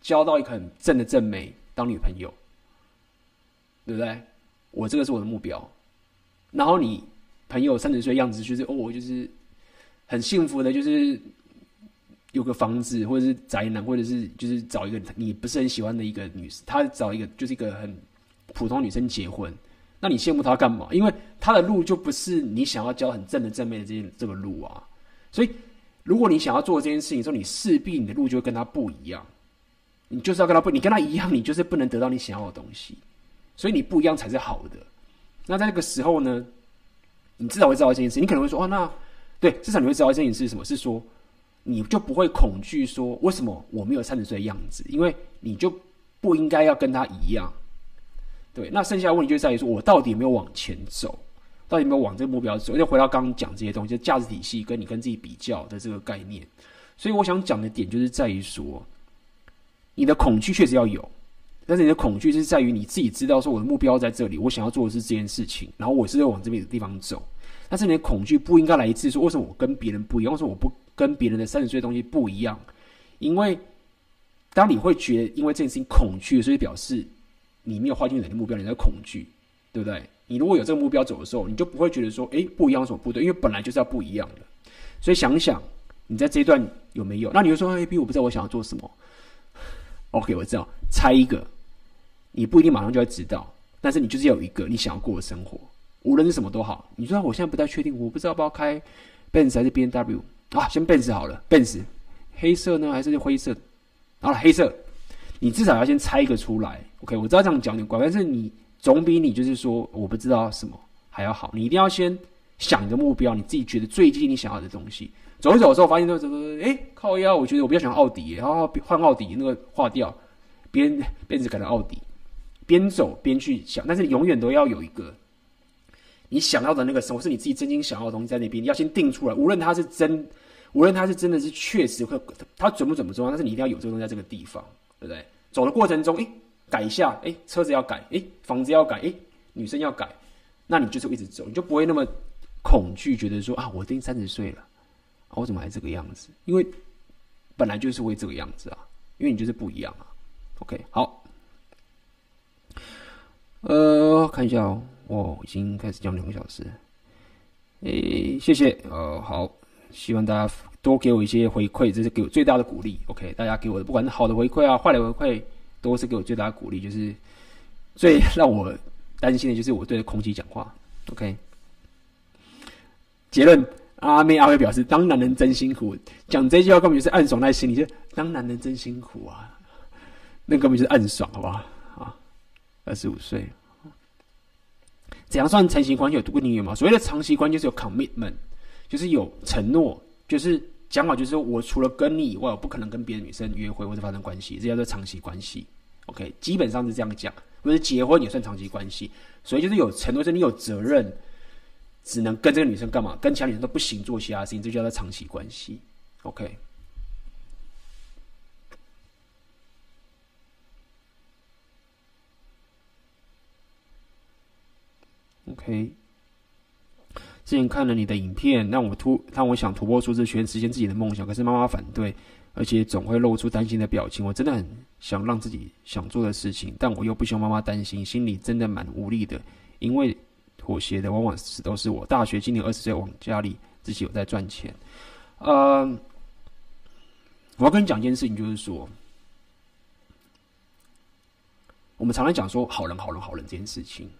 交到一个很正的正妹当女朋友，对不对？我这个是我的目标。然后你朋友三十岁样子，就是哦，我就是很幸福的，就是有个房子，或者是宅男，或者是就是找一个你不是很喜欢的一个女生，他找一个就是一个很普通女生结婚，那你羡慕他干嘛？因为他的路就不是你想要交很正的正面的这这个路啊。所以如果你想要做这件事情的时候，你势必你的路就会跟他不一样。你就是要跟他不，你跟他一样，你就是不能得到你想要的东西。所以你不一样才是好的。那在那个时候呢，你至少会知道一件事，你可能会说：“哦，那对，至少你会知道一件事是什么？是说，你就不会恐惧说为什么我没有三十岁的样子，因为你就不应该要跟他一样。对，那剩下的问题就在于说，我到底有没有往前走，到底有没有往这个目标走？就回到刚刚讲这些东西，就价值体系跟你跟自己比较的这个概念。所以我想讲的点就是在于说，你的恐惧确实要有。但是你的恐惧是在于你自己知道说我的目标在这里，我想要做的是这件事情，然后我是要往这边的地方走。但是你的恐惧不应该来自说为什么我跟别人不一样，为什么我不跟别人的三十岁东西不一样？因为当你会觉得因为这件事情恐惧，所以表示你没有划定你的目标，你在恐惧，对不对？你如果有这个目标走的时候，你就不会觉得说，哎，不一样有什么不对？因为本来就是要不一样的。所以想想你在这一段有没有？那你就说，哎，B，我不知道我想要做什么。OK，我知道，猜一个。你不一定马上就会知道，但是你就是要有一个你想要过的生活，无论是什么都好。你说我现在不太确定，我不知道要不要开 Benz 还是 B N W 啊？先 Benz 好了，Benz 黑色呢还是灰色？好了，黑色，你至少要先猜一个出来。OK，我知道这样讲有点怪，但是你总比你就是说我不知道什么还要好。你一定要先想一个目标，你自己觉得最近你想要的东西。走一走的时候，发现说这个哎靠腰，我觉得我比较喜欢奥迪，然后换奥迪那个划掉，边 Benz 改成奥迪。边走边去想，但是你永远都要有一个你想要的那个生活，是你自己真心想要的东西在那边，你要先定出来。无论它是真，无论他是真的是确实会，它准不准不重要，但是你一定要有这个东西在这个地方，对不对？走的过程中，诶，改一下，诶，车子要改，诶，房子要改，诶，女生要改，那你就是一直走，你就不会那么恐惧，觉得说啊，我已经三十岁了，我怎么还这个样子？因为本来就是会这个样子啊，因为你就是不一样啊。OK，好。呃，看一下哦，哦，已经开始讲两个小时。诶，谢谢，呃，好，希望大家多给我一些回馈，这是给我最大的鼓励。OK，大家给我的不管是好的回馈啊，坏的回馈，都是给我最大的鼓励。就是最让我担心的就是我对着空气讲话。OK，结论，阿妹阿辉表示，当男人真辛苦。讲这句话根本就是暗爽在心里，就当男人真辛苦啊。那根本就是暗爽，好不好？啊，二十五岁，怎样算长期关系有多个定义吗？所谓的长期关系就是有 commitment，就是有承诺，就是讲好，就是我除了跟你以外，我不可能跟别的女生约会或者发生关系，这叫做长期关系。OK，基本上是这样讲，或者结婚也算长期关系，所以就是有承诺，是你有责任，只能跟这个女生干嘛，跟其他女生都不行做其他事情，这叫做长期关系。OK。OK，之前看了你的影片，让我突让我想突破舒适圈，实现自己的梦想。可是妈妈反对，而且总会露出担心的表情。我真的很想让自己想做的事情，但我又不希望妈妈担心，心里真的蛮无力的。因为妥协的往往是都是我。大学今年二十岁，往家里自己有在赚钱。呃，我要跟你讲一件事情，就是说，我们常常讲说好人、好人、好人这件事情。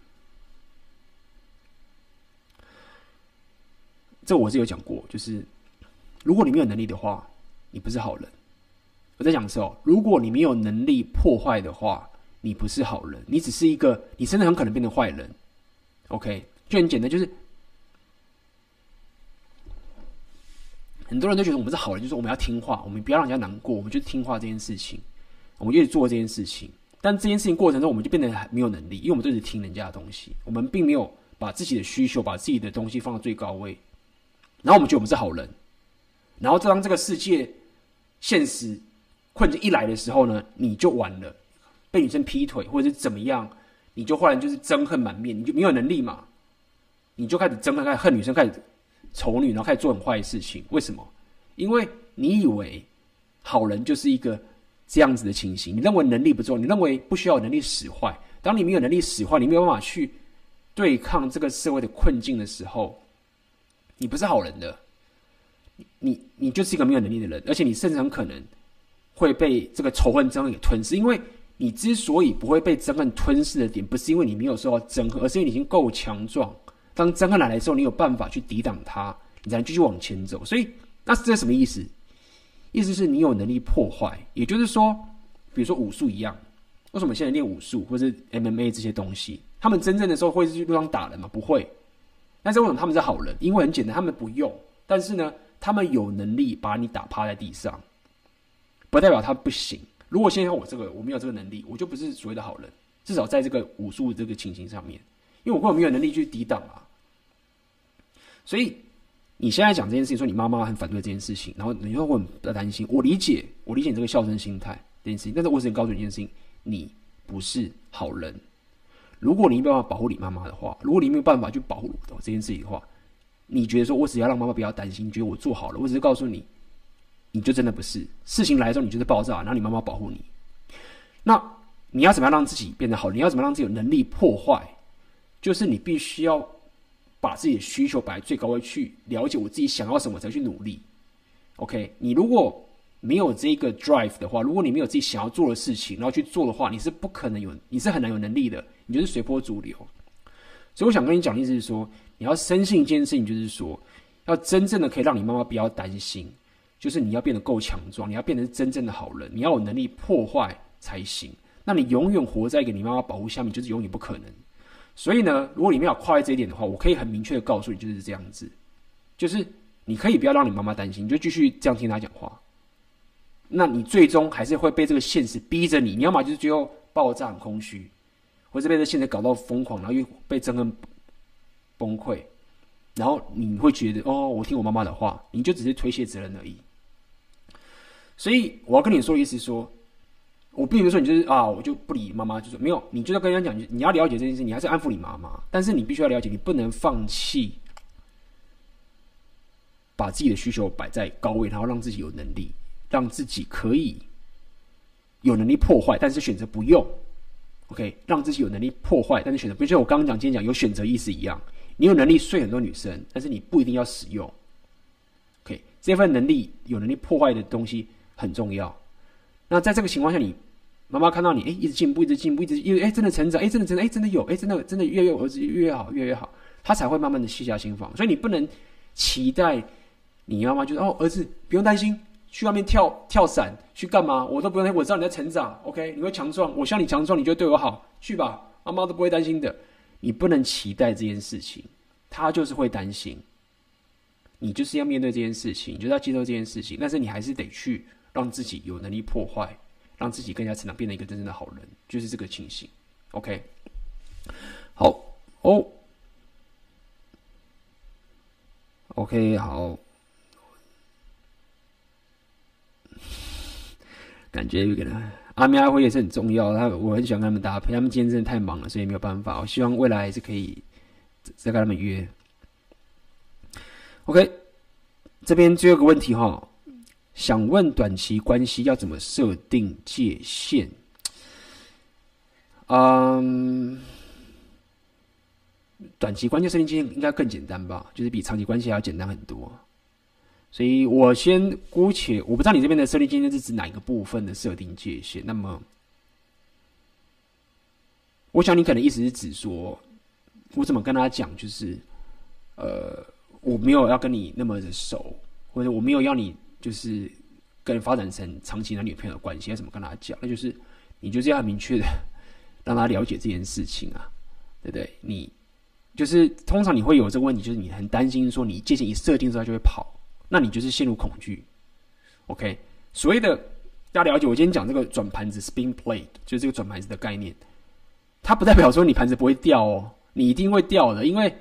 这我是有讲过，就是如果你没有能力的话，你不是好人。我在讲的时候，如果你没有能力破坏的话，你不是好人，你只是一个，你真的很可能变成坏人。OK，就很简单，就是很多人都觉得我们是好人，就是我们要听话，我们不要让人家难过，我们就听话这件事情，我们就去做这件事情。但这件事情过程中，我们就变得很没有能力，因为我们都是听人家的东西，我们并没有把自己的需求、把自己的东西放到最高位。然后我们觉得我们是好人，然后当这个世界现实困境一来的时候呢，你就完了，被女生劈腿或者是怎么样，你就忽然就是憎恨满面，你就没有能力嘛，你就开始憎恨，开始恨女生，开始丑女，然后开始做很坏的事情。为什么？因为你以为好人就是一个这样子的情形，你认为能力不重要，你认为不需要能力使坏。当你没有能力使坏，你没有办法去对抗这个社会的困境的时候。你不是好人的，你你你就是一个没有能力的人，而且你甚至很可能会被这个仇恨、憎恨给吞噬。因为你之所以不会被憎恨吞噬的点，不是因为你没有受到憎恨，而是因为你已经够强壮。当憎恨来的时候，你有办法去抵挡它，你才能继续往前走。所以，那这什么意思？意思是你有能力破坏，也就是说，比如说武术一样，为什么现在练武术或是 MMA 这些东西，他们真正的时候会是去路上打人吗？不会。但是为什么他们是好人？因为很简单，他们不用，但是呢，他们有能力把你打趴在地上，不代表他不行。如果现在我这个我没有这个能力，我就不是所谓的好人。至少在这个武术这个情形上面，因为我根本没有能力去抵挡啊。所以你现在讲这件事情，说你妈妈很反对这件事情，然后你说我很担心，我理解，我理解你这个孝顺心态这件事情，但是我只能告诉你一件事情：你不是好人。如果你没办法保护你妈妈的话，如果你没有办法去保护这件事情的话，你觉得说我只要让妈妈不要担心，觉得我做好了，我只是告诉你，你就真的不是。事情来的时候，你就是爆炸，然后你妈妈保护你。那你要怎么样让自己变得好？你要怎么让自己有能力破坏？就是你必须要把自己的需求摆最高位，去了解我自己想要什么，才去努力。OK，你如果没有这个 drive 的话，如果你没有自己想要做的事情，然后去做的话，你是不可能有，你是很难有能力的。你就是随波逐流，所以我想跟你讲的意思是说，你要深信一件事情，就是说，要真正的可以让你妈妈不要担心，就是你要变得够强壮，你要变成真正的好人，你要有能力破坏才行。那你永远活在一个你妈妈保护下面，就是永远不可能。所以呢，如果你没有跨越这一点的话，我可以很明确的告诉你，就是这样子，就是你可以不要让你妈妈担心，你就继续这样听她讲话。那你最终还是会被这个现实逼着你，你要么就是最后爆炸很空虚。或者被这现在搞到疯狂，然后又被憎恨崩溃，然后你会觉得哦，我听我妈妈的话，你就只是推卸责任而已。所以我要跟你说的意思是说，我并不是说你就是啊，我就不理妈妈，就是没有，你就要跟人家讲，你要了解这件事，你还是安抚你妈妈，但是你必须要了解，你不能放弃把自己的需求摆在高位，然后让自己有能力，让自己可以有能力破坏，但是选择不用。OK，让自己有能力破坏，但是选择，不就像我刚刚讲，今天讲有选择意识一样，你有能力睡很多女生，但是你不一定要使用。OK，这份能力有能力破坏的东西很重要。那在这个情况下，你妈妈看到你，哎，一直进步，一直进步，一直因为哎，真的成长，哎，真的真的，哎，真的有，哎，真的真的越越儿子越越好，越越好，她才会慢慢的卸下心防。所以你不能期待你妈妈就是哦，儿子不用担心，去外面跳跳伞，去干嘛？我都不用，我知道你在成长。OK，你会强壮，我希望你强壮，你就对我好，去吧，妈妈都不会担心的。你不能期待这件事情，他就是会担心。你就是要面对这件事情，你就是要接受这件事情，但是你还是得去让自己有能力破坏，让自己更加成长，变成一个真正的好人，就是这个情形。OK，好哦，OK，好。感觉有个人阿咪阿辉也是很重要，他我很喜欢跟他们搭配，他们今天真的太忙了，所以没有办法。我希望未来还是可以再跟他们约。OK，这边最后一个问题哈，想问短期关系要怎么设定界限？嗯，短期关系设定界限应该更简单吧？就是比长期关系还要简单很多。所以我先姑且，我不知道你这边的设定界限是指哪一个部分的设定界限。那么，我想你可能意思是指说，我怎么跟他讲，就是呃。我没有要跟你那么的熟，或者我没有要你就是跟发展成长期男女朋友关系，要怎么跟他讲？那就是你就这样明确的让他了解这件事情啊，对不对？你就是通常你会有这个问题，就是你很担心说你界限一设定之后就会跑，那你就是陷入恐惧。OK，所谓的大家了解，我今天讲这个转盘子 spin plate，就是这个转盘子的概念，它不代表说你盘子不会掉哦，你一定会掉的，因为。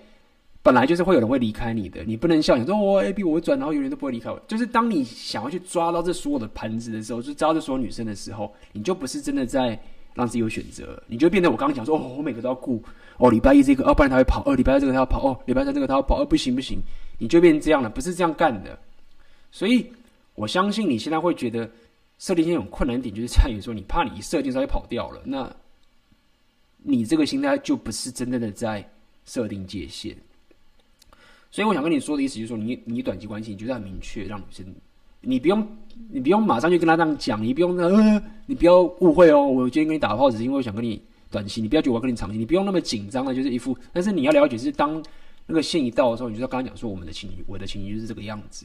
本来就是会有人会离开你的，你不能笑，你说我 A B 我会转，然后永远都不会离开我。就是当你想要去抓到这所有的盘子的时候，就抓到这所有女生的时候，你就不是真的在让自己有选择，你就变得我刚刚讲说，哦，我每个都要顾，哦，礼拜一这个，哦，不然他会跑，哦，礼拜二这个他要跑，哦，礼拜三这个他要跑，哦，不行不行，你就变成这样了，不是这样干的。所以我相信你现在会觉得设定一种困难点，就是在于说你怕你一设定他就跑掉了，那你这个心态就不是真正的在设定界限。所以我想跟你说的意思就是说，你你短期关系，你觉得很明确，让女生，你不用你不用马上就跟他这样讲，你不用呃，你不要误会哦，我今天跟你打炮只是因为我想跟你短期，你不要觉得我要跟你长期，你不用那么紧张的，就是一副。但是你要了解是当那个线一到的时候，你就要跟他讲说，我们的情绪，我的情绪就是这个样子，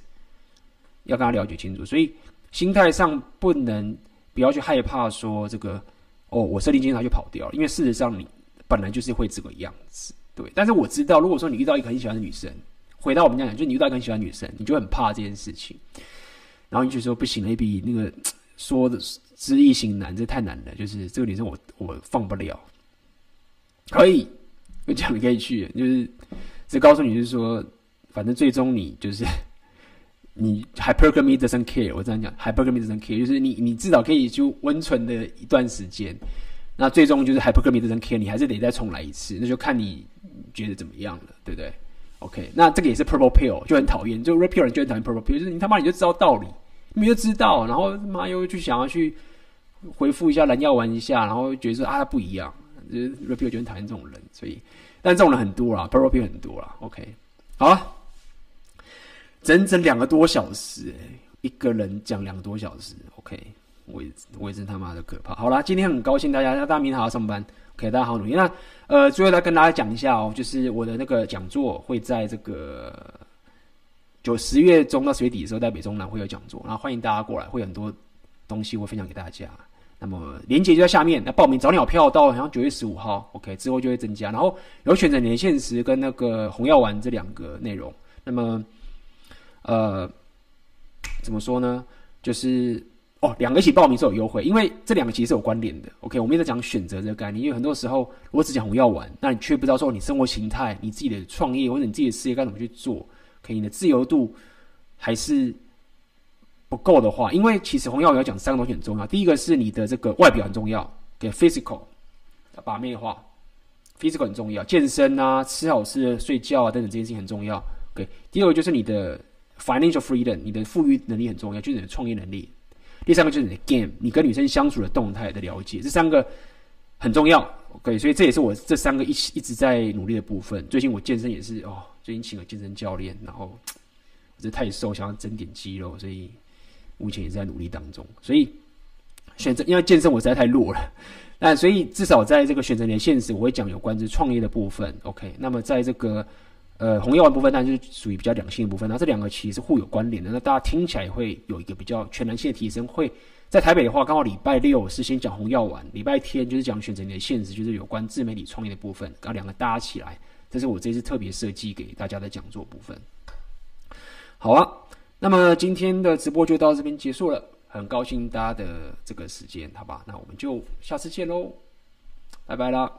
要跟他了解清楚。所以心态上不能不要去害怕说这个哦，我设定今天他就跑掉了，因为事实上你本来就是会这个样子。对，但是我知道，如果说你遇到一个很喜欢的女生，回到我们这样讲，就你遇到一个很喜欢的女生，你就很怕这件事情，然后你就说不行，AB 那个说的知易行难，这太难了，就是这个女生我我放不了。可以，我讲你可以去，就是只告诉你，就是说，反正最终你就是 你 hypergamy doesn't care，我这样讲 hypergamy doesn't care，就是你你至少可以就温存的一段时间。那最终就是 hypergamy doesn't care，你还是得再重来一次，那就看你觉得怎么样了，对不对？OK，那这个也是 purple pill，就很讨厌，就 red pill 人就很讨厌 purple pill，就是你他妈你就知道道理，你就知道，然后妈又去想要去回复一下蓝药丸一下，然后觉得说啊不一样，就是 red pill 就很讨厌这种人，所以但这种人很多啦，purple pill 很多啦。OK，好了，整整两个多小时，欸，一个人讲两个多小时，OK。我也我也真他妈的可怕。好啦，今天很高兴大家，大家明天还要上班，OK，大家好努力。那呃，最后再跟大家讲一下哦，就是我的那个讲座会在这个就十月中到十月底的时候，在北中南会有讲座，然后欢迎大家过来，会有很多东西会分享给大家。那么连接就在下面，那报名早鸟票到好像九月十五号，OK，之后就会增加，然后有选择年限时跟那个红药丸这两个内容。那么呃，怎么说呢？就是。哦，两个一起报名是有优惠，因为这两个其实是有关联的。OK，我们也在讲选择这个概念，因为很多时候如果只讲红药丸，那你却不知道说你生活形态、你自己的创业或者你自己的事业该怎么去做，你的自由度还是不够的话，因为其实红药丸要讲三个东西很重要。第一个是你的这个外表很重要，给 physical 把妹化，physical 很重要，健身啊、吃好吃的、睡觉啊等等这些事情很重要。OK，第二个就是你的 financial freedom，你的富裕能力很重要，就是你的创业能力。第三个就是你的 game，你跟女生相处的动态的了解，这三个很重要。OK，所以这也是我这三个一起一直在努力的部分。最近我健身也是哦，最近请了健身教练，然后 我这太瘦，想要增点肌肉，所以目前也是在努力当中。所以选择，因为健身我实在太弱了，那所以至少在这个选择你的现实，我会讲有关这创业的部分。OK，那么在这个呃，红药丸部分那就是属于比较两性的部分，那这两个其实是互有关联的。那大家听起来会有一个比较全然性的提升。会在台北的话，刚好礼拜六是先讲红药丸，礼拜天就是讲选择你的现实，就是有关自媒体创业的部分，然后两个搭起来，这是我这次特别设计给大家的讲座部分。好啊，那么今天的直播就到这边结束了，很高兴大家的这个时间，好吧？那我们就下次见喽，拜拜啦。